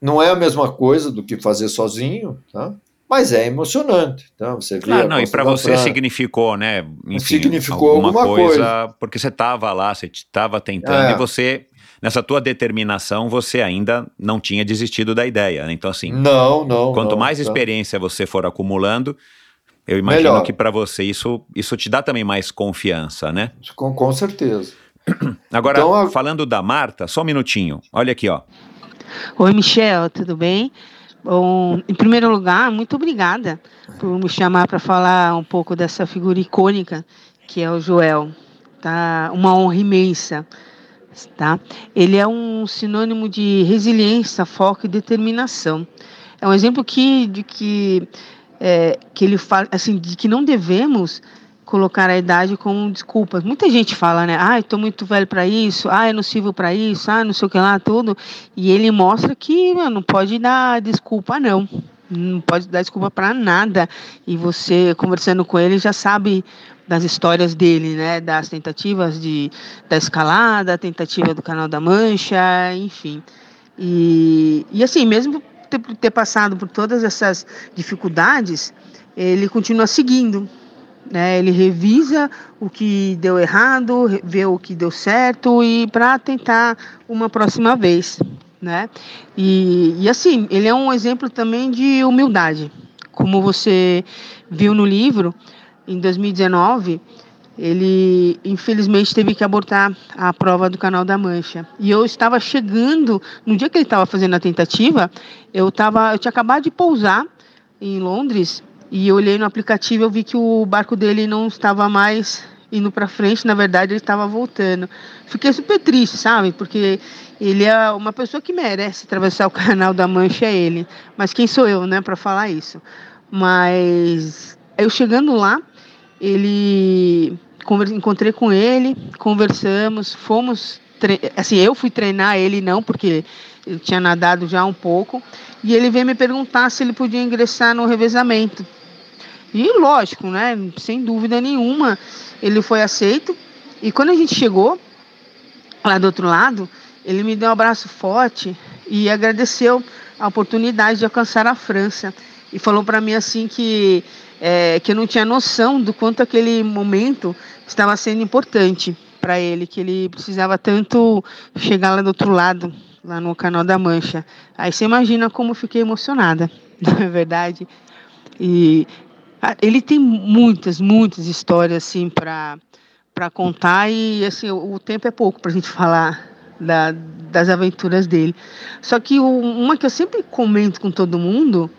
não é a mesma coisa do que fazer sozinho, tá? Mas é emocionante, tá? Você vê Claro, a não, e para você significou, né? Enfim, Significou alguma coisa. Porque você estava lá, você estava tentando É. e você, nessa tua determinação, você ainda não tinha desistido da ideia. né? Então, assim, Não, não. quanto não, mais tá? experiência você for acumulando, eu imagino Melhor. que para você isso, isso te dá também mais confiança, né? Com, com certeza. Agora, Então, a- falando da Marta, só um minutinho. Olha aqui, ó. Oi, Michel, tudo bem? Bom, em primeiro lugar, muito obrigada por me chamar para falar um pouco dessa figura icônica que é o Joel. Tá? Uma honra imensa. Tá? Ele é um sinônimo de resiliência, foco e determinação. É um exemplo que, de que, é, que ele fala assim, de que não devemos colocar a idade como desculpa. Muita gente fala, né? Ah, estou muito velho para isso, ah, eu não sirvo para isso, ah, não sei o que lá, tudo. E ele mostra que mano, não pode dar desculpa, não. Não pode dar desculpa para nada. E você, conversando com ele, já sabe das histórias dele, né? Das tentativas de, da escalada, tentativa do Canal da Mancha, enfim. E, e assim, mesmo ter, ter passado por todas essas dificuldades, ele continua seguindo, né? Ele revisa o que deu errado, vê o que deu certo e para tentar uma próxima vez, né? E, e assim, ele é um exemplo também de humildade, como você viu no livro. Em 2019, ele infelizmente teve que abortar a prova do Canal da Mancha. E eu estava chegando, no dia que ele estava fazendo a tentativa, eu tava, eu tinha acabado de pousar em Londres e eu olhei no aplicativo, eu vi que o barco dele não estava mais indo para frente, na verdade ele estava voltando. Fiquei super triste, sabe? Porque ele é uma pessoa que merece atravessar o Canal da Mancha, é ele. Mas quem sou eu, né, para falar isso? Mas eu chegando lá, ele encontrei com ele, conversamos, fomos, assim, eu fui treinar ele não, porque eu tinha nadado já um pouco, e ele veio me perguntar se ele podia ingressar no revezamento. E lógico, né? Sem dúvida nenhuma, ele foi aceito. E quando a gente chegou lá do outro lado, ele me deu um abraço forte e agradeceu a oportunidade de alcançar a França. E falou para mim assim que, é, que eu não tinha noção do quanto aquele momento estava sendo importante para ele, que ele precisava tanto chegar lá do outro lado, lá no Canal da Mancha. Aí você imagina como eu fiquei emocionada, não é verdade? E ele tem muitas, muitas histórias assim para para contar e assim o tempo é pouco para a gente falar da, das aventuras dele. Só que o, uma que eu sempre comento com todo mundo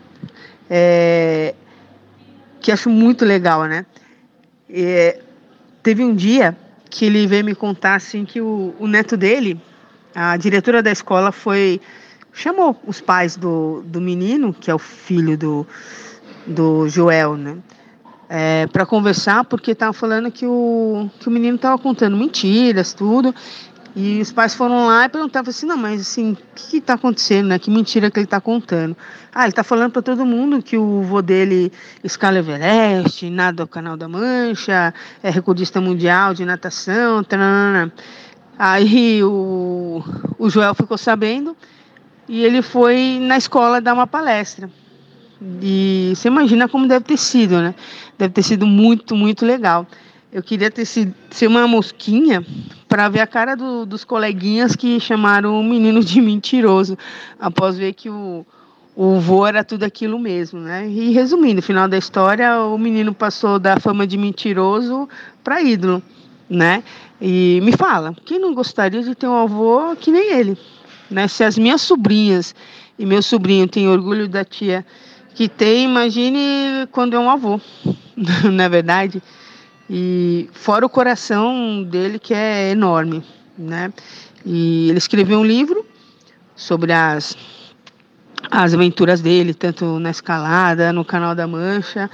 é que acho muito legal, né? É, teve um dia que ele veio me contar assim que o, o neto dele, a diretora da escola foi chamou os pais do, do menino, que é o filho do do Joel, né? É, para conversar, porque estava falando que o, que o menino estava contando mentiras, tudo. E os pais foram lá e perguntavam assim: não, mas assim, o que está acontecendo, né? Que mentira que ele está contando? Ah, ele está falando para todo mundo que o vô dele escala Everest, nada o Canal da Mancha, é recordista mundial de natação, tranana. Aí o, o Joel ficou sabendo e ele foi na escola dar uma palestra. E você imagina como deve ter sido, né? Deve ter sido muito, muito legal. Eu queria ter sido ser uma mosquinha para ver a cara do, dos coleguinhas que chamaram o menino de mentiroso, após ver que o, o vô era tudo aquilo mesmo, né? E resumindo, final da história, o menino passou da fama de mentiroso para ídolo, né? E me fala, quem não gostaria de ter um avô que nem ele, né? Se as minhas sobrinhas e meu sobrinho têm orgulho da tia que tem, imagine quando é um avô, não é verdade? E fora o coração dele que é enorme, né? E ele escreveu um livro sobre as as aventuras dele, tanto na escalada, no canal da Mancha.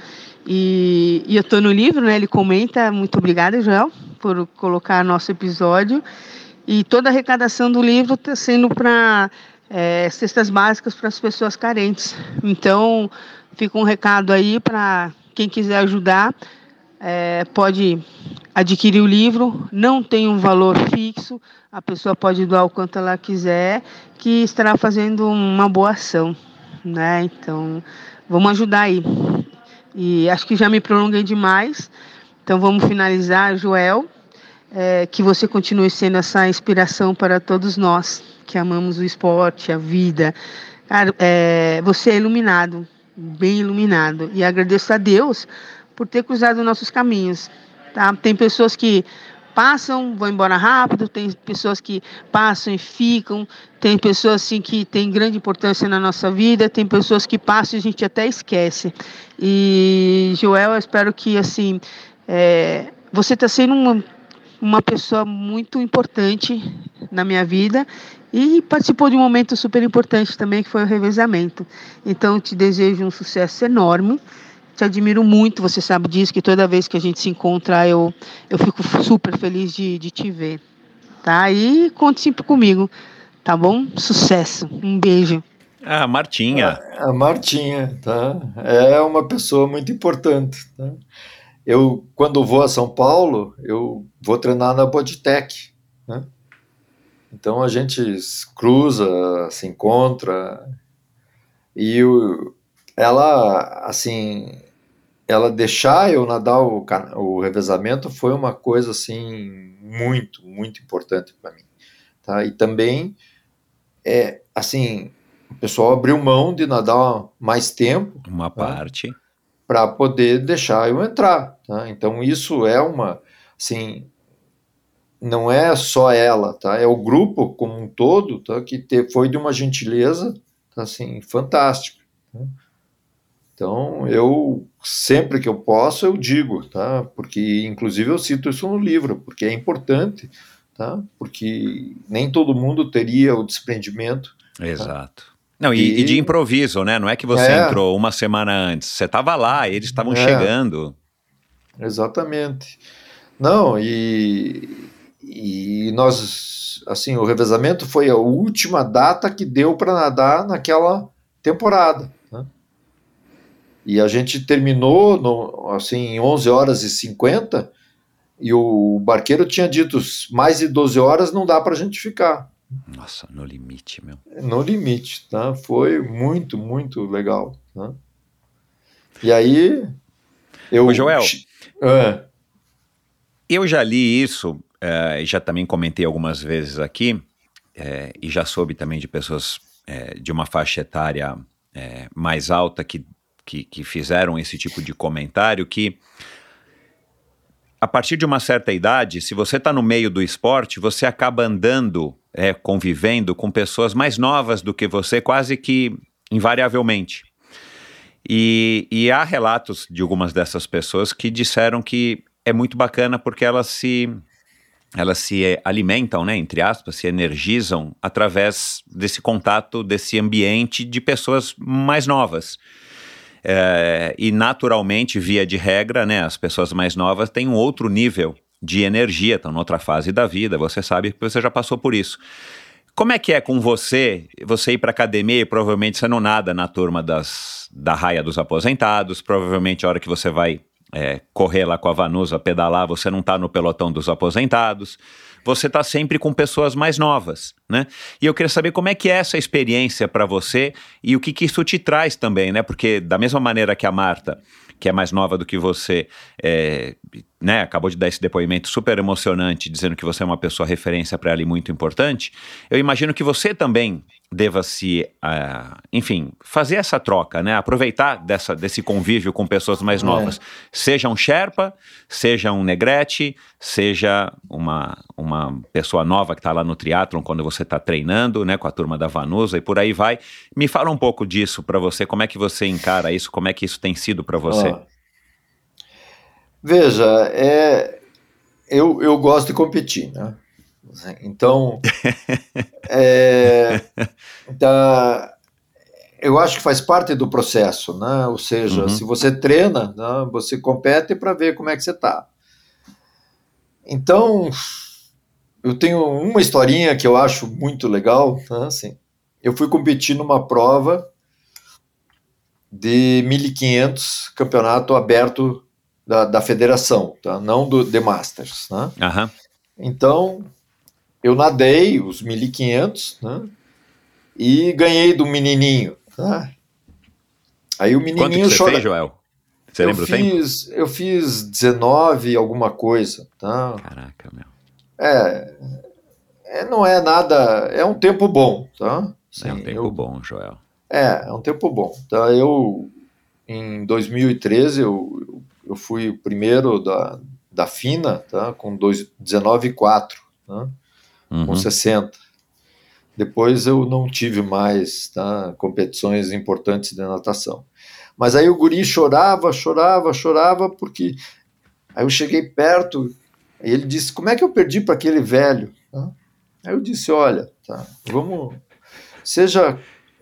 E, e eu estou no livro, né? Ele comenta, muito obrigada, Joel, por colocar nosso episódio. E toda a arrecadação do livro está sendo para é, cestas básicas para as pessoas carentes. Então, fica um recado aí para quem quiser ajudar, é, pode adquirir o livro, não tem um valor fixo, a pessoa pode doar o quanto ela quiser, que estará fazendo uma boa ação, né? Então, vamos ajudar aí. E acho que já me prolonguei demais, então vamos finalizar, Joel, é, que você continue sendo essa inspiração para todos nós que amamos o esporte, a vida. Cara, é, você é iluminado, bem iluminado. E agradeço a Deus por ter cruzado nossos caminhos. Tá? Tem pessoas que passam, vão embora rápido, tem pessoas que passam e ficam, tem pessoas assim que têm grande importância na nossa vida, tem pessoas que passam e a gente até esquece. E Joel, eu espero que assim é, você está sendo uma, uma pessoa muito importante na minha vida e participou de um momento super importante também, que foi o revezamento. Então, te desejo um sucesso enorme. Te admiro muito, você sabe disso, que toda vez que a gente se encontra, eu, eu fico super feliz de, de te ver. Tá? E conte sempre comigo, tá bom? Sucesso. Um beijo. Ah, Martinha. A, a Martinha, tá? É uma pessoa muito importante, tá? Eu, quando vou a São Paulo, eu vou treinar na Boditec, né? Então a gente cruza, se encontra e o, ela, assim, ela deixar eu nadar o, o revezamento foi uma coisa assim muito, muito importante para mim, tá? E também é assim, o pessoal abriu mão de nadar mais tempo, uma tá? parte para poder deixar eu entrar. Tá? Então isso é uma, assim, não é só ela, tá? É o grupo como um todo, tá? Que te, foi de uma gentileza, tá? assim, fantástica. Tá? Então eu sempre que eu posso eu digo, tá? Porque inclusive eu cito isso no livro, porque é importante, tá? Porque nem todo mundo teria o desprendimento. Tá? Exato. Tá? Não, e, e, de improviso, né? Não é que você é. entrou uma semana antes. Você estava lá, eles estavam é. chegando. Exatamente. Não, e, e nós, assim, o revezamento foi a última data que deu para nadar naquela temporada. Né? E a gente terminou, no, assim, em 11 horas e 50, e o barqueiro tinha dito, mais de 12 horas não dá para a gente ficar. Nossa, no limite, meu. No limite, tá? Foi muito, muito legal. Tá? E aí, eu. Ô, Joel. Eu já li isso, é, já também comentei algumas vezes aqui, é, e já soube também de pessoas é, de uma faixa etária mais alta que, que, que fizeram esse tipo de comentário que a partir de uma certa idade, se você está no meio do esporte, você acaba andando, é, convivendo com pessoas mais novas do que você, quase que invariavelmente. E, e há relatos de algumas dessas pessoas que disseram que é muito bacana porque elas se elas se alimentam, né, entre aspas, se energizam através desse contato, desse ambiente de pessoas mais novas. É, e naturalmente, via de regra, né, as pessoas mais novas têm um outro nível de energia, estão noutra fase da vida, você sabe que você já passou por isso. Como é que é com você, você ir para academia e provavelmente você não nada na turma das, da raia dos aposentados, provavelmente a hora que você vai é, correr lá com a Vanusa, pedalar, você não está no pelotão dos aposentados, você está sempre com pessoas mais novas, né? E eu queria saber como é que é essa experiência para você e o que, que isso te traz também, né? Porque da mesma maneira que a Marta que é mais nova do que você, é, né, acabou de dar esse depoimento super emocionante, dizendo que você é uma pessoa referência para ela e muito importante, eu imagino que você também deva se, uh, enfim, fazer essa troca, né? Aproveitar dessa, desse convívio com pessoas mais é. novas. É. Seja um Sherpa, seja um Negrete, seja uma, uma pessoa nova que está lá no triatlon quando você está treinando, né? Com a turma da Vanusa e por aí vai. Me fala um pouco disso para você, como é que você encara isso, como é que isso tem sido para você? Veja, é, eu, eu gosto de competir, né? Então, é, tá, eu acho que faz parte do processo, né? Ou seja, uhum. se você treina, né, você compete para ver como é que você está. Então, eu tenho uma historinha que eu acho muito legal, né? assim, eu fui competir numa prova de 1.500 campeonato aberto da, da federação, tá? não do The Masters. Né? Uhum. Então, eu nadei os 1.500 né? e ganhei do menininho. Tá? Aí o menininho Quanto que você chora... fez, Joel? Você eu lembra fiz, o tempo? Eu fiz 19 alguma coisa. Tá? Caraca, meu. É, é, não é nada, é um tempo bom, tá? Sim, é um tempo eu, bom, Joel. É, é um tempo bom. Tá? Eu, em 2013, eu, eu fui o primeiro da, da FINA, tá? com 19,4, tá? Uhum. com 60. Depois eu não tive mais tá? competições importantes de natação. Mas aí o guri chorava, chorava, chorava, porque aí eu cheguei perto e ele disse: Como é que eu perdi para aquele velho? Aí eu disse: Olha, tá, vamos. Seja.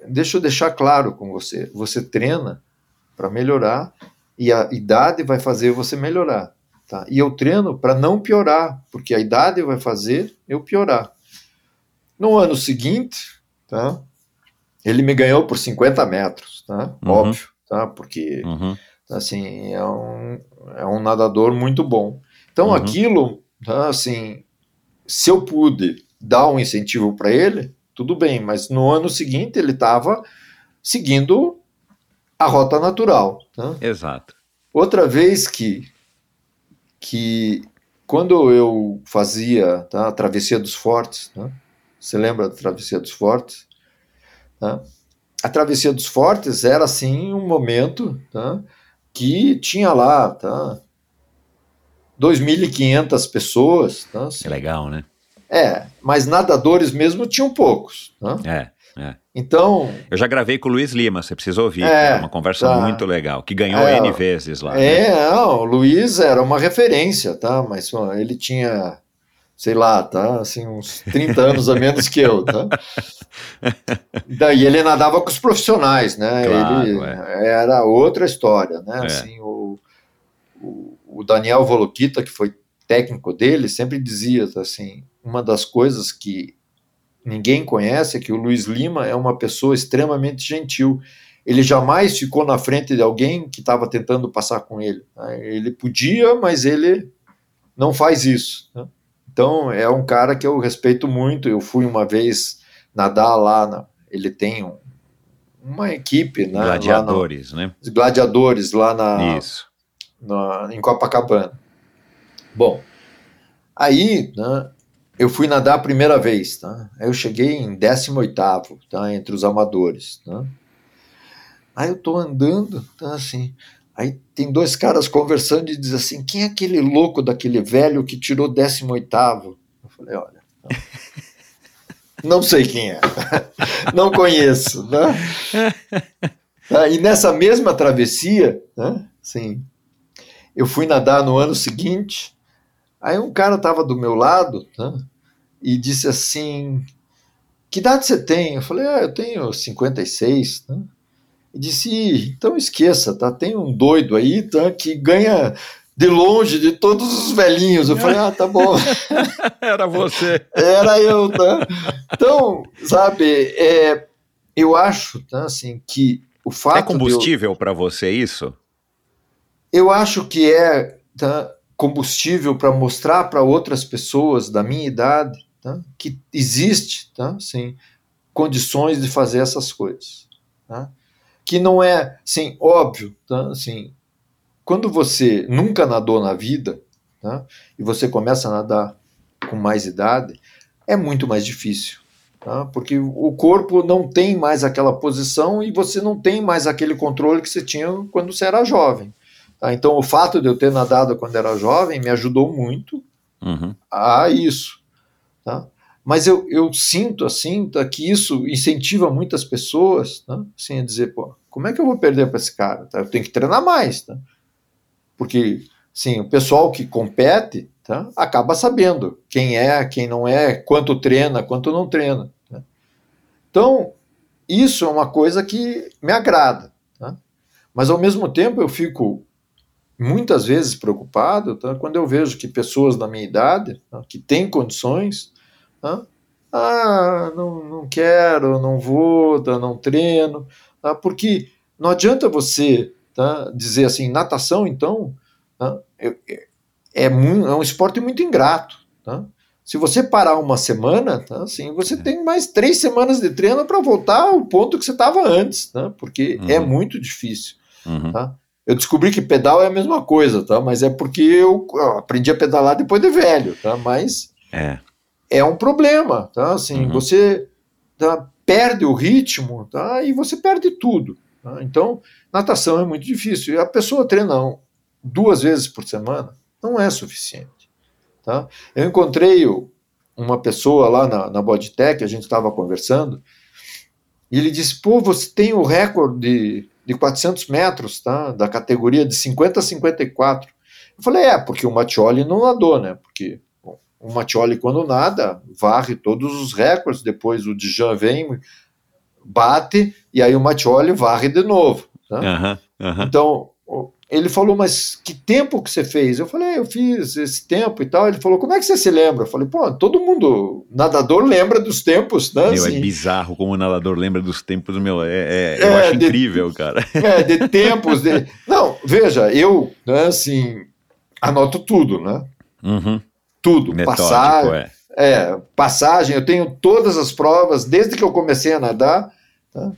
Deixa eu deixar claro com você: você treina para melhorar e a idade vai fazer você melhorar. Tá? E eu treino para não piorar, porque a idade vai fazer eu piorar. No ano seguinte, tá? ele me ganhou por 50 metros, tá? Uhum. óbvio, tá? porque uhum. assim, é, um, é um nadador muito bom. Então uhum. aquilo, tá? assim, se eu pude dar um incentivo para ele, tudo bem, mas no ano seguinte ele estava seguindo a rota natural. Tá? Exato. Outra vez que que quando eu fazia tá, a travessia dos fortes, tá? você lembra da travessia dos fortes? Tá? A travessia dos fortes era assim um momento tá, que tinha lá tá, 2.500 pessoas. Tá, assim. legal, né? É, mas nadadores mesmo tinham poucos. Tá? É. Então. Eu já gravei com o Luiz Lima, você precisa ouvir. É, uma conversa tá. muito legal, que ganhou é, N vezes lá. É, né? não, o Luiz era uma referência, tá? Mas ele tinha, sei lá, tá? Assim, uns 30 anos a menos que eu, tá? Daí ele nadava com os profissionais, né? Claro, ele é. era outra história, né? É. Assim, o, o, o Daniel Volokita, que foi técnico dele, sempre dizia assim, uma das coisas que ninguém conhece é que o Luiz Lima é uma pessoa extremamente gentil. Ele jamais ficou na frente de alguém que estava tentando passar com ele. Né? Ele podia, mas ele não faz isso. Né? Então é um cara que eu respeito muito. Eu fui uma vez nadar lá, na, ele tem um, uma equipe, né? Gladiadores, no, né? Gladiadores lá na, Isso. na em Copacabana. Bom, aí, né, eu fui nadar a primeira vez, tá? Eu cheguei em 18 tá? Entre os amadores, tá? Aí eu tô andando, tá assim. Aí tem dois caras conversando e diz assim: quem é aquele louco daquele velho que tirou 18? Eu falei: olha, não, não sei quem é, não conheço, né? Tá, e nessa mesma travessia, né? Sim, eu fui nadar no ano seguinte Aí um cara estava do meu lado né, e disse assim: Que idade você tem? Eu falei: Ah, eu tenho 56. Né? E disse: Então esqueça, tá? Tem um doido aí tá, que ganha de longe de todos os velhinhos. Eu falei: Ah, tá bom. Era você. Era eu, tá? Então, sabe, é, eu acho tá, assim, que o fato. É combustível eu... para você isso? Eu acho que é. Tá, combustível para mostrar para outras pessoas da minha idade tá? que existe tá? Sim, condições de fazer essas coisas. Tá? Que não é assim, óbvio. Tá? Assim, quando você nunca nadou na vida tá? e você começa a nadar com mais idade, é muito mais difícil. Tá? Porque o corpo não tem mais aquela posição e você não tem mais aquele controle que você tinha quando você era jovem. Tá? Então, o fato de eu ter nadado quando era jovem me ajudou muito uhum. a isso. Tá? Mas eu, eu sinto assim tá, que isso incentiva muitas pessoas tá? assim, a dizer: pô, como é que eu vou perder para esse cara? Tá? Eu tenho que treinar mais. Tá? Porque sim, o pessoal que compete tá? acaba sabendo quem é, quem não é, quanto treina, quanto não treina. Tá? Então, isso é uma coisa que me agrada. Tá? Mas ao mesmo tempo eu fico muitas vezes preocupado tá, quando eu vejo que pessoas da minha idade, tá, que têm condições, tá, ah, não, não quero, não vou, tá, não treino, tá, porque não adianta você tá, dizer assim, natação, então, tá, é, é, muito, é um esporte muito ingrato. Tá? Se você parar uma semana, tá, assim, você é. tem mais três semanas de treino para voltar ao ponto que você estava antes, tá? porque é uhum. é muito difícil. Uhum. Tá? Eu descobri que pedal é a mesma coisa, tá? Mas é porque eu aprendi a pedalar depois de velho, tá? Mas é, é um problema, tá? Assim, uhum. você tá, perde o ritmo, tá? E você perde tudo. Tá? Então, natação é muito difícil. E a pessoa treina duas vezes por semana, Não é suficiente. Tá? Eu encontrei uma pessoa lá na, na Bodytech, a gente estava conversando, e ele disse: pô, você tem o recorde de, de 400 metros, tá? da categoria de 50 a 54. Eu falei: é, porque o Mattioli não nadou, né? Porque bom, o Mattioli, quando nada, varre todos os recordes, depois o Dijan vem, bate, e aí o Mattioli varre de novo. Tá? Uhum, uhum. Então, ele falou, mas que tempo que você fez? Eu falei, eu fiz esse tempo e tal. Ele falou, como é que você se lembra? Eu falei, pô, todo mundo, nadador lembra dos tempos, né? Meu, assim, é bizarro como o nadador lembra dos tempos, meu, é, é, eu acho de- incrível, cara. É, de tempos. De... Não, veja, eu, né, assim, anoto tudo, né? Uhum. Tudo. Metódico, Passagem, é. é, passagem, eu tenho todas as provas, desde que eu comecei a nadar, tá?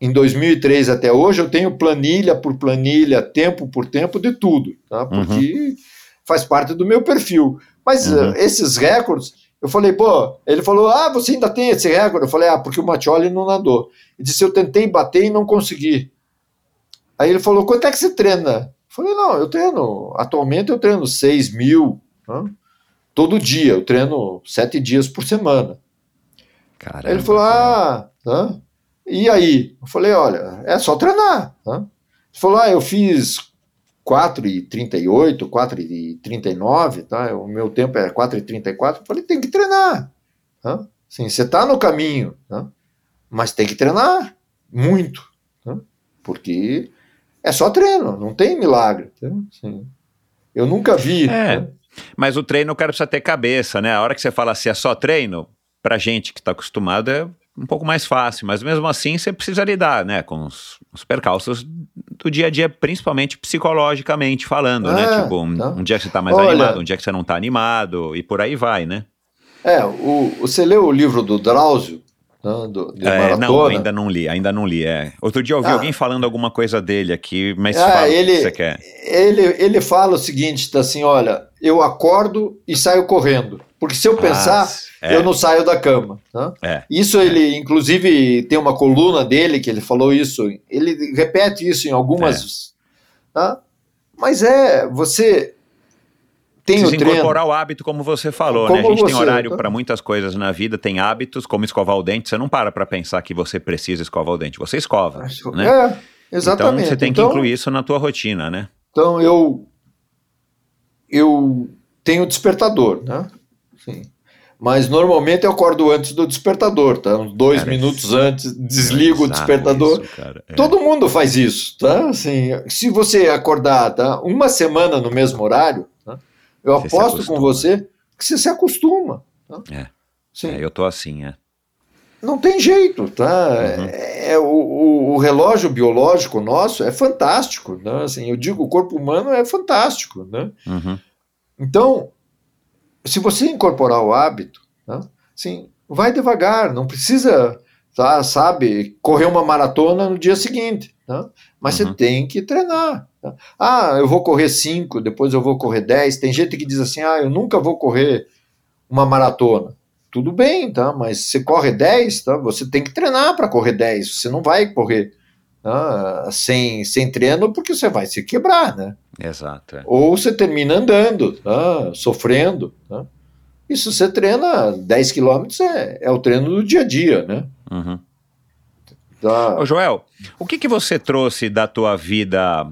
Em 2003 até hoje, eu tenho planilha por planilha, tempo por tempo, de tudo, tá? porque faz parte do meu perfil. Mas Uhum. eh, esses recordes, eu falei, pô, ele falou, ah, você ainda tem esse recorde? Eu falei, ah, porque o Mattioli não nadou. Ele disse, eu tentei bater e não consegui. Aí ele falou, quanto é que você treina? Eu falei, não, eu treino, atualmente eu treino 6 mil, tá? todo dia, eu treino sete dias por semana. Caramba, Aí ele falou, cara. ah, tá? E aí? Eu falei, olha, é só treinar. Tá? Ele falou, ah, eu fiz 4,38, 4,39, tá? o meu tempo é 4,34. Eu falei, tem que treinar. Tá? Sim, você está no caminho, tá? mas tem que treinar muito, tá? porque é só treino, não tem milagre. Tá? Eu nunca vi. É. tá? Mas o treino o cara precisa ter cabeça, né? A hora que você fala assim, é só treino, pra gente que tá acostumado é um pouco mais fácil, mas mesmo assim você precisa lidar, né, com os, os percalços do dia a dia, principalmente psicologicamente falando, né? É, Tipo, um, tá. um dia que você tá mais Olha- animado, um dia que você não tá animado, e por aí vai, né? É, o, você leu o livro do Drauzio, né, do, de É, maratona? não, ainda não li, ainda não li. É. Outro dia eu ouvi Ah. alguém falando alguma coisa dele aqui, mas Ah, fala o ele- que você quer. Ele, ele fala o seguinte, tá assim, olha, eu acordo e saio correndo, porque se eu pensar, Ah, é. eu não saio da cama. Tá? É. Isso ele, inclusive, tem uma coluna dele que ele falou isso, ele repete isso em algumas... Tá? Mas é, você tem Precisa o treino... incorporar o hábito, como você falou, Como né? A gente tem você, horário tá? para muitas coisas na vida, tem hábitos, como escovar o dente. Você não para para pensar que você precisa escovar o dente, você escova, né? É, exatamente. Então você tem que Então- incluir isso na tua rotina, né? Então eu eu tenho despertador, né? Sim. Mas normalmente eu acordo antes do despertador, tá? Uns dois Cara, minutos antes, desligo o Bizarro despertador. isso. É. Todo mundo faz isso, tá? Assim, se você acordar tá? uma semana no mesmo horário, tá? eu Você aposto com você que você se acostuma. Tá? É. Sim. É, eu tô assim, é. Não tem jeito, tá? Uhum. É, é, o, o, o relógio biológico nosso é fantástico, né? Assim, eu digo, o corpo humano é fantástico, né? Uhum. Então, se você incorporar o hábito, né, assim, vai devagar, não precisa, tá, sabe, correr uma maratona no dia seguinte, tá? mas Uhum. você tem que treinar. tá? Ah, eu vou correr 5, depois eu vou correr 10. Tem gente que diz assim, ah, eu nunca vou correr uma maratona. Tudo bem, tá? Mas você corre 10, tá? Você tem que treinar para correr 10. Você não vai correr tá, sem, sem treino porque você vai se quebrar, né? Exato. é. ou você termina andando, tá? sofrendo. Tá? E se você treina 10 quilômetros, é, é o treino do dia a dia, né? Uhum. Tá? Ô, Joel, o que, que você trouxe da tua vida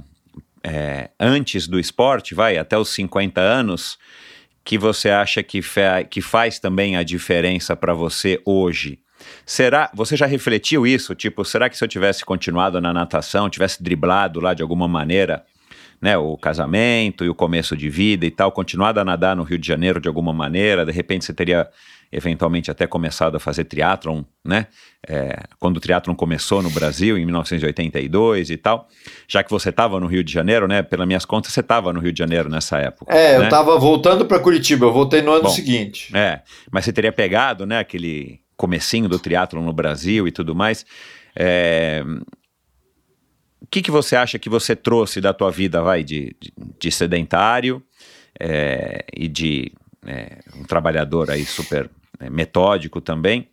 é, antes do esporte, vai, até os 50 anos, que você acha que, fa- que faz também a diferença para você hoje? Será, você já refletiu isso? Tipo, será que se eu tivesse continuado na natação, tivesse driblado lá de alguma maneira, né, o casamento e o começo de vida e tal, continuado a nadar no Rio de Janeiro de alguma maneira, de repente você teria eventualmente até começado a fazer triatlon, né? É, quando o triatlon começou no Brasil, em 1982 e tal, já que você estava no Rio de Janeiro, né? Pelas minhas contas, você estava no Rio de Janeiro nessa época. É, né? eu tava voltando para Curitiba, eu voltei no ano Bom, seguinte. É, mas você teria pegado, né, aquele comecinho do triatlon no Brasil e tudo mais. É, O que, que você acha que você trouxe da tua vida, vai, de, de, de sedentário é, e de é, um trabalhador aí super é, metódico também,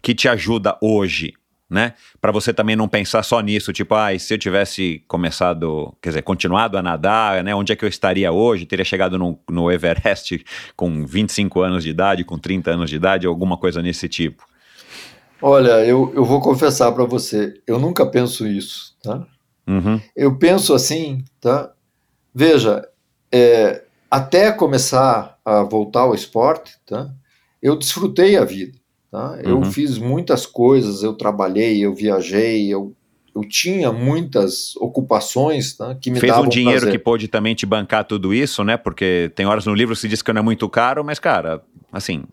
que te ajuda hoje né? Para você também não pensar só nisso, tipo, ah, se eu tivesse começado, quer dizer, continuado a nadar, né? Onde é que eu estaria hoje? Teria chegado no, no Everest com 25 anos de idade, com 30 anos de idade, alguma coisa nesse tipo? Olha, eu, eu vou confessar para você, eu nunca penso isso, tá? Uhum. Eu penso assim, tá? Veja, é, até começar a voltar ao esporte, tá? Eu desfrutei a vida. Tá? Eu Uhum. fiz muitas coisas, eu trabalhei, eu viajei, eu, eu tinha muitas ocupações tá, que me Fez davam um dinheiro prazer. que pôde também te bancar tudo isso, né? Porque tem horas no livro que se diz que não é muito caro, mas, cara, assim,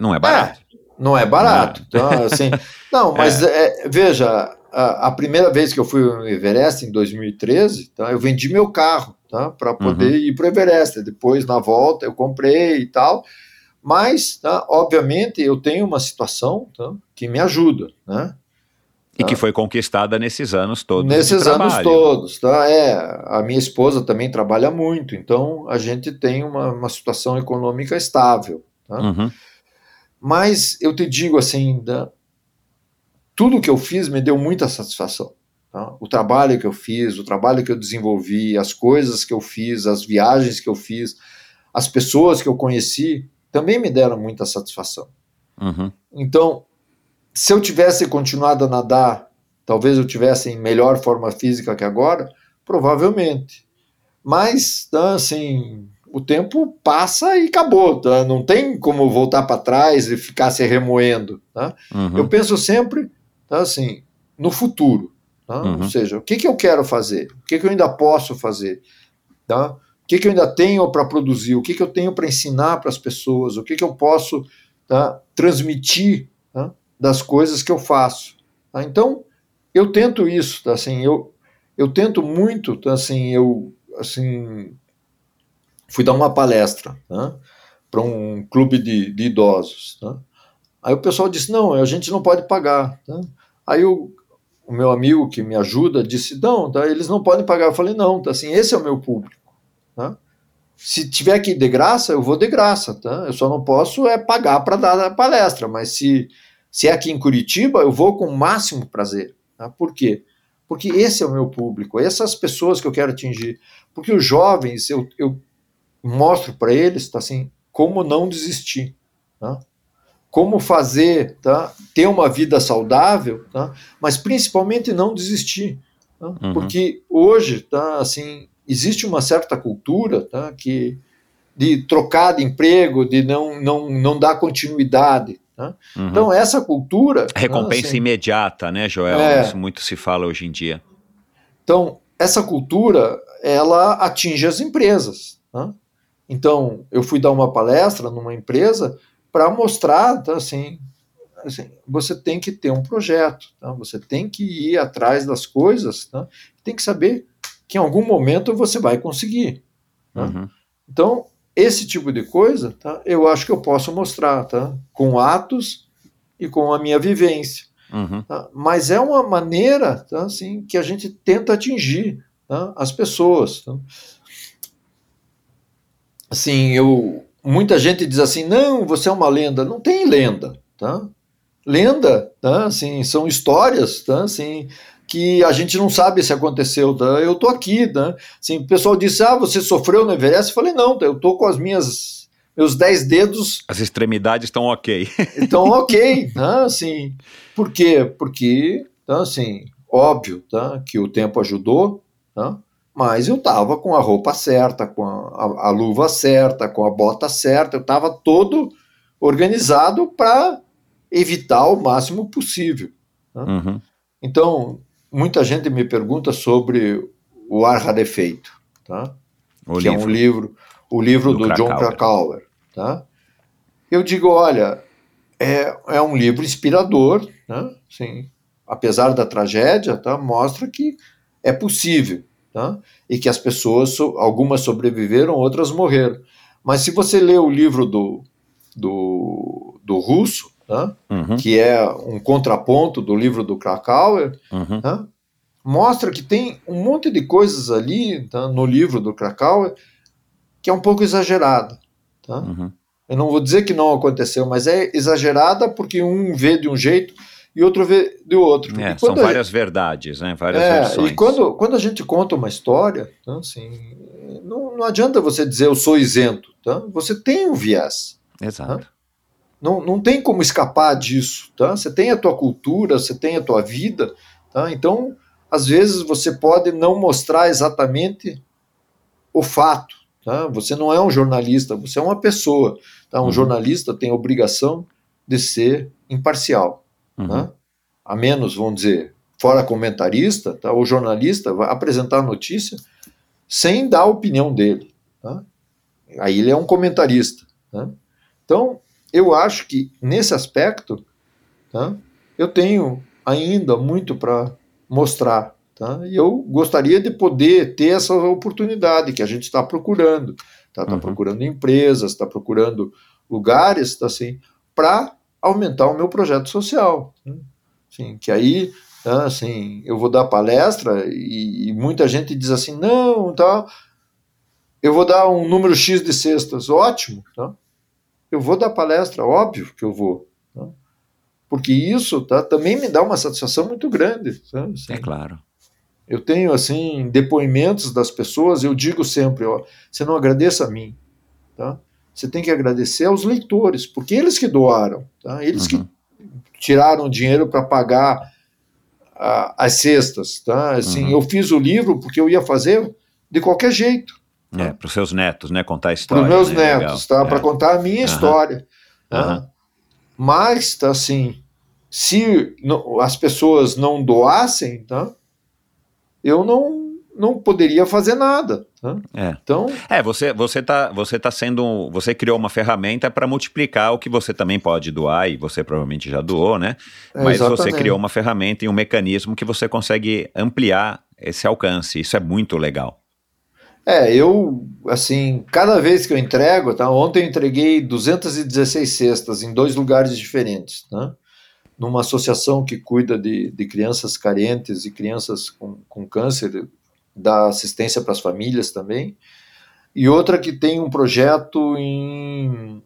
não é barato. Não é barato. Então, assim, não, mas é, veja, a, a primeira vez que eu fui no Everest, em 2013, tá, eu vendi meu carro tá, para poder ir para o Everest. Depois, na volta, eu comprei e tal. Mas, tá, obviamente, eu tenho uma situação tá, que me ajuda, né? E que foi conquistada nesses anos todos. Nesses anos todos, tá? É, a minha esposa também trabalha muito, então a gente tem uma, uma situação econômica estável. Tá? Uhum. Mas eu te digo assim, da, tudo que eu fiz me deu muita satisfação. tá? O trabalho que eu fiz, o trabalho que eu desenvolvi, as coisas que eu fiz, as viagens que eu fiz, as pessoas que eu conheci, também me deram muita satisfação. Uhum. Então, se eu tivesse continuado a nadar, talvez eu tivesse em melhor forma física que agora, provavelmente. Mas, assim, o tempo passa e acabou, tá? Não tem como voltar para trás e ficar se remoendo, tá? Uhum. Eu penso sempre, tá, assim, no futuro, tá? Uhum. Ou seja, o que, que eu quero fazer? O que, que eu ainda posso fazer? Tá? Que, que eu ainda tenho para produzir? O que, que eu tenho para ensinar para as pessoas? O que, que eu posso tá, transmitir tá, das coisas que eu faço? tá? Então, eu tento isso, tá? assim, eu, eu tento muito, tá? assim, eu assim, fui dar uma palestra tá? para um clube de, de idosos. Tá? Aí o pessoal disse, não, a gente não pode pagar. Tá? Aí o, o meu amigo que me ajuda disse, não, tá, eles não podem pagar. Eu falei, não, tá, assim, esse é o meu público. Tá? Se tiver que ir de graça, eu vou de graça. Tá? Eu só não posso é pagar para dar a palestra, mas se, se é aqui em Curitiba, eu vou com o máximo prazer. Tá? Por quê? Porque esse é o meu público, essas pessoas que eu quero atingir. Porque os jovens, eu, eu mostro para eles, tá, assim, como não desistir. Tá? Como fazer, tá? ter uma vida saudável, tá? mas principalmente não desistir. Tá? Uhum. Porque hoje, tá, assim, existe uma certa cultura tá, que, de trocar de emprego, de não, não, não dar continuidade. Tá? Uhum. Então, essa cultura. Recompensa assim, imediata, né, Joel? É. Isso muito se fala hoje em dia. Então, essa cultura, ela atinge as empresas. Tá? Então, eu fui dar uma palestra numa empresa para mostrar, tá, assim, assim, você tem que ter um projeto, tá? você tem que ir atrás das coisas, tá? tem que saber que em algum momento você vai conseguir. Tá? Uhum. Então, esse tipo de coisa, tá, eu acho que eu posso mostrar, tá? com atos e com a minha vivência. Uhum. Tá? Mas é uma maneira tá, assim, que a gente tenta atingir tá, as pessoas. Tá? Assim, eu, muita gente diz assim, não, você é uma lenda. Não tem lenda. Tá? Lenda tá, assim, são histórias tá, assim, que a gente não sabe se aconteceu. Tá? Eu estou aqui. Tá? Assim, o pessoal disse, ah, você sofreu no Everest? Eu falei, não, tá, eu estou com as minhas meus dez dedos As extremidades estão ok. então, ok, tá? Assim, por quê? Porque, tá? Assim, óbvio, tá? Que o tempo ajudou, tá? Mas eu tava com a roupa certa, com a, a, a luva certa, com a bota certa, eu tava todo organizado para evitar o máximo possível. Uhum. Então, muita gente me pergunta sobre o ar rarefeito, tá? O que é um livro, o livro Do do, John Krakauer. Krakauer, tá? Eu digo, olha, é, é um livro inspirador, né? Sim, apesar da tragédia, tá? Mostra que é possível, tá? E que as pessoas, so- algumas sobreviveram, outras morreram. Mas se você lê o livro do, do, do russo, tá? Uhum. que é um contraponto do livro do Krakauer, Uhum. tá? mostra que tem um monte de coisas ali tá, no livro do Krakauer que é um pouco exagerada. Tá? Uhum. Eu não vou dizer que não aconteceu, mas é exagerada porque um vê de um jeito e outro vê de outro. É, são várias a, verdades, né? Várias é, versões. E quando, quando a gente conta uma história, então, assim, não, não adianta você dizer eu sou isento. Tá? Você tem um viés. Exato. Tá? Não, não tem como escapar disso. Tá? Você tem a tua cultura, você tem a tua vida. Tá? Então, às vezes, você pode não mostrar exatamente o fato. Tá? Você não é um jornalista, você é uma pessoa. Tá? Um uhum. jornalista tem a obrigação de ser imparcial. Uhum. Tá? A menos, vamos dizer, fora comentarista, tá? o jornalista vai apresentar a notícia sem dar a opinião dele. Tá? Aí ele é um comentarista. Tá? Então, eu acho que nesse aspecto, tá? eu tenho ainda muito para mostrar. Tá? E eu gostaria de poder ter essa oportunidade que a gente está procurando. Está tá uhum. procurando empresas, está procurando lugares tá, assim, para aumentar o meu projeto social. Né? Assim, que aí tá, assim, eu vou dar palestra e, e, muita gente diz assim, não, tá, eu vou dar um número X de cestas, ótimo, tá? Eu vou dar palestra, óbvio que eu vou. Tá? Porque isso tá, também me dá uma satisfação muito grande. Tá? Assim, é claro. Eu tenho, assim, depoimentos das pessoas, eu digo sempre, ó, você não agradeça a mim, tá? Você tem que agradecer aos leitores, porque eles que doaram, tá? Eles uhum. que tiraram dinheiro para pagar a, as cestas, tá? Assim, uhum. eu fiz o livro porque eu ia fazer de qualquer jeito. Tá? É, para os seus netos, né? Contar a história. Para os meus né? netos, Legal. tá? Para é. contar a minha uhum. história. Tá? Mas, tá, assim, se as pessoas não doassem, tá? eu não não poderia fazer nada. Tá? É. Então, é você você tá você tá sendo você criou uma ferramenta para multiplicar o que você também pode doar e você provavelmente já doou, né? É, Mas você criou uma ferramenta e um mecanismo que você consegue ampliar esse alcance. Isso é muito legal. É, eu, assim, cada vez que eu entrego, tá? Ontem eu entreguei 216 cestas em dois lugares diferentes, né? numa associação que cuida de, de crianças carentes e crianças com, com câncer, dá assistência para as famílias também, e outra que tem um projeto em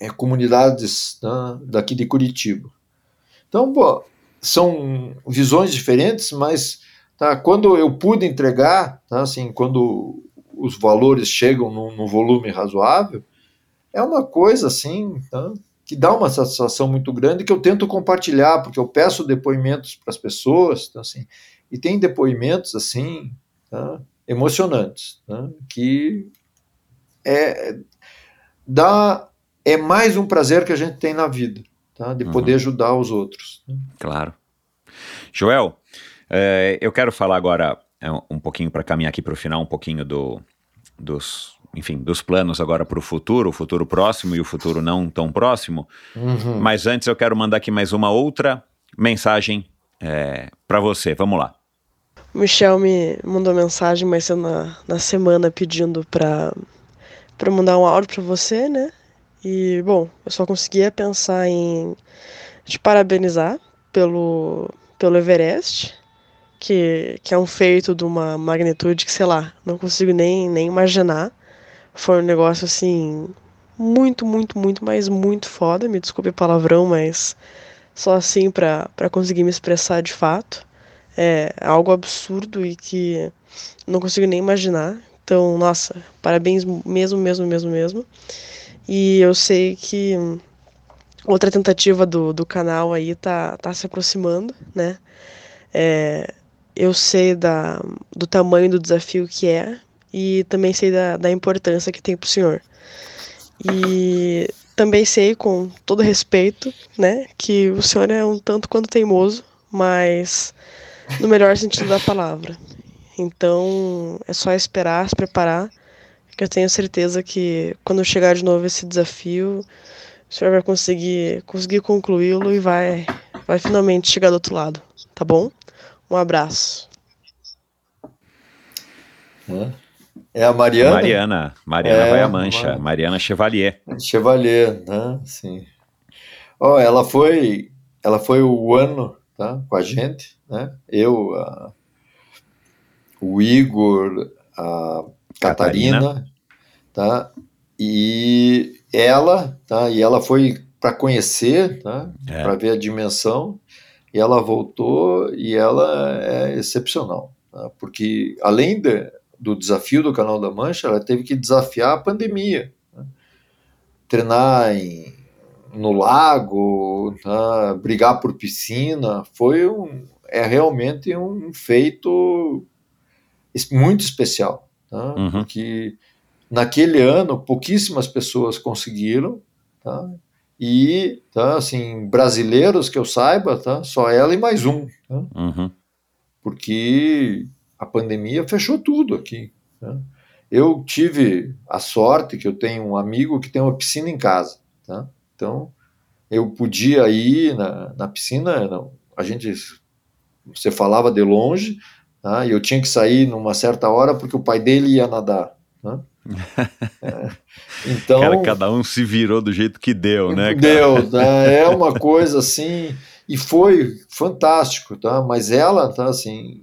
é, comunidades né, daqui de Curitiba. Então, pô, são visões diferentes, mas tá, quando eu pude entregar, tá, assim, quando os valores chegam num, volume razoável, é uma coisa assim, tá, que dá uma satisfação muito grande que eu tento compartilhar, porque eu peço depoimentos para as pessoas, então, assim, e tem depoimentos assim tá, emocionantes, tá, que é dá é mais um prazer que a gente tem na vida, tá, de poder uhum. ajudar os outros. Né? Claro. Joel, é, eu quero falar agora é, um pouquinho para caminhar aqui para o final, um pouquinho do, dos enfim, dos planos agora para o futuro, o futuro próximo e o futuro não tão próximo. Uhum. Mas antes eu quero mandar aqui mais uma outra mensagem é, para você. Vamos lá. O Michel me mandou mensagem mais cedo na, na semana pedindo para para mandar um áudio para você, né? E bom, eu só conseguia pensar em te parabenizar pelo pelo Everest, que, que é um feito de uma magnitude que, sei lá, não consigo nem, nem imaginar. Foi um negócio assim, muito, muito, muito, mas muito foda. Me desculpe o palavrão, mas só assim pra conseguir me expressar de fato. É algo absurdo e que não consigo nem imaginar. Então, nossa, parabéns mesmo, mesmo, mesmo, mesmo. E eu sei que outra tentativa do, do canal aí tá, tá se aproximando, né? É, eu sei da, do tamanho do desafio que é, e também sei da, da importância que tem para o senhor. E também sei, com todo respeito, né, que o senhor é um tanto quanto teimoso, mas no melhor sentido da palavra. Então é só esperar, se preparar, que eu tenho certeza que quando chegar de novo esse desafio, o senhor vai conseguir, conseguir concluí-lo e vai, vai finalmente chegar do outro lado, tá bom? Um abraço. É. A Mariana? Mariana. Mariana é, vai a mancha. Mariana Chevalier. Chevalier, né? Sim. Oh, ela foi, ela foi o ano, tá? Com a gente, né? Eu, a, o Igor, a Catarina, Catarina, tá? E ela, tá? E ela foi para conhecer, tá? É. para ver a dimensão, e ela voltou e ela é excepcional, tá? porque além de, do desafio do Canal da Mancha, ela teve que desafiar a pandemia, né? treinar em, no lago, tá? brigar por piscina, foi um, é realmente um feito muito especial, tá? Uhum. porque naquele ano pouquíssimas pessoas conseguiram, tá? E tá, assim brasileiros que eu saiba, tá? Só ela e mais um, tá? Uhum. porque a pandemia fechou tudo aqui. Tá? Eu tive a sorte que eu tenho um amigo que tem uma piscina em casa, tá? Então eu podia ir na, na piscina, não, a gente você falava de longe, tá? e eu tinha que sair numa certa hora porque o pai dele ia nadar. Tá? É, então, Cara, cada um se virou do jeito que deu, né? cara? Deu, né? é uma coisa assim, e foi fantástico, tá? Mas ela, tá, assim,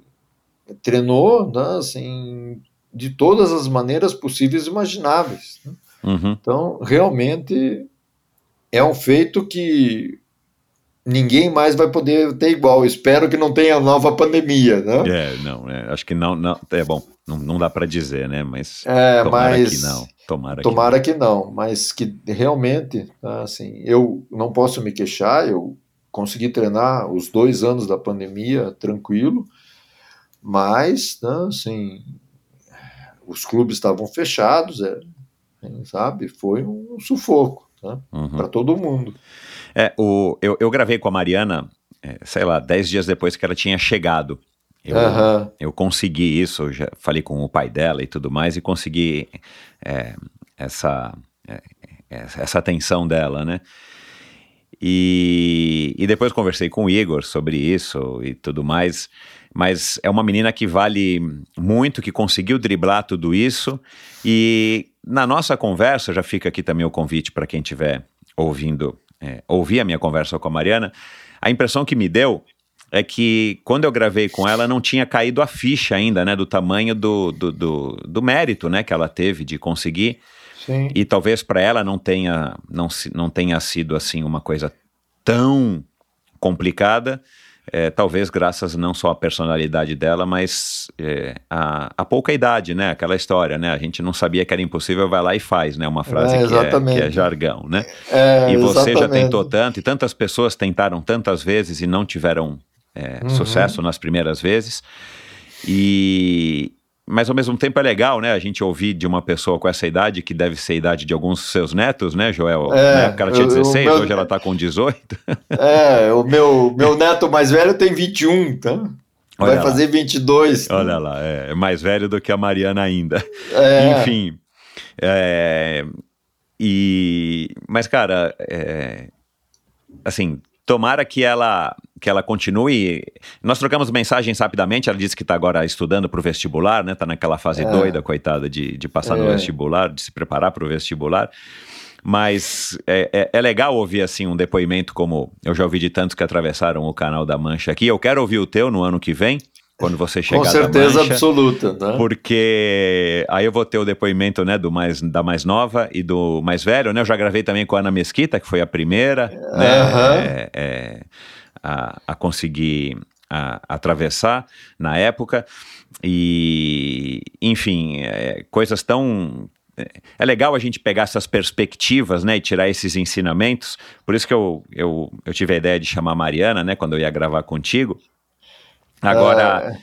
treinou, tá, assim, de todas as maneiras possíveis e imagináveis. né? Uhum. Então, realmente é um feito que ninguém mais vai poder ter igual. Espero que não tenha nova pandemia, né? É, não, é, acho que não, não, é bom, não, não dá para dizer, né? Mas É, tomara mas que não, tomara, Tomara que não, mas que realmente, tá, assim, eu não posso me queixar, eu consegui treinar os dois anos da pandemia tranquilo, mas, né, assim, os clubes estavam fechados, é, sabe, foi um sufoco, que não. Uhum. para todo mundo. É, o, eu, eu gravei com a Mariana, é, sei lá, dez dias depois que ela tinha chegado. Eu, eu consegui isso, eu já falei com o pai dela e tudo mais, e consegui é, essa, é, essa essa atenção dela, né? E, e depois conversei com o Igor sobre isso e tudo mais, mas é uma menina que vale muito, que conseguiu driblar tudo isso, e na nossa conversa, já fica aqui também o convite para quem estiver ouvindo, é, ouvir a minha conversa com a Mariana, a impressão que me deu é que quando eu gravei com ela não tinha caído a ficha ainda, né, do tamanho do, do, do, do mérito, né, que ela teve de conseguir, Sim. e talvez para ela não tenha, não, não tenha sido assim uma coisa tão complicada, é, talvez graças não só à personalidade dela, mas é, a, a pouca idade, né? Aquela história, né? A gente não sabia que era impossível, vai lá e faz, né? Uma frase É, que, é, exatamente. que é jargão, né? É, e você já exatamente. tentou tanto, e tantas pessoas tentaram tantas vezes e não tiveram é, Uhum. sucesso nas primeiras vezes. E mas ao mesmo tempo é legal, né? A gente ouvir de uma pessoa com essa idade, que deve ser a idade de alguns seus netos, né, Joel? É, Na época ela tinha eu- eu- 16, meu- hoje ela tá com 18. É, o meu, meu neto mais velho tem 21, tá? Olha Vai lá. fazer 22. tá? Olha lá, é mais velho do que a Mariana ainda. É, Enfim. é, e, mas, cara, é, assim, tomara que ela, que ela continue. Nós trocamos mensagens rapidamente. Ela disse que está agora estudando para o vestibular, né? Está naquela fase É. doida, coitada, de, de passar no É. vestibular, de se preparar para o vestibular. Mas é, é, é legal ouvir assim um depoimento como eu já ouvi de tantos que atravessaram o canal da Mancha aqui. Eu quero ouvir o teu no ano que vem, quando você chegar com certeza Mancha. absoluta, tá? Porque aí eu vou ter o depoimento, né, do mais, da mais nova e do mais velho, né? Eu já gravei também com a Ana Mesquita, que foi a primeira, né, Aham. é, é, a, a conseguir a- atravessar na época. E, enfim, é, coisas tão. É legal a gente pegar essas perspectivas, né, e tirar esses ensinamentos. Por isso que eu, eu, eu tive a ideia de chamar a Mariana, né, quando eu ia gravar contigo. Agora, É,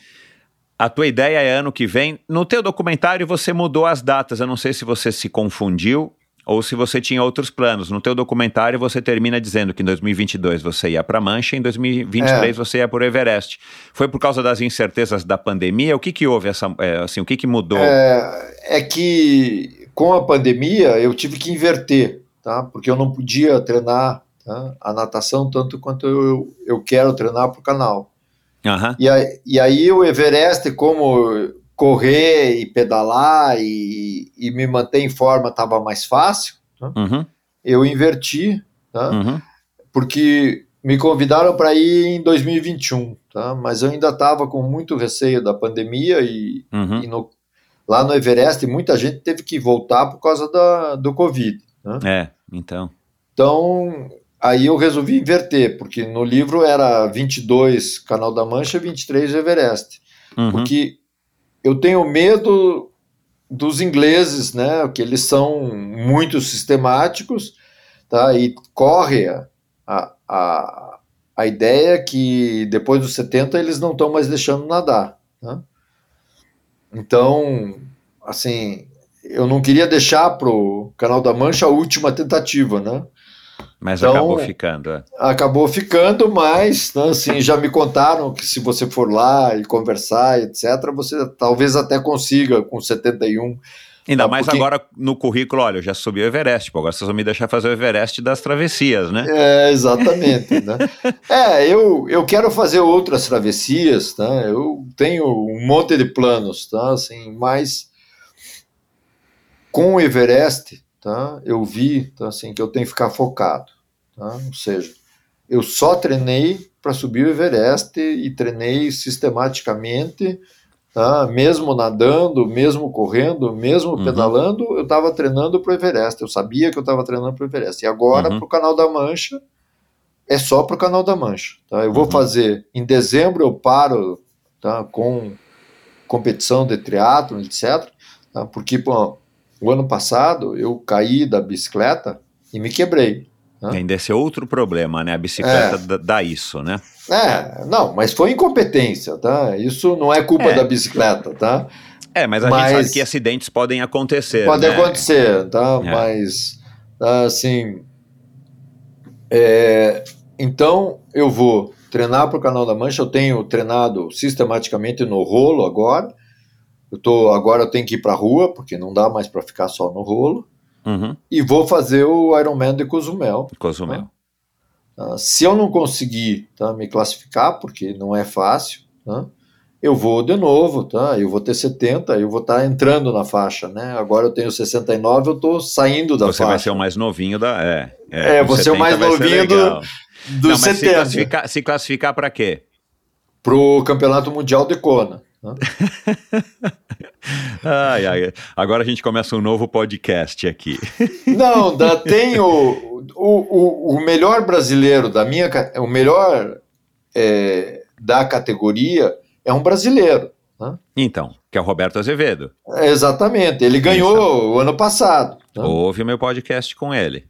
a tua ideia é ano que vem. No teu documentário você mudou as datas. Eu não sei se você se confundiu ou se você tinha outros planos. No teu documentário você termina dizendo que em 2022 você ia para Mancha, em 2023 você ia para o Everest. Foi por causa das incertezas da pandemia? O que que houve essa, é, assim, o que que mudou? é, é que com a pandemia eu tive que inverter, tá? Porque eu não podia treinar tá? a natação tanto quanto eu, eu quero treinar para o canal. Aham. E aí, e aí o Everest, como correr e pedalar e, e me manter em forma estava mais fácil, tá? Uhum, eu inverti, tá? uhum, porque me convidaram para ir em 2021, tá? mas eu ainda estava com muito receio da pandemia e, uhum. e no- lá no Everest muita gente teve que voltar por causa da, do Covid. né? É, então. Então aí eu resolvi inverter, porque no livro era 22 Canal da Mancha e 23 Everest. Uhum. Porque eu tenho medo dos ingleses, né, que eles são muito sistemáticos, tá, e corre a, a, a ideia que depois dos 70 eles não estão mais deixando nadar. Né? Então, assim, eu não queria deixar para o Canal da Mancha a última tentativa, né? Mas Então, acabou ficando. é. Acabou ficando, mas né, assim, já me contaram que se você for lá e conversar, etc., você talvez até consiga com 71. Ainda Ah, mais porque- agora no currículo, olha, eu já subi o Everest, pô, agora vocês vão me deixar fazer o Everest das travessias, né? É, exatamente. né? É, eu, eu quero fazer outras travessias, tá? Eu tenho um monte de planos, tá? Assim, mas com o Everest, tá? Eu vi, tá? Assim, que eu tenho que ficar focado, tá? Ou seja, eu só treinei para subir o Everest e treinei sistematicamente, tá? Mesmo nadando, mesmo correndo, mesmo Uhum. pedalando, eu estava treinando para o Everest. Eu sabia que eu estava treinando para o Everest. E agora Uhum. para o Canal da Mancha é só para o Canal da Mancha. Tá? Eu vou Uhum. fazer em dezembro eu paro, tá? Com competição de triatlo, etc. tá? Porque pô, o ano passado eu caí da bicicleta e me quebrei. Hã? Ainda esse é outro problema, né? A bicicleta É. dá- isso, né? É, não, mas foi incompetência, tá? Isso não é culpa É. da bicicleta, tá? É, mas a Mas- gente sabe que acidentes podem acontecer. Pode né? acontecer, tá? É. Mas, assim. é, então, eu vou treinar para o Canal da Mancha. Eu tenho treinado sistematicamente no rolo agora. Eu tô, agora eu tenho que ir para a rua, porque não dá mais para ficar só no rolo. Uhum. E vou fazer o Ironman de Cozumel. Cozumel. tá? Se eu não conseguir tá, me classificar, porque não é fácil, tá? eu vou de novo, tá? Eu vou ter 70, eu vou estar entrando na faixa, né? Agora eu tenho 69, eu estou saindo da Você faixa. vai ser o mais novinho da. É, É, com você é o 70 mais novinho do- dos Não, mas se 70 classificar, se classificar para quê? pro Campeonato Mundial de Kona. Ai, ai, agora a gente começa um novo podcast aqui. Não, da, tem o, o, o, melhor brasileiro da minha, o melhor é, da categoria é um brasileiro. né? Então, que é o Roberto Azevedo. É, Exatamente, ele ganhou o ano passado. né? Ouve o meu podcast com ele.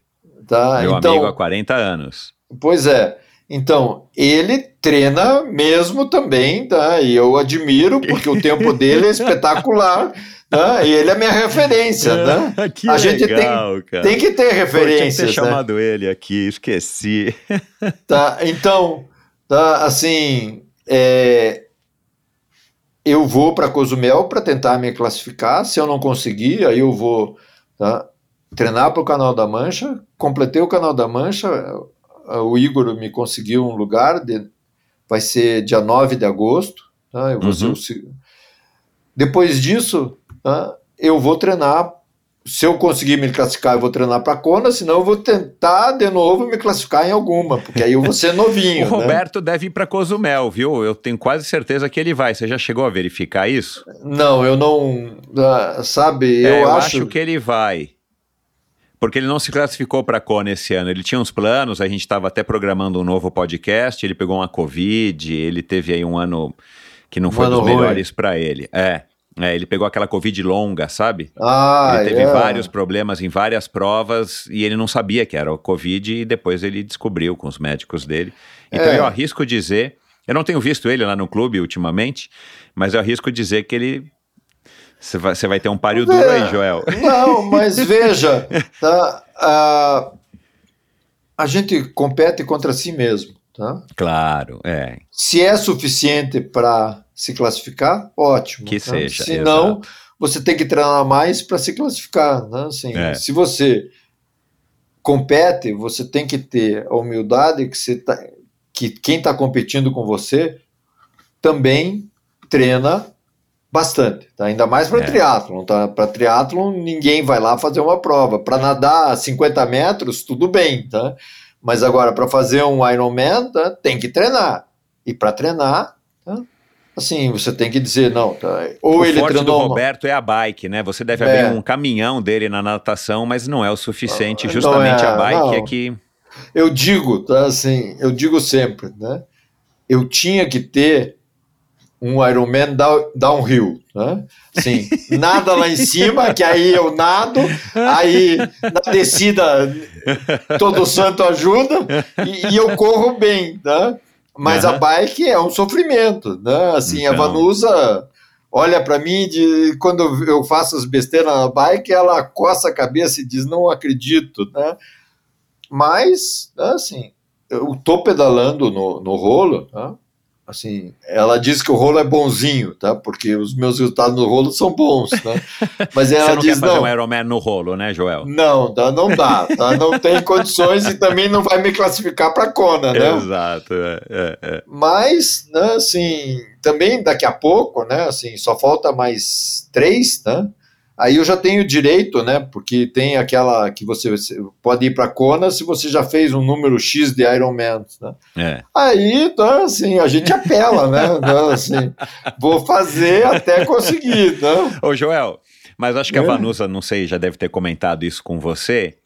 Tá? meu então, amigo há 40 anos. Pois é. Então, ele treina mesmo também, tá? E eu admiro, porque o tempo dele é espetacular, tá? E ele é minha referência, né? que A gente tem- legal, cara. Tem que ter Pô, eu tinha que ter né? chamado ele aqui, esqueci. Tá? Então, tá? Assim, é, eu vou para Cozumel para tentar me classificar. Se eu não conseguir, aí eu vou tá? treinar para o Canal da Mancha. Completei o Canal da Mancha. O Igor me conseguiu um lugar. De, vai ser dia 9 de agosto. Tá? Eu vou ser Uhum. o se- Depois disso, tá? eu vou treinar. Se eu conseguir me classificar, eu vou treinar para Kona, senão eu vou tentar de novo me classificar em alguma, porque aí eu vou ser O novinho. né? Roberto deve ir para Cozumel, viu? Eu tenho quase certeza que ele vai. Você já chegou a verificar isso? Não, eu não. ah, Sabe, É, eu, acho. que ele vai. Porque ele não se classificou para Kona esse ano. Ele tinha uns planos, a gente estava até programando um novo podcast. Ele pegou uma Covid, ele teve aí um ano que não Um foi ano dos melhores para ele. É, é, ele pegou aquela Covid longa, sabe? Ah, ele teve é. vários problemas em várias provas e ele não sabia que era o Covid e depois ele descobriu com os médicos dele. Então É. eu arrisco dizer, eu não tenho visto ele lá no clube ultimamente, mas eu arrisco dizer que ele. Você vai, vai ter um páreo duro aí, Joel. Não, mas veja, tá, ah, a gente compete contra si mesmo. Tá? Claro, é. Se é suficiente para se classificar, ótimo. Que tá? seja, Se não, exato. você tem que treinar mais para se classificar. Né? Assim, É. Se você compete, você tem que ter a humildade que, você tá, que quem está competindo com você também treina bastante, tá? ainda mais para É. triatlon. Tá? Para triatlon, ninguém vai lá fazer uma prova. Para nadar 50 metros, tudo bem, tá? Mas agora, para fazer um Ironman, tá? tem que treinar. E para treinar, tá? assim, você tem que dizer, não, tá? ou o ele forte do treinou... uma- Roberto é a bike, né? Você deve É. abrir um caminhão dele na natação, mas não é o suficiente. Não Justamente é, a bike não. é que. eu digo, tá, assim, eu digo sempre, né? Eu tinha que ter um Ironman down, downhill, né? Sim, nada lá em cima, que aí eu nado, aí na descida todo santo ajuda e, e eu corro bem, né? Mas uhum. a bike é um sofrimento, né? Assim, então... a Vanusa olha para mim de quando eu faço as besteiras na bike, ela coça a cabeça e diz: "Não acredito", né? Mas, assim, eu tô pedalando no, no rolo, tá? Assim, ela diz que o rolo é bonzinho, tá? Porque os meus resultados no rolo são bons, né? Mas ela Você não diz quer fazer não. um Ironman no rolo, né, Joel? Não, tá, não dá, tá? Não tem condições e também não vai me classificar para Kona, né? Exato, é, é, é. Mas, né, assim, também daqui a pouco, né, assim, só falta mais três, né? Aí eu já tenho direito, né? Porque tem aquela que você, pode ir para Kona se você já fez um número X de Ironman. Né? É. Aí, então, assim, a gente apela, né? Então, assim, vou fazer até conseguir. Né? Ô, Joel, mas acho que a é. Vanusa, não sei, já deve ter comentado isso com você.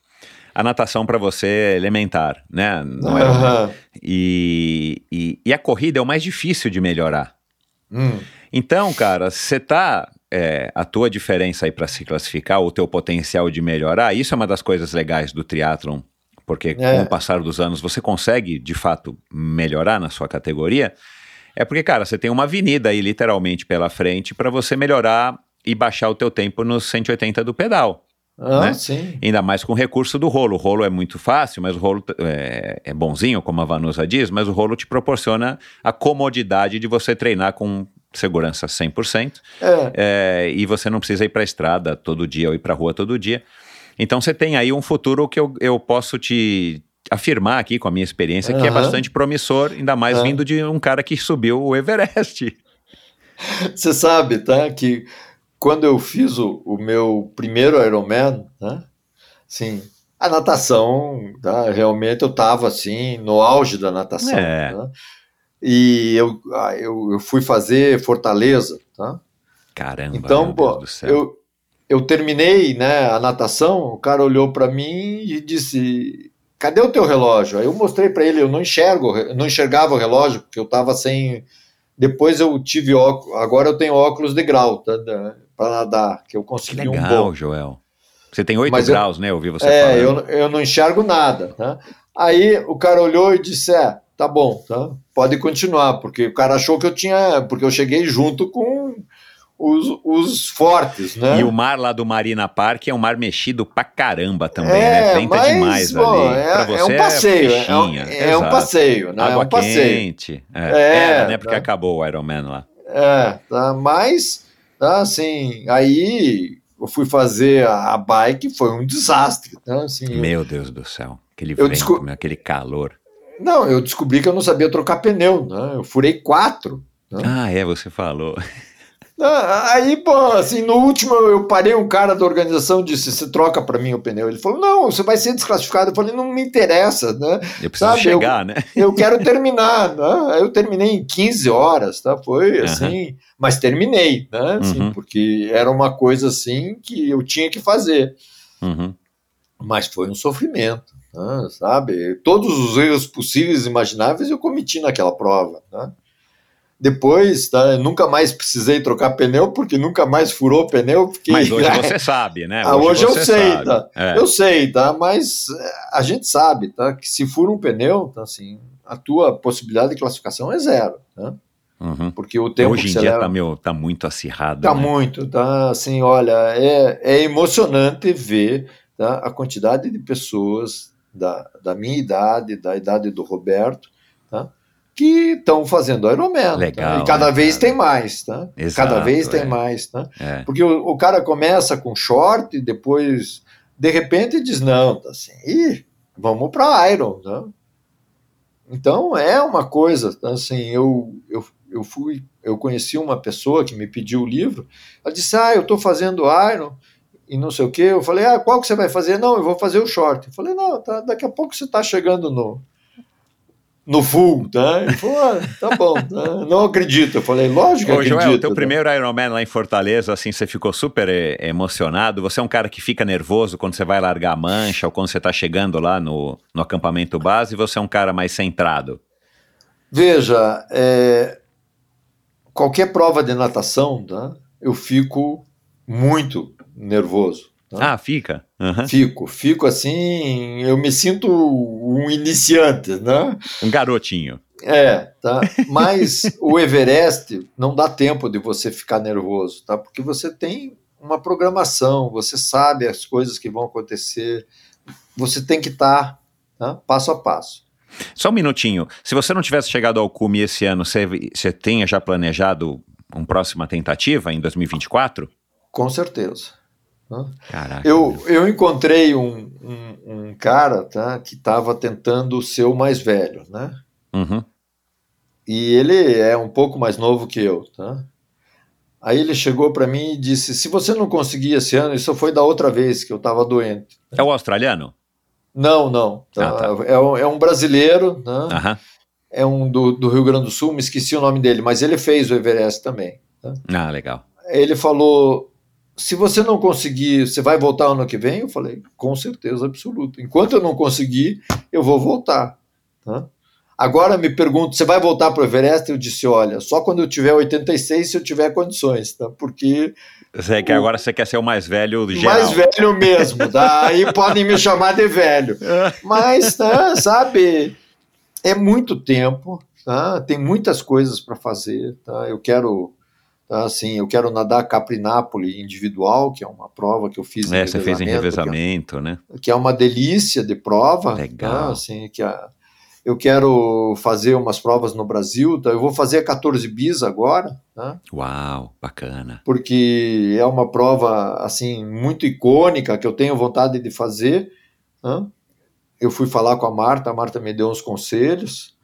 A natação para você é elementar, né? Não é uhum. e, e, e, a corrida é o mais difícil de melhorar. Hum. Então, cara, você tá é, a tua diferença aí para se classificar, o teu potencial de melhorar, isso é uma das coisas legais do triatlon, porque é. com o passar dos anos você consegue, de fato, melhorar na sua categoria, é porque, cara, você tem uma avenida aí literalmente pela frente para você melhorar e baixar o teu tempo nos 180 do pedal. Ah, né? sim. Ainda mais com o recurso do rolo. O rolo é muito fácil, mas o rolo é, é bonzinho, como a Vanusa diz, mas o rolo te proporciona a comodidade de você treinar com segurança 100%, é. É, e você não precisa ir para a estrada todo dia ou ir para a rua todo dia. Então você tem aí um futuro que eu, eu posso te afirmar aqui com a minha experiência uhum. que é bastante promissor, ainda mais uhum. vindo de um cara que subiu o Everest. Você sabe, tá, que quando eu fiz o, o meu primeiro Ironman, né, assim, a natação, tá, realmente eu estava assim, no auge da natação. É. Né? E eu, ah, eu, eu fui fazer Fortaleza, tá? Caramba, então, pô, eu, eu terminei né, a natação, o cara olhou para mim e disse, cadê o teu relógio? Aí eu mostrei para ele, eu não enxergo, não enxergava o relógio, porque eu estava sem... Depois eu tive óculos, agora eu tenho óculos de grau, tá, para nadar, que eu consegui que legal, um bom. Joel. Você tem 8 graus, eu, né? Eu ouvi você é, falando. Eu, eu não enxergo nada, tá? Aí o cara olhou e disse, é, tá bom, tá? Pode continuar, porque o cara achou que eu tinha, porque eu cheguei junto com os, os fortes, né? E o mar lá do Marina Park é um mar mexido pra caramba também, né? é, né? Venta mas, demais bom, ali. É, pra você é um passeio, é, um, é um passeio, né? Água é um passeio. quente. É, é, né? Porque tá. acabou o Ironman lá. É, tá, mas, tá, assim, aí eu fui fazer a, a bike, foi um desastre. Tá, assim, Meu Deus do céu, aquele vento, desco... aquele calor. Não, eu descobri que eu não sabia trocar pneu, né? Eu furei quatro. Né? Ah, é, você falou. Ah, aí, pô, assim, no último eu parei um cara da organização e disse: Você troca para mim o pneu? Ele falou: Não, você vai ser desclassificado. Eu falei: Não me interessa, né? Eu preciso Sabe, chegar, eu, né? Eu quero terminar, né? Eu terminei em 15 horas, tá? Foi assim, uhum. mas terminei, né? Assim, uhum. Porque era uma coisa assim que eu tinha que fazer. Uhum. Mas foi um sofrimento. Né, sabe? Todos os erros possíveis e imagináveis eu cometi naquela prova. Né? Depois, tá, nunca mais precisei trocar pneu, porque nunca mais furou pneu. Porque... Mas hoje você sabe, né? Ah, hoje, hoje eu sei, sabe. tá? É. Eu sei, tá? Mas eh, a gente sabe, tá? Que se fura um pneu, tá, assim, a tua possibilidade de classificação é zero, né? Uhum. Porque o tempo Hoje em dia leva... tá, muito acirrado. Tá né? muito, tá assim, olha, é, é emocionante ver tá, a quantidade de pessoas da, da minha idade, da idade do Roberto, tá? que estão fazendo Ironman. Tá? Legal, tá? E cada né, vez tem mais, tá? Exato, cada vez é. tem mais, tá? É. Porque o, o, cara começa com short, depois, de repente, diz, não, tá assim, Ih, vamos para Iron, tá? Então, é uma coisa, tá? assim, eu, eu, eu fui, eu conheci uma pessoa que me pediu o livro, ela disse, ah, eu estou fazendo Iron, e não sei o que. Eu falei, ah, qual que você vai fazer? Não, eu vou fazer o short. Eu falei, não, tá, daqui a pouco você está chegando no, no full, tá? Ele falou, ah, tá bom, tá? não acredito. Eu falei, lógico que Ô, acredito. Joel, teu né? primeiro Ironman lá em Fortaleza, assim, você ficou super eh, emocionado. Você é um cara que fica nervoso quando você vai largar a mancha ou quando você tá chegando lá no, no acampamento base, você é um cara mais centrado. Veja, é, qualquer prova de natação, tá? eu fico muito nervoso. tá? Ah, fica? Aham. Fico, fico assim, eu me sinto um iniciante, né? Um garotinho. É, tá? Mas o Everest não dá tempo de você ficar nervoso, tá? Porque você tem uma programação, você sabe as coisas que vão acontecer, você tem que estar tá? passo a passo. Só um minutinho. Se você não tivesse chegado ao cume esse ano, você, você tenha já planejado uma próxima tentativa em 2024? Com certeza. Caraca. Eu, eu encontrei um, um, um cara tá, que estava tentando ser o mais velho, né? Uhum. E ele é um pouco mais novo que eu, tá? Aí ele chegou para mim e disse: se você não conseguir esse ano, isso foi da outra vez que eu estava doente. É o australiano? Não, não. tá? Ah, tá. É, um, é um brasileiro, né? É um do, do Rio Grande do Sul, me esqueci o nome dele, mas ele fez o Everest também. tá? Ah, legal. Ele falou: se você não conseguir, você vai voltar ano que vem? Eu falei: com certeza absoluta. Enquanto eu não conseguir, eu vou voltar. tá? Agora me pergunto: você vai voltar para o Everest? Eu disse: olha, só quando eu tiver 86, se eu tiver condições, tá? porque Você quer, agora você quer ser o mais velho geral. mais velho mesmo, tá? aí podem me chamar de velho. Mas, tá, sabe, é muito tempo, tá? tem muitas coisas para fazer. Tá? Eu quero. Tá, Assim, eu quero nadar Capri-Napoli individual, que é uma prova que eu fiz É, você fez em que é- revezamento, né? que é uma delícia de prova. Legal. tá? Assim, que a- eu quero fazer umas provas no Brasil. Tá? Eu vou fazer a 14 bis agora, tá? Uau, bacana. porque é uma prova assim muito icônica que eu tenho vontade de fazer. tá? Eu fui falar com a Marta, a Marta me deu uns conselhos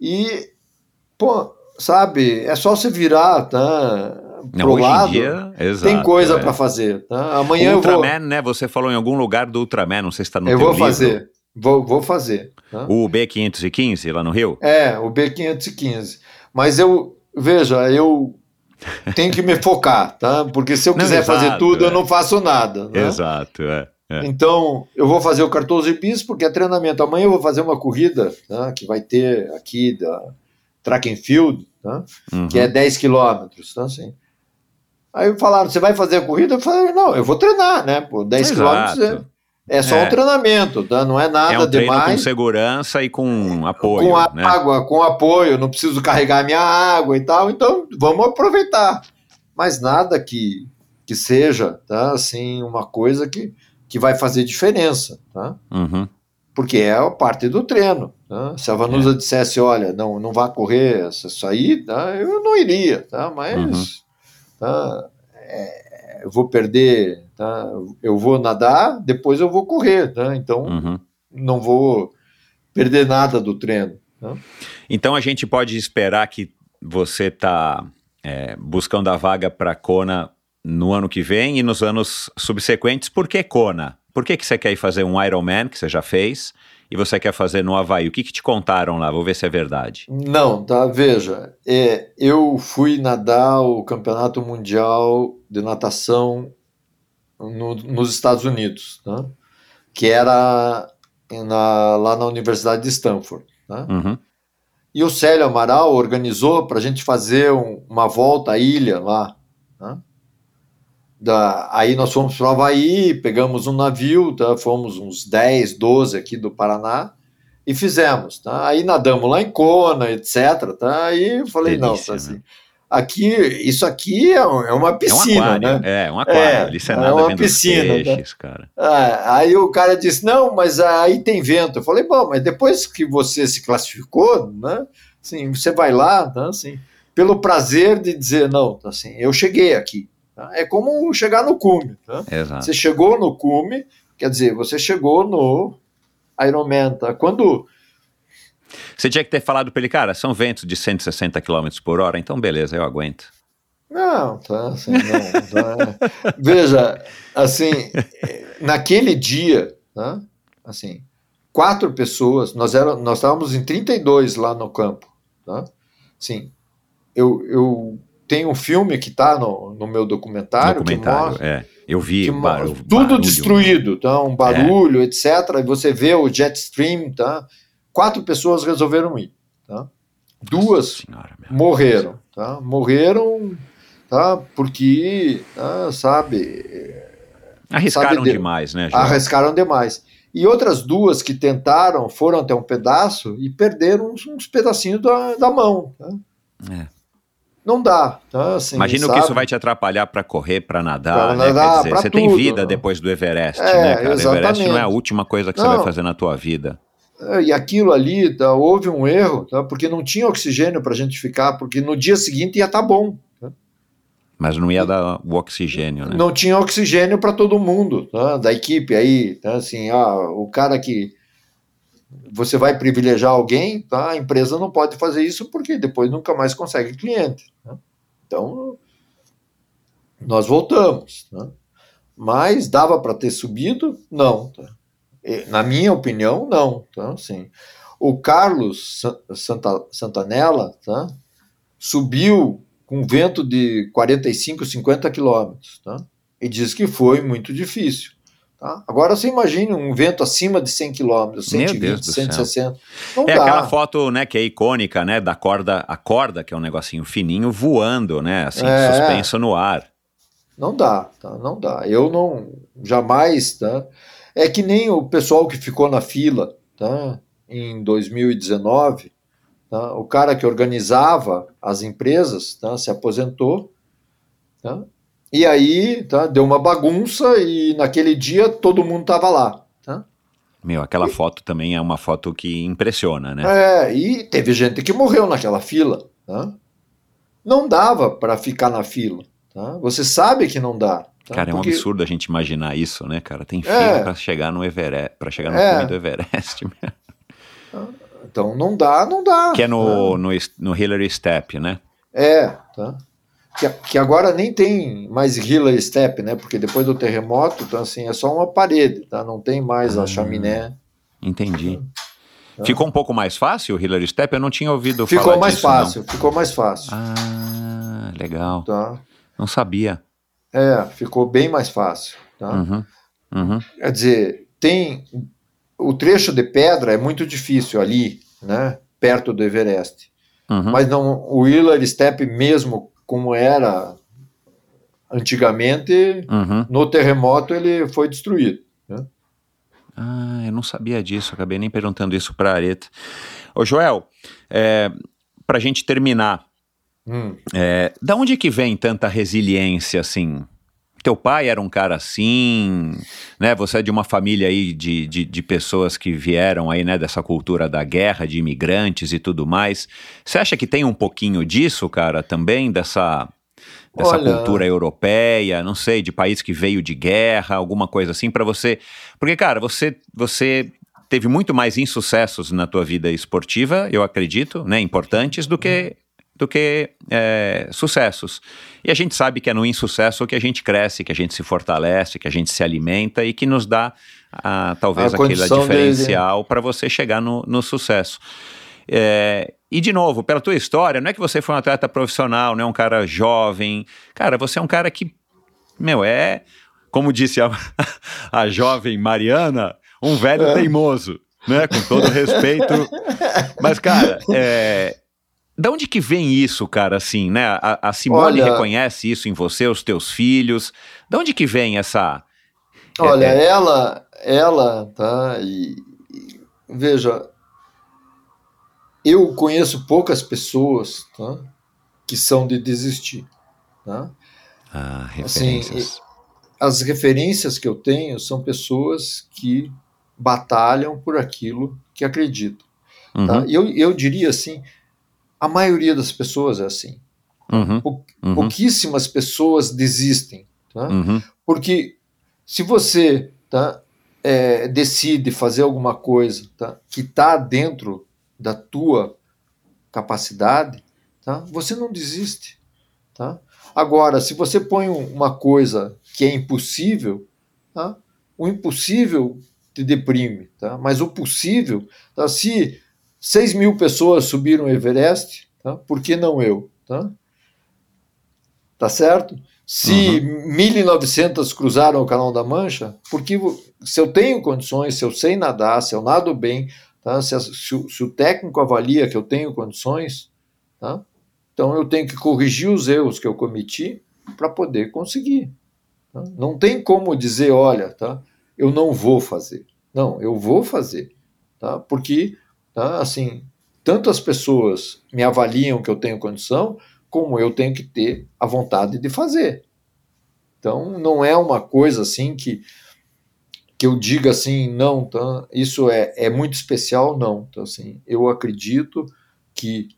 e, pô, sabe, é só você virar, tá? Não, Pro hoje lado, em dia, exato, tem coisa é. para fazer, tá? Amanhã o eu vou, Ultraman, né? Você falou em algum lugar do Ultraman, não sei se está no eu teu vou livro. fazer, vou, vou fazer. Tá? O B515 lá no Rio? É, o B515. Mas eu, veja, eu tenho que me focar, tá? Porque se eu Não, quiser exato, fazer tudo, é. eu não faço nada. Né? Exato, é. é. Então, eu vou fazer o 14 bis porque é treinamento. Amanhã eu vou fazer uma corrida tá, que vai ter aqui da Track and Field, tá, Uhum. que é 10 quilômetros. Tá, assim. Aí falaram, você vai fazer a corrida? Eu falei, não, eu vou treinar, né? Pô, 10 Exato. quilômetros é, é só É. um treinamento, tá? não é nada É um treino com demais. segurança e com apoio, com né? água, com apoio, não preciso carregar minha água e tal, então vamos aproveitar. Mas nada que, que seja, tá, assim, uma coisa que, que vai fazer diferença, tá? Uhum. Porque é a parte do treino. Tá? Se a É. Vanusa dissesse, olha, não, não vá correr isso aí, tá? eu não iria, tá? Mas Uhum. tá? É, eu vou perder, tá? Eu vou nadar, depois eu vou correr, tá? Então Uhum. não vou perder nada do treino. tá? Então a gente pode esperar que você está buscando a vaga para Kona no ano que vem e nos anos subsequentes. Por que Kona? Por que, que você quer ir fazer um Ironman, que você já fez, e você quer fazer no Havaí? O que, que te contaram lá? Vou ver se é verdade. Não, tá? Veja, é, eu fui nadar o Campeonato Mundial de Natação no- nos Estados Unidos, tá? que era na- lá na Universidade de Stanford. Tá? Uhum. E o Célio Amaral organizou para a gente fazer um- uma volta à ilha lá. tá? Da, aí nós fomos para o Havaí, pegamos um navio, tá? fomos uns 10, 12 aqui do Paraná e fizemos. Tá? Aí nadamos lá em Kona, etc. Tá? Aí eu falei, não, Delícia, tá assim, né? aqui, isso aqui é, é uma É um piscina, aquário, né? é, um aquário. É, Ali você é nada uma vendo piscina, os peixes, cara. Ah, aí o cara disse, não, mas aí tem vento. Eu falei, bom, mas depois que você se classificou, né, assim, você vai lá, tá, assim, pelo prazer de dizer, não, tá, assim, eu cheguei aqui. Tá? É como chegar no cume. Tá? Exato. Você chegou no cume, quer dizer, você chegou no Ironman. Tá? Quando Você tinha que ter falado para ele, cara, são ventos de 160 km por hora, então beleza, eu aguento. Não, tá, assim, não, tá. Veja, assim, naquele dia, tá, assim, quatro pessoas, nós, era, nós estávamos em 32 lá no campo. Tá? Sim, eu, eu tenho um filme que está no, no meu documentário, documentário que mostra, é. Eu vi bar tudo tudo destruído, tá? um barulho, é. etc. E você vê o jet stream, tá? Quatro pessoas resolveram ir, tá? Duas senhora, morreram, tá? Morreram, tá? Porque, tá? sabe? Arriscaram sabe, demais, né? João? Arriscaram demais. E outras duas que tentaram foram até um pedaço e perderam uns, uns pedacinhos da, da mão. Tá? É não dá. Tá? Assim, Imagino sabe? que isso vai te atrapalhar para correr, para nadar, pra né? nadar dizer, você tudo, tem vida depois do Everest, é, né, cara? Exatamente. Everest não é a última coisa que não. você vai fazer na tua vida. É, e aquilo ali, tá, houve um erro, tá, porque não tinha oxigênio para a gente ficar, porque no dia seguinte ia estar tá bom. Tá? Mas não ia dar o oxigênio, né? Não tinha oxigênio para todo mundo tá, da equipe aí. Tá, assim, ah, o cara que você vai privilegiar alguém, tá? a empresa não pode fazer isso porque depois nunca mais consegue cliente. Né? Então, nós voltamos. Né? Mas dava para ter subido? Não. Tá? Na minha opinião, não. Tá? Assim, o Carlos Santa, Santanella tá? subiu com vento de 45, 50 quilômetros. Tá? E diz que foi muito difícil. Tá? Agora você imagine um vento acima de 100 km, 120, 160. Não é dá. aquela foto, né, que é icônica, né, da corda, a corda, que é um negocinho fininho, voando, né, assim, é, suspenso no ar. Não dá, tá? Não dá. Eu não, jamais, tá? É que nem o pessoal que ficou na fila, tá? Em 2019, tá? O cara que organizava as empresas, tá? Se aposentou, tá? E aí, tá, deu uma bagunça e naquele dia todo mundo estava lá. Tá? Meu, aquela e, foto também é uma foto que impressiona, né? É, e teve gente que morreu naquela fila. Tá? Não dava para ficar na fila. Tá? Você sabe que não dá. Tá? Cara, é um Porque... absurdo a gente imaginar isso, né, cara? Tem fila é. para chegar no Everest, para chegar no é. cume do Everest. então não dá, não dá. Que é no, no, no Hillary Step, né? É, tá que, que agora nem tem mais Hillary Step, né? Porque depois do terremoto, então assim, é só uma parede, tá? Não tem mais ah, a chaminé. Entendi. Tá? Ficou um pouco mais fácil o Hillary Step? Eu não tinha ouvido ficou falar mais disso, fácil, não. Ficou mais fácil. Ah, legal. Tá. Não sabia. É, ficou bem mais fácil. Tá? Uhum, uhum. Quer dizer, tem o trecho de pedra é muito difícil ali, né? Perto do Everest. Uhum. Mas não, o Hillary Step mesmo como era antigamente, uhum. no terremoto ele foi destruído. Né? Ah, eu não sabia disso, acabei nem perguntando isso para a Areta. Ô Joel, é, para a gente terminar, hum. é, da onde que vem tanta resiliência assim? Teu pai era um cara assim, né? Você é de uma família aí de, de, de, pessoas que vieram aí, né? Dessa cultura da guerra, de imigrantes e tudo mais. Você acha que tem um pouquinho disso, cara, também? Dessa, dessa Olha... cultura europeia, não sei, de país que veio de guerra, alguma coisa assim para você? Porque, cara, você, você teve muito mais insucessos na tua vida esportiva, eu acredito, né? Importantes do que do que é, sucessos. E a gente sabe que é no insucesso que a gente cresce, que a gente se fortalece, que a gente se alimenta e que nos dá a, talvez a aquele diferencial para você chegar no, no sucesso. É, e de novo, pela tua história, não é que você foi um atleta profissional, não é um cara jovem. Cara, você é um cara que, meu, é, como disse a, a jovem Mariana, um velho é. teimoso, né? Com todo respeito. Mas, cara, é, da onde que vem isso, cara, assim, né? A, a Simone Olha, reconhece isso em você, os teus filhos. Da onde que vem essa... Olha, é, é... ela, ela, tá, e, e, veja, eu conheço poucas pessoas, tá, que são de desistir, tá? Ah, referências. Assim, as referências que eu tenho são pessoas que batalham por aquilo que acreditam, tá? uhum. tá? Eu, eu diria assim, a maioria das pessoas é assim. Uhum, uhum. Pouquíssimas pessoas desistem. Tá? Uhum. Porque se você tá, é, decide fazer alguma coisa tá, que está dentro da tua capacidade, tá, você não desiste. Tá? Agora, se você põe uma coisa que é impossível, tá, o impossível te deprime, tá? Mas o possível, tá? Se 6 mil pessoas subiram o Everest, tá? Por que não eu, tá? Tá certo? Se uhum. 1.900 cruzaram o Canal da Mancha, porque se eu tenho condições, se eu sei nadar, se eu nado bem, tá? se, se, o, se o técnico avalia que eu tenho condições, tá? então eu tenho que corrigir os erros que eu cometi para poder conseguir. Tá? Não tem como dizer, olha, tá? eu não vou fazer. Não, eu vou fazer. Tá? Porque, tá? assim, tanto as pessoas me avaliam que eu tenho condição, como eu tenho que ter a vontade de fazer. Então, não é uma coisa assim que, que eu diga assim, não, tá? isso é, é muito especial, não. Então, assim, eu acredito que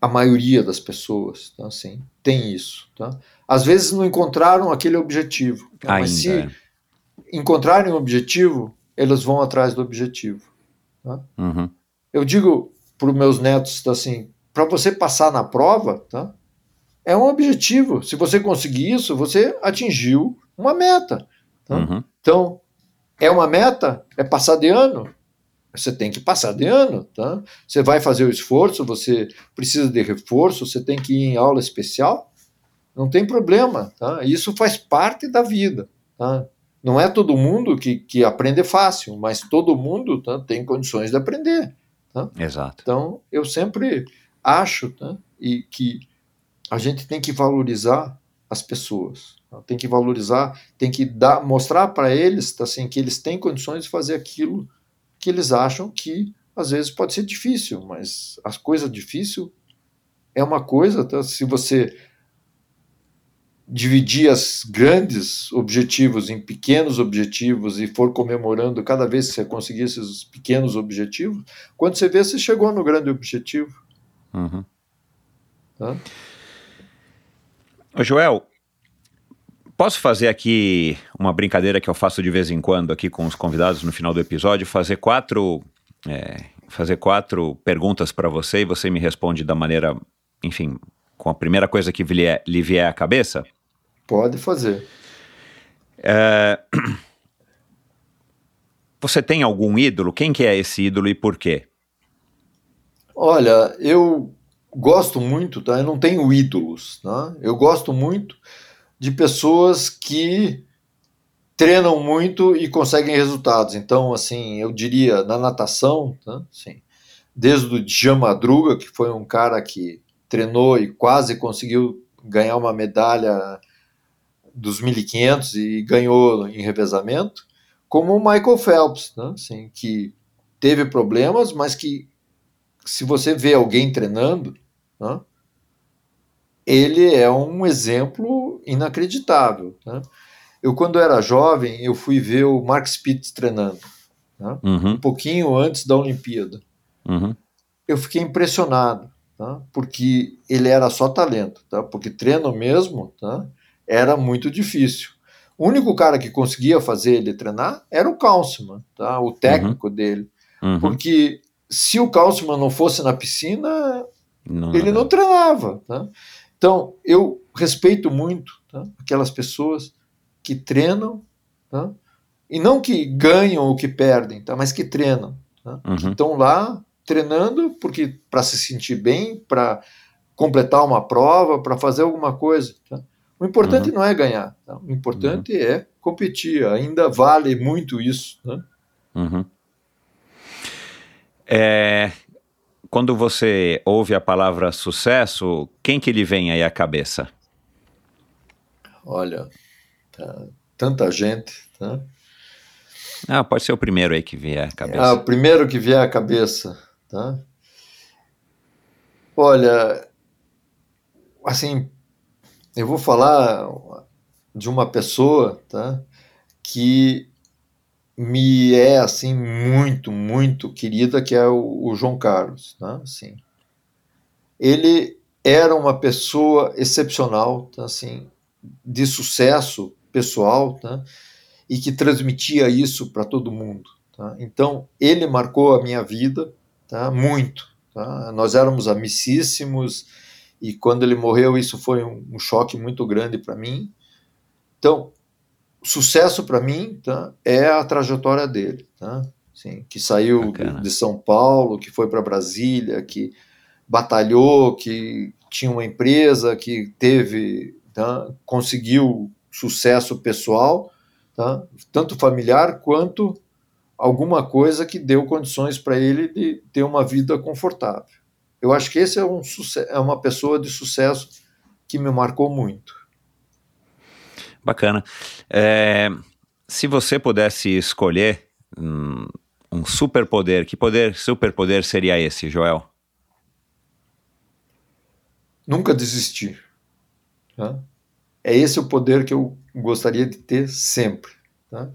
a maioria das pessoas tá, assim, tem isso. Tá? Às vezes não encontraram aquele objetivo, tá? mas se é. encontrarem o um objetivo, eles vão atrás do objetivo. Tá? Uhum. Eu digo para os meus netos assim, para você passar na prova, tá? é um objetivo. Se você conseguir isso, você atingiu uma meta. Tá? Uhum. Então, é uma meta? É passar de ano? Você tem que passar de ano, tá? Você vai fazer o esforço, você precisa de reforço, você tem que ir em aula especial, não tem problema, tá? Isso faz parte da vida, tá? Não é todo mundo que, que aprende fácil, mas todo mundo tá, tem condições de aprender. Tá? Exato. Então, eu sempre acho tá, e que a gente tem que valorizar as pessoas. Tá? Tem que valorizar, tem que dar, mostrar para eles tá, assim, que eles têm condições de fazer aquilo que eles acham que às vezes pode ser difícil, mas a coisa difícil é uma coisa, tá? se você dividir os grandes objetivos em pequenos objetivos e for comemorando cada vez que você conseguir esses pequenos objetivos, quando você vê, você chegou no grande objetivo. Uhum. Tá? Joel, posso fazer aqui uma brincadeira que eu faço de vez em quando aqui com os convidados no final do episódio, fazer quatro, é, fazer quatro perguntas para você e você me responde da maneira, enfim, com a primeira coisa que lhe vier à cabeça? Pode fazer. É... Você tem algum ídolo? Quem que é esse ídolo e por quê? Olha, eu gosto muito, tá? Eu não tenho ídolos, tá? Eu gosto muito de pessoas que treinam muito e conseguem resultados. Então, assim, eu diria na natação, tá? Sim. Desde o Djan Madruga, que foi um cara que treinou e quase conseguiu ganhar uma medalha dos 1500 e ganhou em revezamento, como o Michael Phelps, né? assim, que teve problemas, mas que se você vê alguém treinando, né? ele é um exemplo inacreditável. Né? Eu, quando era jovem, eu fui ver o Mark Spitz treinando, né? uhum. um pouquinho antes da Olimpíada. Uhum. Eu fiquei impressionado, tá? porque ele era só talento, tá? porque treino mesmo, tá? Era muito difícil. O único cara que conseguia fazer ele treinar era o Councilman, tá? o técnico uhum. dele. Uhum. Porque se o Councilman não fosse na piscina, não, ele não, não treinava. Tá? Então, eu respeito muito tá? aquelas pessoas que treinam, tá? e não que ganham ou que perdem, tá? mas que treinam. Tá? Uhum. Que estão lá treinando porque para se sentir bem, para completar uma prova, para fazer alguma coisa. Tá? O importante uhum. não é ganhar, tá? o importante uhum. é competir. Ainda vale muito isso. Né? Uhum. É, quando você ouve a palavra sucesso, quem que lhe vem aí à cabeça? Olha, tá, tanta gente, tá? Ah, pode ser o primeiro aí que vier à cabeça. Ah, o primeiro que vier à cabeça, tá? Olha, assim, eu vou falar de uma pessoa, tá? Que me é assim muito, muito querida, que é o, o João Carlos, né? Assim, ele era uma pessoa excepcional, tá? assim, de sucesso pessoal, tá? e que transmitia isso para todo mundo. Tá? Então, ele marcou a minha vida tá? muito. Tá? Nós éramos amicíssimos, e quando ele morreu, isso foi um, um choque muito grande para mim. Então, sucesso para mim tá, é a trajetória dele, tá? Sim, que saiu de, de São Paulo, que foi para Brasília, que batalhou, que tinha uma empresa, que teve, tá, conseguiu sucesso pessoal, tá, tanto familiar quanto alguma coisa que deu condições para ele de ter uma vida confortável. Eu acho que esse é, um, é uma pessoa de sucesso que me marcou muito. Bacana. É, se você pudesse escolher um, um superpoder, que poder, superpoder seria esse, Joel? Nunca desistir. Tá? É esse o poder que eu gostaria de ter sempre. Tá?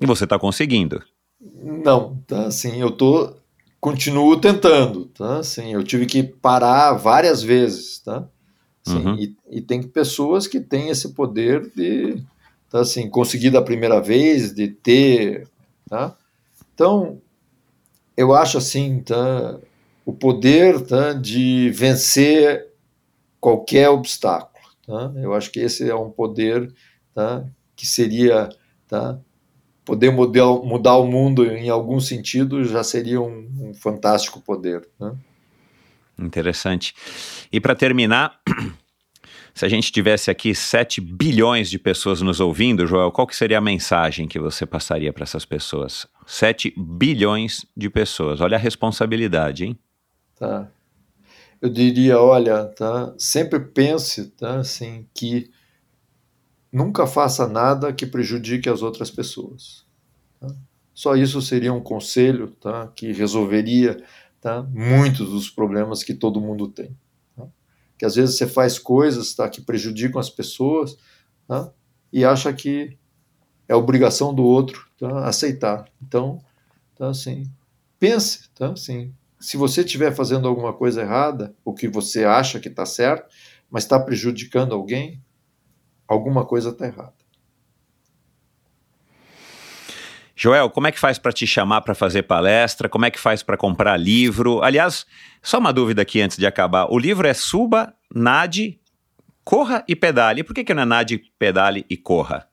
E você está conseguindo? Não, tá? Assim, eu tô continuo tentando, tá? Assim, eu tive que parar várias vezes, tá? Assim, uhum. e, e, tem pessoas que têm esse poder de, tá? Assim, conseguir da primeira vez, de ter, tá? Então, eu acho assim, tá? O poder, tá? De vencer qualquer obstáculo, tá? Eu acho que esse é um poder, tá? Que seria, tá? Poder mudar, mudar o mundo em algum sentido já seria um, um fantástico poder. Né? Interessante. E para terminar, se a gente tivesse aqui 7 bilhões de pessoas nos ouvindo, Joel, qual que seria a mensagem que você passaria para essas pessoas? 7 bilhões de pessoas. Olha a responsabilidade, hein? Tá. Eu diria, olha, tá, sempre pense, tá, assim, que nunca faça nada que prejudique as outras pessoas. Tá? Só isso seria um conselho tá? que resolveria tá? muitos dos problemas que todo mundo tem. Tá? Que às vezes você faz coisas tá? que prejudicam as pessoas tá? e acha que é obrigação do outro tá? aceitar. Então, tá? assim, pense, tá? assim, se você estiver fazendo alguma coisa errada, o que você acha que está certo, mas está prejudicando alguém, alguma coisa está errada. Joel, como é que faz para te chamar para fazer palestra? Como é que faz para comprar livro? Aliás, só uma dúvida aqui antes de acabar. O livro é Suba, Nade, Corra e Pedale. Por que, que não é Nade, Pedale e Corra?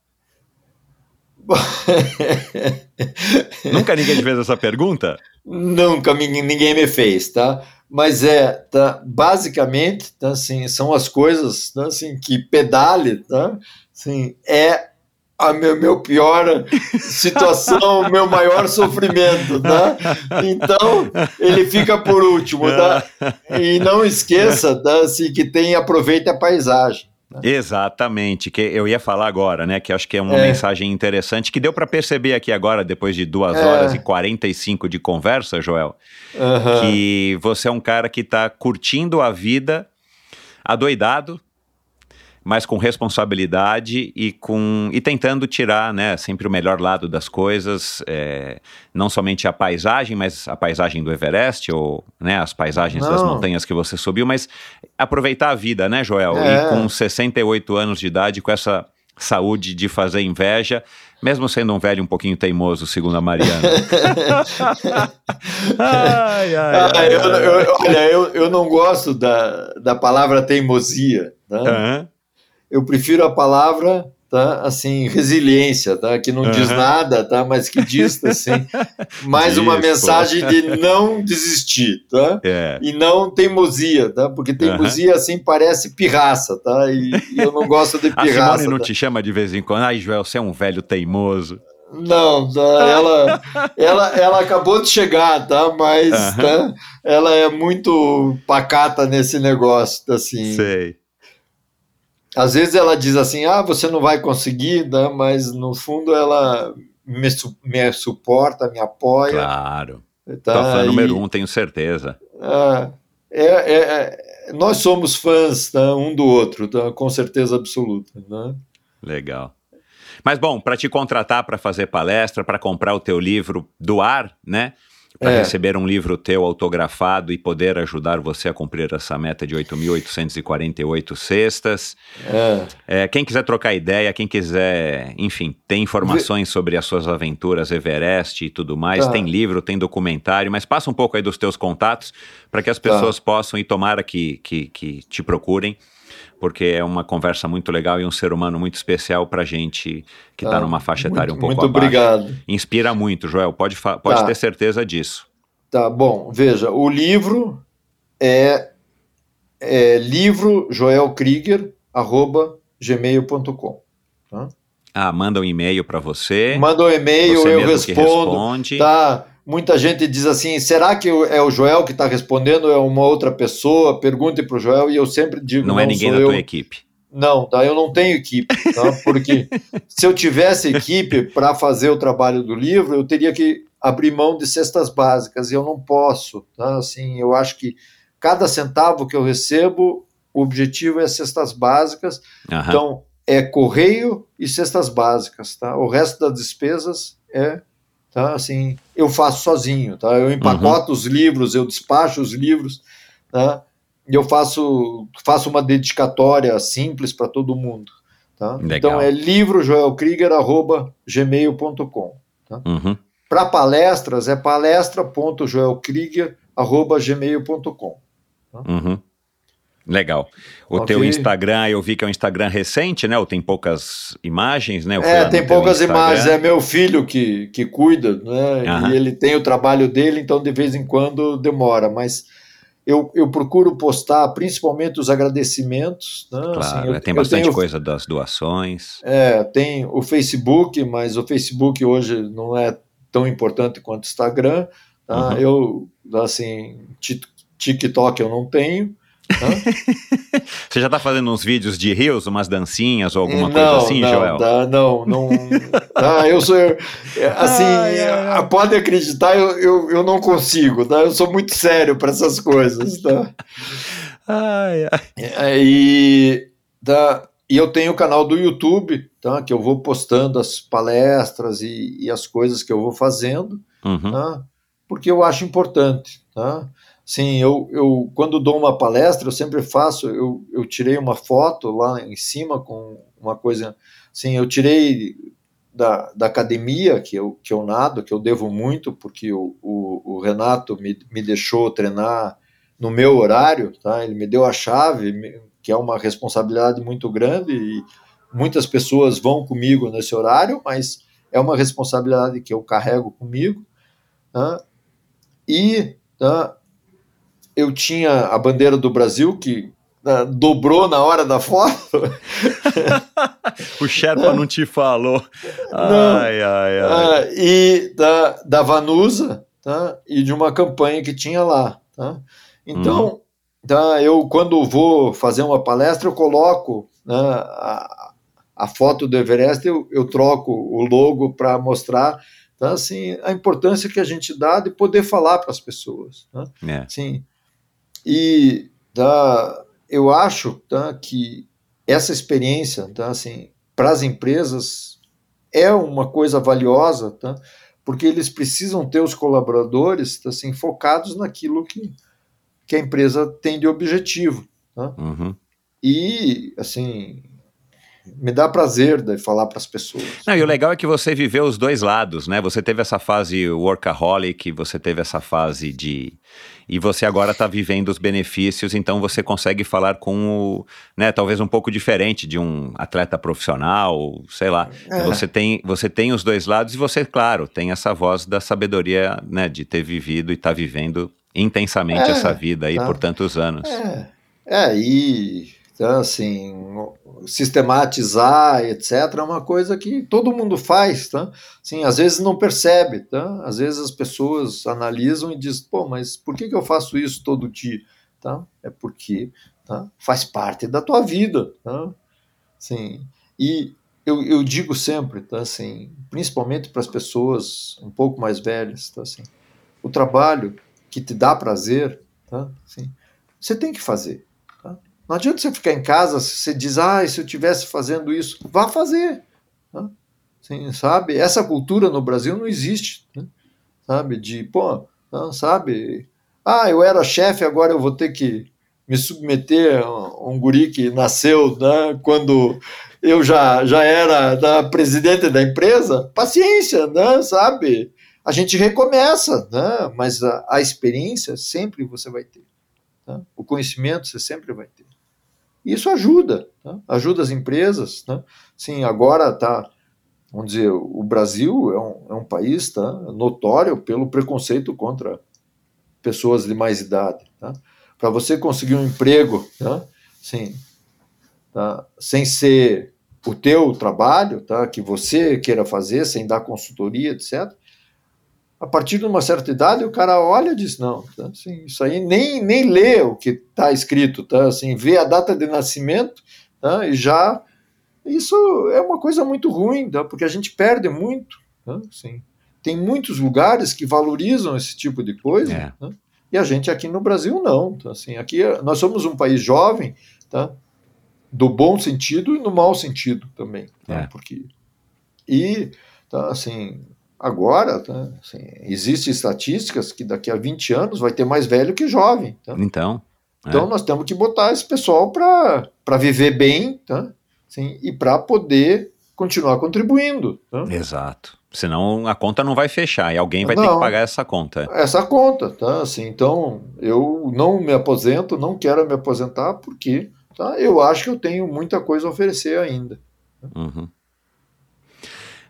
Nunca ninguém te fez essa pergunta? Nunca ninguém me fez, tá? Mas é, tá, basicamente, tá, assim, são as coisas tá, assim, que pedale tá, assim, é a meu, meu pior situação, o meu maior sofrimento, tá? Então, ele fica por último, tá? E não esqueça, tá, assim, que tem aproveite a paisagem. Exatamente, que eu ia falar agora, né? Que acho que é uma é. mensagem interessante que deu para perceber aqui agora, depois de duas é. horas e 45 de conversa, Joel, que você é um cara que está curtindo a vida adoidado, mas com responsabilidade e com e tentando tirar, né, sempre o melhor lado das coisas, é, não somente a paisagem, mas a paisagem do Everest ou, né, as paisagens não. das montanhas que você subiu, mas aproveitar a vida, né, Joel? É. E com 68 anos de idade, com essa saúde de fazer inveja, mesmo sendo um velho um pouquinho teimoso, segundo a Mariana. ai, ai, ah, ai, eu, eu, olha, eu, eu não gosto da, da palavra teimosia. Né? Uhum eu prefiro a palavra tá assim resiliência tá que não uhum. diz nada tá mas que diz assim mais diz, uma mensagem pô. de não desistir tá é. e não teimosia tá porque teimosia uhum. assim parece pirraça tá e, e, eu não gosto de pirraça a Simone não tá? te chama de vez em quando ai Joel você é um velho teimoso não, tá? ela, ela, ela acabou de chegar, tá? Mas uhum. tá? ela é muito pacata nesse negócio, tá? assim. Sei às vezes ela diz assim, ah, você não vai conseguir, né? mas no fundo ela me, me suporta, me apoia. Claro. Tá, Tua fã número um, tenho certeza. Ah, é, é, nós somos fãs tá, um do outro, tá, com certeza absoluta. Né? Legal. Mas bom, para te contratar para fazer palestra, para comprar o teu livro, doar, né? Para é. receber um livro teu autografado e poder ajudar você a cumprir essa meta de 8.848 cestas. É. É, quem quiser trocar ideia, quem quiser, enfim, tem informações sobre as suas aventuras Everest e tudo mais, tá. tem livro, tem documentário, mas passa um pouco aí dos teus contatos para que as tá. pessoas tá. possam, e tomara que, que, que te procurem, porque é uma conversa muito legal e um ser humano muito especial para gente que está Ah, numa faixa etária muito- um pouco muito abaixo. obrigado. Inspira muito, Joel, pode, pode Tá. ter certeza disso. Tá bom, veja, o livro é, é livro Joel Krieger, arroba gmail.com. Ah, manda um e-mail para você. Manda um e-mail, eu respondo. responde. Tá? Muita gente diz assim: será que é o Joel que está respondendo? É uma outra pessoa? Pergunte para o Joel e eu sempre digo: Não, não, é ninguém da eu. tua equipe. Não, tá? Eu não tenho equipe, tá? Porque se eu tivesse equipe para fazer o trabalho do livro, eu teria que abrir mão de cestas básicas e eu não posso, tá? Assim, eu acho que cada centavo que eu recebo, o objetivo é cestas básicas. Aham. Então, é correio e cestas básicas, tá? O resto das despesas é, tá? Assim, eu faço sozinho, tá? Eu empacoto os livros, eu despacho os livros, tá? E eu faço, faço uma dedicatória simples para todo mundo, tá? Legal. Então, é livrojoelkrieger.gmail.com Uhum. Para palestras, é palestra.joelkrieger.gmail.com Uhum. Legal. O Ok. teu Instagram, eu vi que é um Instagram recente, né? Ou tem poucas imagens, né? É, tem poucas Instagram. imagens. É meu filho que, que cuida, né? Aham. E ele tem o trabalho dele, então de vez em quando demora. Mas eu, eu procuro postar principalmente os agradecimentos. Né? Claro, Assim, eu- é, tem eu bastante tenho- coisa das doações. É, tem o Facebook, mas o Facebook hoje não é tão importante quanto o Instagram. Tá? Uhum. Eu, assim, Tik- TikTok eu não tenho. Tá? Você já tá fazendo uns vídeos de rios, umas dancinhas ou alguma não, coisa assim, não, Joel? Tá, não, não. ah, eu sou. eu- é, Assim, ah, pode acreditar, eu, eu, eu não consigo, tá? Eu sou muito sério para essas coisas, tá? Ai, ai. É, E, tá? e eu tenho o canal do YouTube, tá? Que eu vou postando as palestras e, e as coisas que eu vou fazendo, Uhum. tá? Porque eu acho importante, tá? Sim, eu, eu quando dou uma palestra, eu sempre faço, eu, eu tirei uma foto lá em cima com uma coisa, sim, eu tirei da, da academia que eu, que eu nado, que eu devo muito, porque o, o, o Renato me, me deixou treinar no meu horário, tá? Ele me deu a chave, que é uma responsabilidade muito grande e muitas pessoas vão comigo nesse horário, mas é uma responsabilidade que eu carrego comigo, tá? E tá, eu tinha a bandeira do Brasil que tá, dobrou na hora da foto. O Sherpa não te falou. Não. Ai, ai, ai. Ah, e da, da Vanusa, tá? E de uma campanha que tinha lá, tá? Então, tá, eu quando vou fazer uma palestra, eu coloco né, a, a foto do Everest, eu, eu troco o logo para mostrar tá, assim, a importância que a gente dá de poder falar para as pessoas. Tá? É. Sim. E tá, eu acho tá, que essa experiência tá, assim, para as empresas é uma coisa valiosa, tá, porque eles precisam ter os colaboradores tá, assim, focados naquilo que, que a empresa tem de objetivo. Tá? Uhum. E, assim, me dá prazer de falar para as pessoas. Não, e o legal é que você viveu os dois lados, né? Você teve essa fase workaholic, você teve essa fase de. E você agora está vivendo os benefícios, então você consegue falar com o. Né, talvez um pouco diferente de um atleta profissional, sei lá. É. Você, tem, você tem os dois lados e você, claro, tem essa voz da sabedoria, né? De ter vivido e estar vivendo intensamente É, essa vida aí tá. por tantos anos. É, é e então, assim, sistematizar, etc., é uma coisa que todo mundo faz, tá? Assim, às vezes não percebe, tá? Às vezes as pessoas analisam e dizem, pô, mas por que, que eu faço isso todo dia? Tá? É porque tá? faz parte da tua vida, tá? Assim, e eu, eu digo sempre, tá? Assim, principalmente para as pessoas um pouco mais velhas, tá? Assim, o trabalho que te dá prazer, tá? Assim, você tem que fazer. Não adianta você ficar em casa, se você diz, ah, se eu tivesse fazendo isso, vá fazer. Tá? Assim, sabe? Essa cultura no Brasil não existe, né? sabe? De, pô, não, sabe? Ah, eu era chefe, agora eu vou ter que me submeter a um guri que nasceu né, quando eu já, já era né, presidente da empresa. Paciência, né, sabe? A gente recomeça, né, mas a, a experiência sempre você vai ter. Tá? O conhecimento você sempre vai ter. Isso ajuda, tá? ajuda as empresas. Né? Sim, agora tá, vamos dizer, o Brasil é um, é um país tá, notório pelo preconceito contra pessoas de mais idade. Tá? Para você conseguir um emprego, tá? Sim, tá? sem ser o teu trabalho, tá? que você queira fazer, sem dar consultoria, etc., a partir de uma certa idade o cara olha e diz não, tá? assim, isso aí nem, nem lê o que está escrito, tá? assim, vê a data de nascimento tá? e já isso é uma coisa muito ruim, tá? porque a gente perde muito, tá? assim, tem muitos lugares que valorizam esse tipo de coisa é. tá? e a gente aqui no Brasil não, tá? assim, aqui nós somos um país jovem, tá? do bom sentido e no mau sentido também, tá? é. porque e tá, assim Agora, tá, assim, existem estatísticas que daqui a 20 anos vai ter mais velho que jovem. Tá? Então. É. Então nós temos que botar esse pessoal para viver bem tá? Assim, e para poder continuar contribuindo. Tá? Exato. Senão a conta não vai fechar e alguém vai não, ter que pagar essa conta. Essa conta, tá? Assim, então eu não me aposento, não quero me aposentar porque tá? eu acho que eu tenho muita coisa a oferecer ainda. Uhum.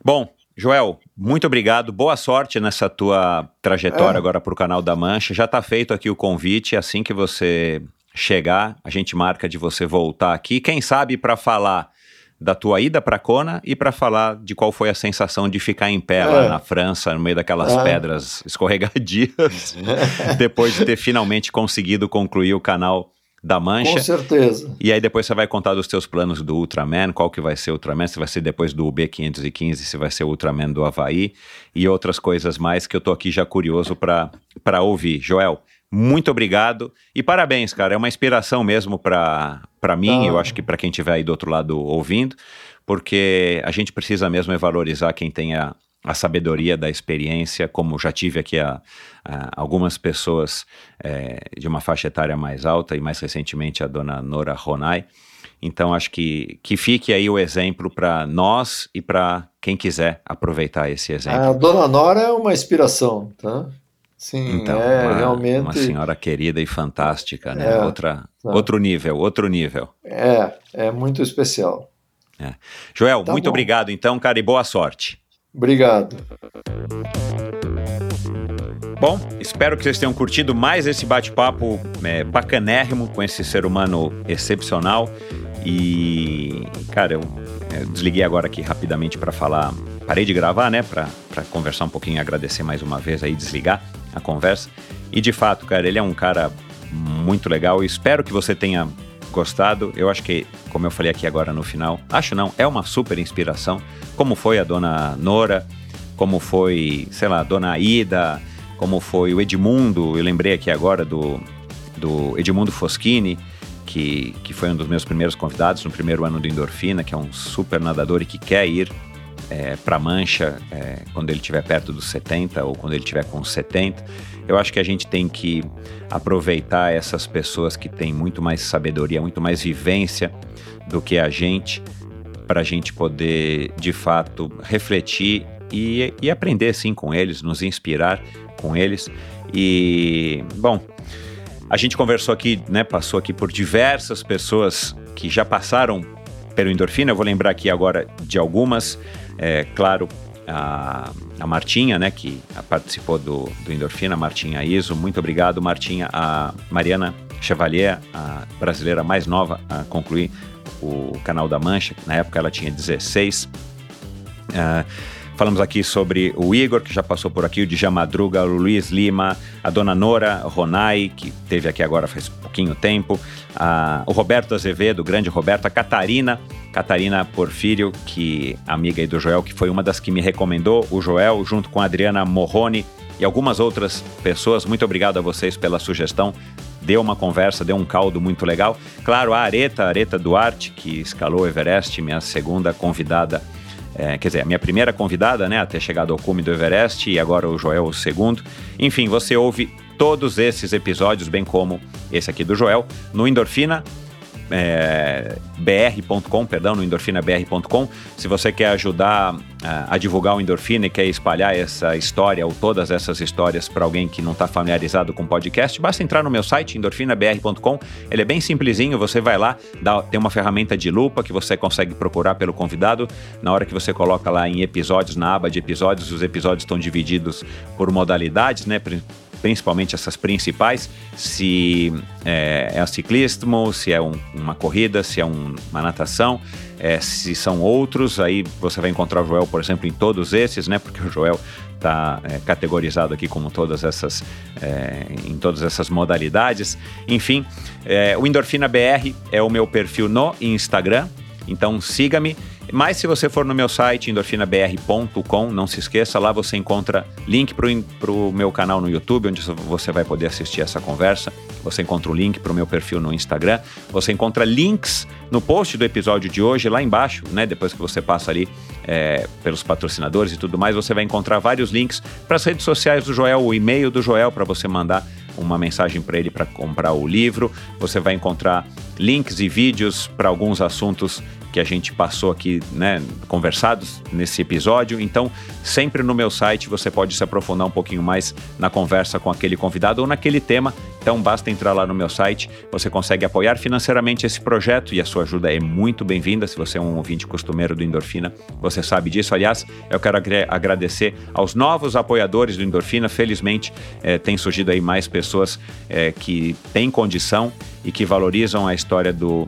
Bom, Joel, muito obrigado. Boa sorte nessa tua trajetória é. agora para o canal da Mancha. Já está feito aqui o convite. Assim que você chegar, a gente marca de você voltar aqui. Quem sabe para falar da tua ida para Kona e para falar de qual foi a sensação de ficar em pé é. lá na França, no meio daquelas é. pedras escorregadias, depois de ter finalmente conseguido concluir o canal da Mancha. Com certeza. E aí depois você vai contar dos teus planos do Ultraman, qual que vai ser o Ultraman, se vai ser depois do B515, se vai ser o Ultraman do Havaí e outras coisas mais que eu tô aqui já curioso para ouvir. Joel, muito obrigado e parabéns, cara. É uma inspiração mesmo para mim, ah. eu acho que para quem estiver aí do outro lado ouvindo, porque a gente precisa mesmo é valorizar quem tem a, a sabedoria da experiência, como já tive aqui a, a algumas pessoas é, de uma faixa etária mais alta e mais recentemente a dona Nora Ronai. Então acho que, que fique aí o exemplo para nós e para quem quiser aproveitar esse exemplo. A dona Nora é uma inspiração, tá? Sim, então, é uma, realmente uma senhora querida e fantástica, né? É, Outra, tá. Outro nível, outro nível. É, é muito especial. É. Joel, tá muito bom. obrigado então, cara, e boa sorte. Obrigado. Bom, espero que vocês tenham curtido mais esse bate-papo é, bacanérrimo com esse ser humano excepcional. E, cara, eu, eu desliguei agora aqui rapidamente para falar. Parei de gravar, né, para conversar um pouquinho, agradecer mais uma vez aí, desligar a conversa. E de fato, cara, ele é um cara muito legal. Espero que você tenha gostado. Eu acho que, como eu falei aqui agora no final, acho não, é uma super inspiração. Como foi a dona Nora, como foi, sei lá, a dona Aida, como foi o Edmundo. Eu lembrei aqui agora do, do Edmundo Foschini, que, que foi um dos meus primeiros convidados no primeiro ano do Endorfina, que é um super nadador e que quer ir é, para Mancha é, quando ele estiver perto dos 70 ou quando ele estiver com 70. Eu acho que a gente tem que aproveitar essas pessoas que têm muito mais sabedoria, muito mais vivência do que a gente, para a gente poder de fato refletir e, e aprender sim com eles, nos inspirar com eles. E, bom, a gente conversou aqui, né, passou aqui por diversas pessoas que já passaram pelo endorfina. Eu vou lembrar aqui agora de algumas. É, claro, a, a Martinha, né, que participou do, do Endorfina, Martinha Iso. Muito obrigado, Martinha. A Mariana Chevalier, a brasileira mais nova a concluir o canal da Mancha. Na época ela tinha 16. Uh, Falamos aqui sobre o Igor, que já passou por aqui, o Dja Madruga, o Luiz Lima, a dona Nora Ronai, que teve aqui agora faz pouquinho tempo, a, o Roberto Azevedo, o grande Roberto, a Catarina, Catarina Porfírio, que amiga aí do Joel, que foi uma das que me recomendou, o Joel, junto com a Adriana Morrone e algumas outras pessoas. Muito obrigado a vocês pela sugestão deu uma conversa, deu um caldo muito legal. Claro, a Areta, Areta Duarte, que escalou o Everest, minha segunda convidada é, quer dizer, a minha primeira convidada, né, a ter chegado ao cume do Everest e agora o Joel o segundo. Enfim, você ouve todos esses episódios, bem como esse aqui do Joel, no Endorfina é, br.com, perdão, no endorfinabr.com. Se você quer ajudar a, a, divulgar o Endorfina e quer espalhar essa história ou todas essas histórias para alguém que não está familiarizado com podcast, basta entrar no meu site, endorfinabr.com. Ele é bem simplesinho, você vai lá, dá, tem uma ferramenta de lupa que você consegue procurar pelo convidado. Na hora que você coloca lá em episódios, na aba de episódios, os episódios estão divididos por modalidades, né? Principalmente essas principais, se é, é ciclismo, se é um, uma corrida, se é um, uma natação, é, se são outros, aí você vai encontrar o Joel, por exemplo, em todos esses, né? Porque o Joel está é, categorizado aqui como todas essas, é, em todas essas modalidades. Enfim, é, o Endorfina BR é o meu perfil no Instagram, então siga-me. Mas se você for no meu site, endorfinabr.com, não se esqueça, lá você encontra link para o meu canal no YouTube, onde você vai poder assistir essa conversa. Você encontra o link para o meu perfil no Instagram. Você encontra links no post do episódio de hoje, lá embaixo, né? Depois que você passa ali é, pelos patrocinadores e tudo mais, você vai encontrar vários links para as redes sociais do Joel, o e-mail do Joel para você mandar uma mensagem para ele para comprar o livro. Você vai encontrar links e vídeos para alguns assuntos que a gente passou aqui, né, conversados nesse episódio. Então, sempre no meu site você pode se aprofundar um pouquinho mais na conversa com aquele convidado ou naquele tema. Então, basta entrar lá no meu site, você consegue apoiar financeiramente esse projeto e a sua ajuda é muito bem-vinda. Se você é um ouvinte costumeiro do Endorfina, você sabe disso. Aliás, eu quero agradecer aos novos apoiadores do Endorfina. Felizmente, é, tem surgido aí mais pessoas é, que têm condição e que valorizam a história do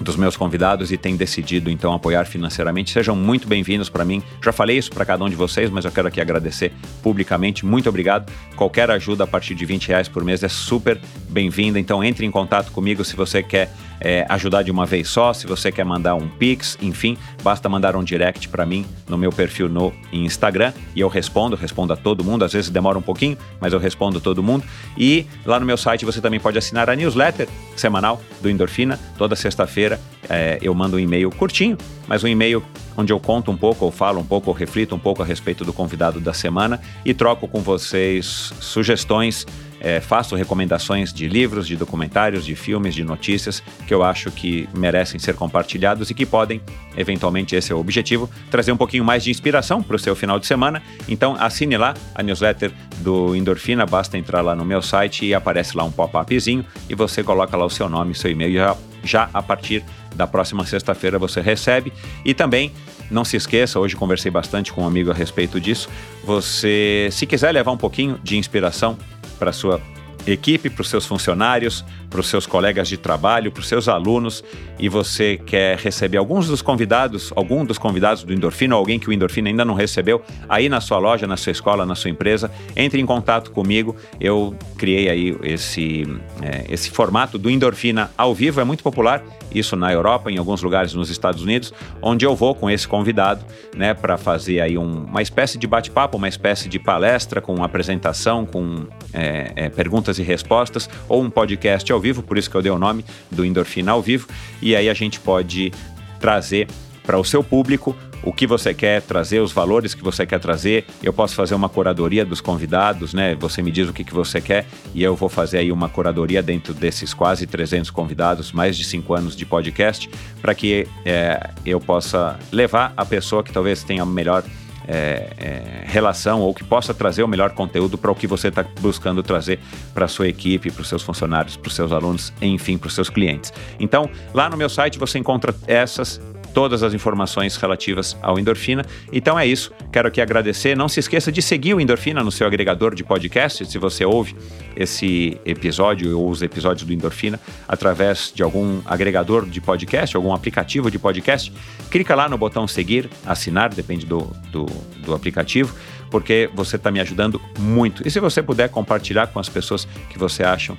dos meus convidados e tem decidido então apoiar financeiramente. Sejam muito bem-vindos para mim. Já falei isso para cada um de vocês, mas eu quero aqui agradecer publicamente. Muito obrigado. Qualquer ajuda a partir de 20 reais por mês é super bem-vinda. Então entre em contato comigo se você quer é, ajudar de uma vez só, se você quer mandar um Pix, enfim, basta mandar um direct para mim no meu perfil no Instagram e eu respondo, respondo a todo mundo. Às vezes demora um pouquinho, mas eu respondo todo mundo. E lá no meu site você também pode assinar a newsletter semanal do Endorfina. Toda sexta-feira é, eu mando um e-mail curtinho, mas um e-mail onde eu conto um pouco, ou falo um pouco, ou reflito um pouco a respeito do convidado da semana e troco com vocês sugestões é, faço recomendações de livros, de documentários, de filmes, de notícias que eu acho que merecem ser compartilhados e que podem, eventualmente, esse é o objetivo, trazer um pouquinho mais de inspiração para o seu final de semana. Então, assine lá a newsletter do Endorfina, basta entrar lá no meu site e aparece lá um pop-upzinho e você coloca lá o seu nome, seu e-mail já, já a partir da próxima sexta-feira você recebe. E também não se esqueça, hoje conversei bastante com um amigo a respeito disso. Você, se quiser levar um pouquinho de inspiração para sua equipe, para os seus funcionários, para os seus colegas de trabalho, para os seus alunos, e você quer receber alguns dos convidados, algum dos convidados do Endorfina, ou alguém que o Endorfina ainda não recebeu, aí na sua loja, na sua escola, na sua empresa, entre em contato comigo. Eu criei aí esse, é, esse formato do Endorfina ao vivo, é muito popular, isso na Europa, em alguns lugares nos Estados Unidos, onde eu vou com esse convidado, né, para fazer aí um, uma espécie de bate-papo, uma espécie de palestra com apresentação, com é, é, perguntas e respostas, ou um podcast ao vivo, por isso que eu dei o nome do Endorfina ao vivo, e aí a gente pode trazer para o seu público o que você quer trazer, os valores que você quer trazer. Eu posso fazer uma curadoria dos convidados, né? Você me diz o que, que você quer e eu vou fazer aí uma curadoria dentro desses quase 300 convidados, mais de cinco anos de podcast, para que é, eu possa levar a pessoa que talvez tenha melhor é, é, relação ou que possa trazer o melhor conteúdo para o que você está buscando trazer para a sua equipe, para os seus funcionários, para os seus alunos, enfim, para os seus clientes. Então, lá no meu site você encontra essas todas as informações relativas ao Endorfina. Então é isso. Quero aqui agradecer. Não se esqueça de seguir o Endorfina no seu agregador de podcast, se você ouve esse episódio ou os episódios do Endorfina através de algum agregador de podcast, algum aplicativo de podcast. Clica lá no botão seguir, assinar, depende do, do, do aplicativo, porque você está me ajudando muito. E se você puder compartilhar com as pessoas que você acham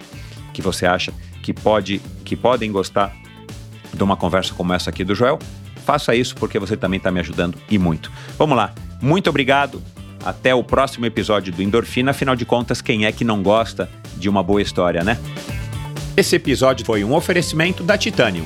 que você acha que pode que podem gostar de uma conversa como essa aqui do Joel, faça isso porque você também está me ajudando e muito. Vamos lá, muito obrigado. Até o próximo episódio do Endorfina. Afinal de contas, quem é que não gosta de uma boa história, né? Esse episódio foi um oferecimento da Titanium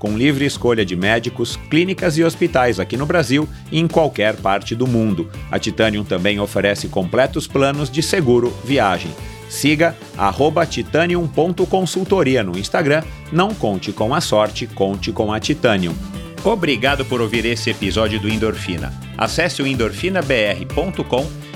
com livre escolha de médicos, clínicas e hospitais aqui no Brasil e em qualquer parte do mundo. A Titanium também oferece completos planos de seguro viagem. Siga titanium.consultoria no Instagram. Não conte com a sorte, conte com a Titanium. Obrigado por ouvir esse episódio do Endorfina. Acesse o endorfinabr.com,